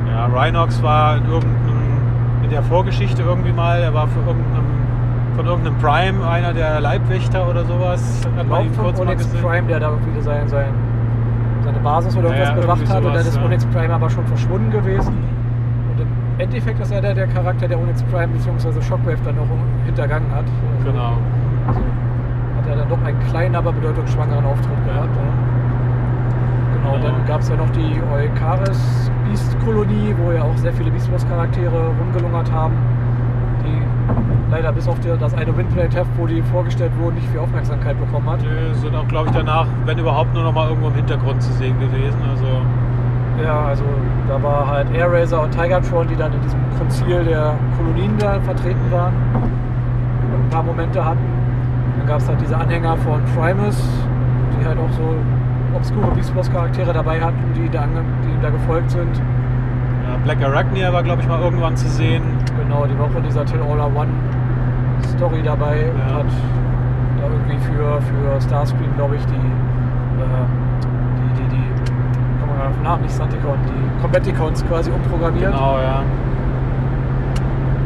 Ja, Rhinox war in irgendeinem, in der Vorgeschichte irgendwie mal, er war für irgendeinem, von irgendeinem Prime einer der Leibwächter oder sowas. Hat man ihn kurz mal Onyx gesehen. Prime, der da irgendwie sein, sein, seine Basis oder irgendwas bewacht irgendwie hat und dann sowas, ist ja. Onyx Prime aber schon verschwunden gewesen. Und im Endeffekt ist er der, der Charakter, der Onyx Prime bzw. Shockwave dann noch hintergangen hat. Genau. Also hat er dann doch einen kleinen, aber bedeutungsschwangeren Auftritt gehabt. Ja. Genau, Genau. dann gab es ja noch die Eukaris Beast Kolonie, wo ja auch sehr viele Beast Wars Charaktere rumgelungert haben, die leider bis auf die, das eine Windplate Heft, wo die vorgestellt wurden, nicht viel Aufmerksamkeit bekommen hat. Die sind auch, glaube ich, danach, wenn überhaupt, nur noch mal irgendwo im Hintergrund zu sehen gewesen. Also, Ja, also da war halt Air Razor und Tigertron, die dann in diesem Konzil der Kolonien da vertreten waren ein paar Momente hatten. Dann gab es halt diese Anhänger von Primus, die halt auch so obskure Beast Wars Charaktere dabei hatten, die, da, die ihm da gefolgt sind. ja, Black Arachnia war, glaube ich, mal irgendwann zu sehen. Genau, die war auch in dieser Till All One Story dabei und Ja. hat da irgendwie für, für Starscream, glaube ich, die, äh, die, die, die, komm mal auf den Namen, nicht Santicon, die Combaticons quasi umprogrammiert. Genau, ja.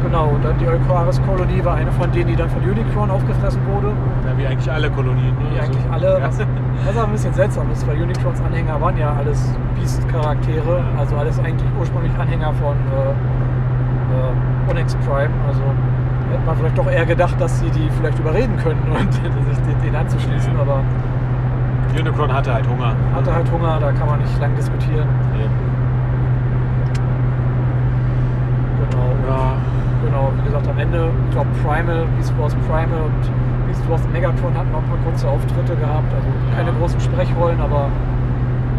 Genau, und dann die Eucharis-Kolonie war eine von denen, die dann von Unicron aufgefressen wurde. ja. Wie eigentlich alle Kolonien. ne? Wie Also, eigentlich alle. Ja. Was, was auch ein bisschen seltsam ist, weil Unicrons Anhänger waren ja alles Beast-Charaktere, Ja. also alles eigentlich ursprünglich Anhänger von äh, äh, Onyx Prime. Also hätte man vielleicht doch eher gedacht, dass sie die vielleicht überreden können und sich den, den anzuschließen, Ja. aber Unicron hatte halt Hunger. hatte halt Hunger, da kann man nicht lang diskutieren. Genau. Ja. Genau, wie gesagt, am Ende, ich glaube, Primal, Beast Wars Primal und Beast Wars Megatron hatten noch ein paar kurze Auftritte gehabt. Also keine Ja. großen Sprechrollen, aber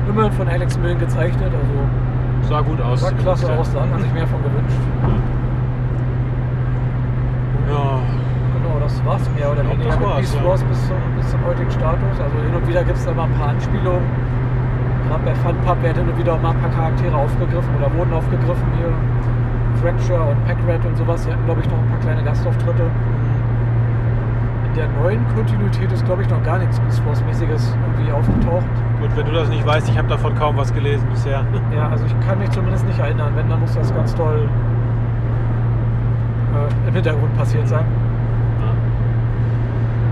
immerhin von Alex Millen gezeichnet. Also Sah gut aus. sah klasse aus, da hat man sich mehr von gewünscht. Ja. Genau, das war's mehr oder glaub, weniger das mit Beast ja. Wars bis zum, bis zum heutigen Status. Also hin und wieder gibt es da mal ein paar Anspielungen. Gerade bei Funpub werden hin und wieder mal ein paar Charaktere aufgegriffen oder wurden aufgegriffen hier. Fracture und Packrat und sowas, die hatten glaube ich noch ein paar kleine Gastauftritte. In der neuen Kontinuität ist glaube ich noch gar nichts Beast Wars-mäßiges irgendwie aufgetaucht. Gut, wenn du das nicht weißt, ich habe davon kaum was gelesen bisher. Ja, also ich kann mich zumindest nicht erinnern. Wenn, dann muss das ganz toll äh, im Hintergrund passiert sein.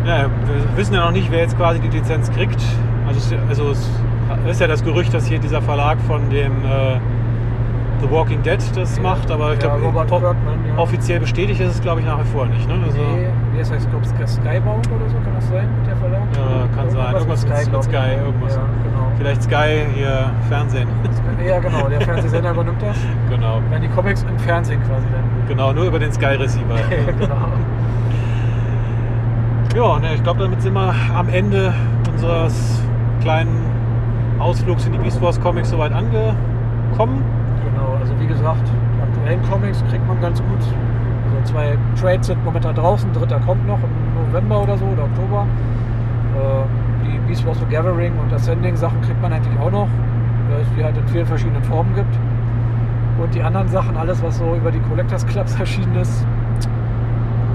Ja, wir wissen ja noch nicht, wer jetzt quasi die Lizenz kriegt. Also, es, also es ist ja das Gerücht, dass hier dieser Verlag von dem äh, The Walking Dead das macht, aber ich Ja, glaube, ja. offiziell bestätigt ist es, glaube ich, nach wie vor nicht. Ne? Also, Nee, wie heißt das? Ich glaube, Skybound oder so, kann das sein, der Verlag? Ja, kann sein. Irgendwas mit- mit glaub ich. Sky, irgendwas. Ja, genau. Vielleicht Sky hier Fernsehen. Ja, genau, der Fernsehsender übernimmt das. genau. Wenn die Comics im Fernsehen quasi dann. Genau, nur über den Sky Receiver. genau. Ja, ne, ich glaube, damit sind wir am Ende unseres kleinen Ausflugs in die Beast Wars Comics soweit angekommen. Gesagt, die aktuellen Comics kriegt man ganz gut. Also zwei Trades sind momentan draußen, dritter kommt noch im November oder so oder Oktober. Äh, die Beast Wars The Gathering und Ascending Sachen kriegt man eigentlich auch noch, weil es die halt in vielen verschiedenen Formen gibt. Und die anderen Sachen, alles was so über die Collectors Clubs erschienen ist,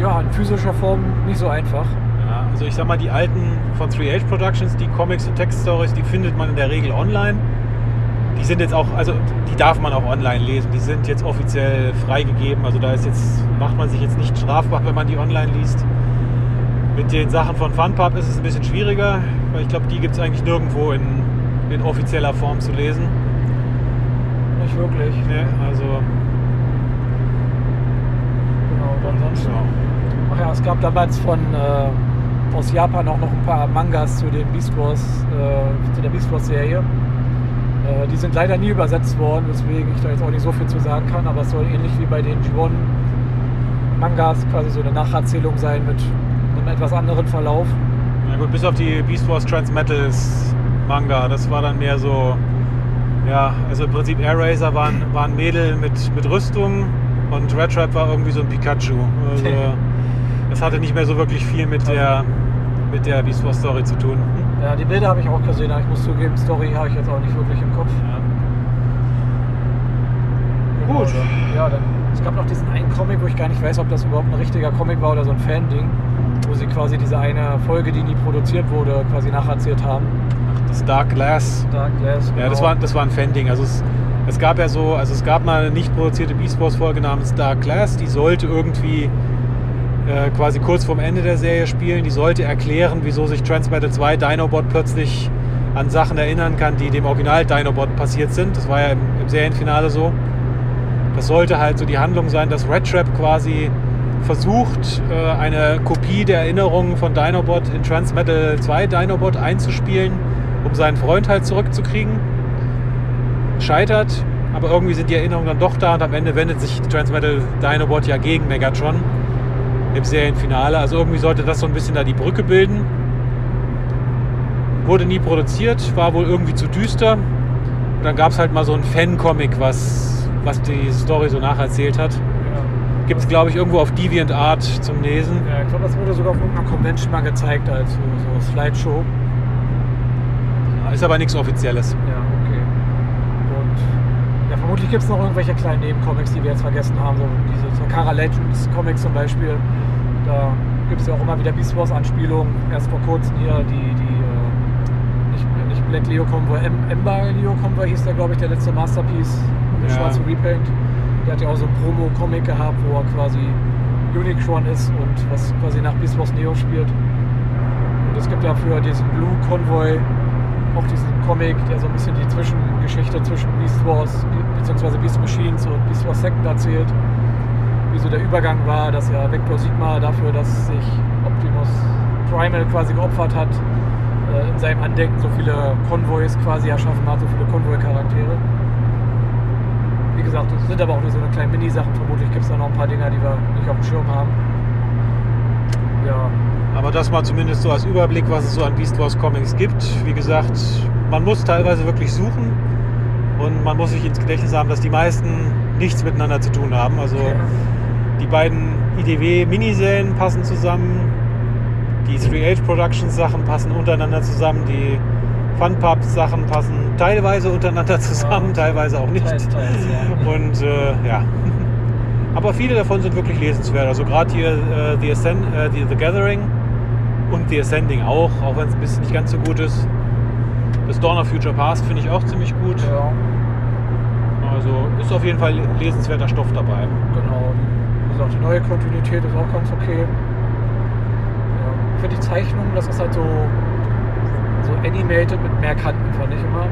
ja, in physischer Form nicht so einfach. Ja, also ich sag mal, die alten von 3H Productions, die Comics und Text-Stories, die findet man in der Regel online. Die sind jetzt auch, also die darf man auch online lesen. Die sind jetzt offiziell freigegeben. Also da ist jetzt, macht man sich jetzt nicht strafbar, wenn man die online liest. Mit den Sachen von Funpub ist es ein bisschen schwieriger, weil ich glaube, die gibt es eigentlich nirgendwo in, in offizieller Form zu lesen. Nicht wirklich. Ne? Also, Genau, und ansonsten. ja. Ach ja, es gab damals von äh, aus Japan auch noch ein paar Mangas zu den Beast Wars, äh, zu der Beast Wars Serie. Äh, die sind leider nie übersetzt worden, weswegen ich da jetzt auch nicht so viel zu sagen kann, aber es soll ähnlich wie bei den G1 Mangas quasi so eine Nacherzählung sein mit einem etwas anderen Verlauf. Na gut, bis auf die Beast Wars Transmetals Manga, das war dann mehr so, ja, also im Prinzip Air Racer waren, waren Mädel mit, mit Rüstung und Red Trap war irgendwie so ein Pikachu. Also, das hatte nicht mehr so wirklich viel mit der, mit der Beast Wars Story zu tun. Ja, die Bilder habe ich auch gesehen, aber ich muss zugeben, Story habe ich jetzt auch nicht wirklich im Kopf. Gut. Genau, Ja, dann, es gab noch diesen einen Comic, wo ich gar nicht weiß, ob das überhaupt ein richtiger Comic war oder so ein Fan-Ding, wo sie quasi diese eine Folge, die nie produziert wurde, quasi nacherzählt haben. Das Dark Glass. Dark Glass. Ja, das genau. war, das war ein Fan-Ding. Also es, es gab ja so, also es gab mal eine nicht produzierte Beast Wars Folge namens Dark Glass, die sollte irgendwie äh, quasi kurz vorm Ende der Serie spielen. Die sollte erklären, wieso sich Transmetal 2 Dinobot plötzlich an Sachen erinnern kann, die dem Original Dinobot passiert sind. Das war ja im, im Serienfinale so. Das sollte halt so die Handlung sein, dass Red Trap quasi versucht, äh, eine Kopie der Erinnerungen von Dinobot in Transmetal 2 Dinobot einzuspielen, um seinen Freund halt zurückzukriegen. Scheitert, aber irgendwie sind die Erinnerungen dann doch da und am Ende wendet sich Transmetal Dinobot ja gegen Megatron im Serienfinale. Also irgendwie sollte das so ein bisschen da die Brücke bilden. Wurde nie produziert, war wohl irgendwie zu düster. Und dann gab es halt mal so ein Fan-Comic, was, was die Story so nacherzählt hat. Ja. Gibt es, glaube ich, irgendwo auf DeviantArt zum Lesen. Ja, ich glaube, das wurde sogar auf irgendeiner Convention mal gezeigt als so, so Slideshow. Ist aber nichts Offizielles. Ja, okay. Und ja, vermutlich gibt es noch irgendwelche kleinen Nebencomics, die wir jetzt vergessen haben. So diese Takara Legends Comics zum Beispiel. Da gibt es ja auch immer wieder Beast Wars Anspielungen. Erst vor kurzem hier die, die äh, nicht, nicht Black Leo Convoy, em Ember Leo Convoy hieß der, glaube ich, der letzte Masterpiece mit Ja. schwarzem Repaint. Der hat ja auch so ein Promo-Comic gehabt, wo er quasi Unicron ist und was quasi nach Beast Wars Neo spielt. Und es gibt ja für diesen Blue Convoy auch diesen Comic, der so ein bisschen die Zwischengeschichte zwischen Beast Wars bzw. Beast Machines und Beast Wars Second erzählt. Wie so der Übergang war, dass ja Vector Sigma dafür, dass sich Optimus Primal quasi geopfert hat, äh, in seinem Andenken so viele Konvois quasi erschaffen hat, so viele Konvoi-Charaktere. Wie gesagt, das sind aber auch nur so eine kleine Mini-Sachen. Vermutlich gibt es da noch ein paar Dinger, die wir nicht auf dem Schirm haben. Ja, Aber das mal zumindest so als Überblick, was es so an Beast Wars Comics gibt. Wie gesagt, man muss teilweise wirklich suchen und man muss sich ins Gedächtnis haben, dass die meisten nichts miteinander zu tun haben. Also die beiden IDW-Miniserien passen zusammen, die 3H Productions Sachen passen untereinander zusammen, die Funpub Sachen passen teilweise untereinander zusammen, teilweise auch nicht. Und äh, ja. Aber viele davon sind wirklich lesenswert. Also gerade hier äh, The, Ascend, äh, The, The Gathering und The Ascending auch, auch wenn es ein bisschen nicht ganz so gut ist. Das Dawn of Future Past finde ich auch ziemlich gut. ja. Also ist auf jeden Fall lesenswerter Stoff dabei. Genau. Gesagt, die neue Kontinuität ist auch ganz okay. Ja. Für die Zeichnung, das ist halt so, so animated mit mehr Kanten, fand ich immer.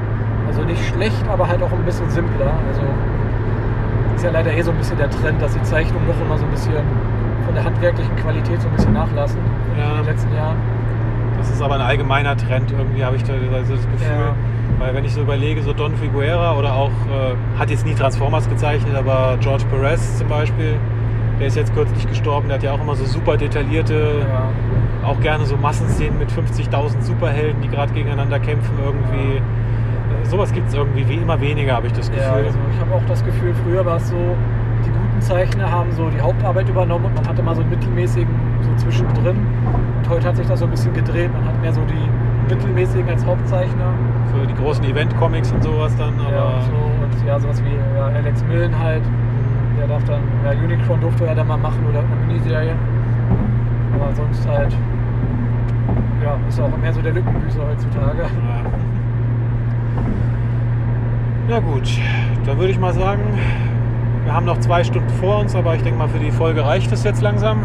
Also nicht schlecht, aber halt auch ein bisschen simpler. Also ist ja leider eh so ein bisschen der Trend, dass die Zeichnungen noch immer so ein bisschen von der handwerklichen Qualität so ein bisschen nachlassen Ja. in den letzten Jahren. Das ist aber ein allgemeiner Trend, irgendwie habe ich da das Gefühl. Ja. Weil wenn ich so überlege, so Don Figuera oder auch, äh, hat jetzt nie Transformers gezeichnet, aber George Perez zum Beispiel, der ist jetzt kürzlich gestorben, der hat ja auch immer so super detaillierte, Ja. auch gerne so Massenszenen mit 50.000 Superhelden, die gerade gegeneinander kämpfen irgendwie. Sowas gibt es irgendwie wie immer weniger, habe ich das Gefühl. Ja, also ich habe auch das Gefühl, früher war es so, die guten Zeichner haben so die Hauptarbeit übernommen und man hatte mal so einen mittelmäßigen so zwischendrin. Und heute hat sich das so ein bisschen gedreht. Man hat mehr so die mittelmäßigen als Hauptzeichner für die großen Event-Comics und sowas dann. Aber ja, so, und ja, sowas wie ja, Alex Millen halt. Der darf dann, ja, Unicron durfte er dann mal machen oder eine Miniserie. Aber sonst halt, ja, ist auch mehr so der Lückenbüßer heutzutage. Ja. Gut, dann würde ich mal sagen, wir haben noch zwei Stunden vor uns, aber ich denke mal für die Folge reicht es jetzt langsam.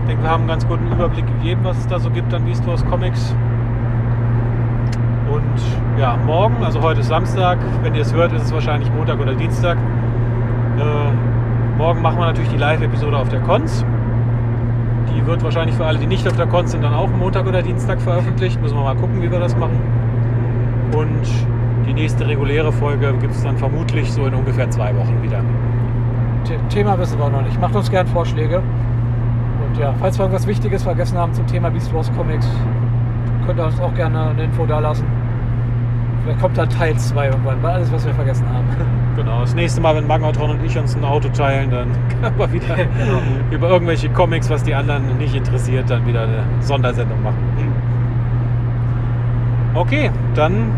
Ich denke, wir haben einen ganz guten Überblick gegeben, was es da so gibt an Beast Wars Comics. Und ja, morgen, also heute ist Samstag, wenn ihr es hört, ist es wahrscheinlich Montag oder Dienstag. Äh, morgen machen wir natürlich die Live-Episode auf der Cons. Die wird wahrscheinlich für alle, die nicht auf der Cons sind, dann auch Montag oder Dienstag veröffentlicht. Müssen wir mal gucken, wie wir das machen. Und die nächste reguläre Folge gibt es dann vermutlich so in ungefähr zwei Wochen wieder. The- Thema wissen wir noch nicht. Macht uns gern Vorschläge. Und ja, falls wir irgendwas Wichtiges vergessen haben zum Thema Beast Wars Comics, könnt ihr uns auch gerne eine Info da lassen. Vielleicht kommt da Teil 2 irgendwann, weil alles, was wir vergessen haben. Genau, das nächste Mal, wenn Magnatron und ich uns ein Auto teilen, dann können wir wieder Genau. über irgendwelche Comics, was die anderen nicht interessiert, dann wieder eine Sondersendung machen. Okay, dann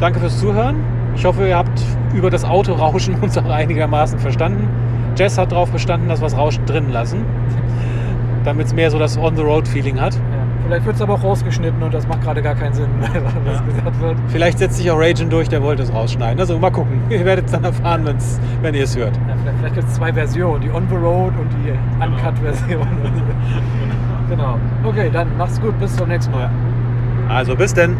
danke fürs Zuhören. Ich hoffe, ihr habt über das Autorauschen uns auch einigermaßen verstanden. Jess hat darauf bestanden, dass wir das Rauschen drin lassen, damit es mehr so das On-the-Road-Feeling hat. Vielleicht wird es aber auch rausgeschnitten und das macht gerade gar keinen Sinn, was Ja. gesagt wird. Vielleicht setzt sich auch Ragen durch, der wollte es rausschneiden. Also mal gucken. Ihr werdet es dann erfahren, wenn's, wenn ihr es hört. Ja, vielleicht vielleicht gibt es zwei Versionen, die On the Road und die Uncut-Version. genau. Okay, dann macht's gut, bis zum nächsten Mal. Also bis denn.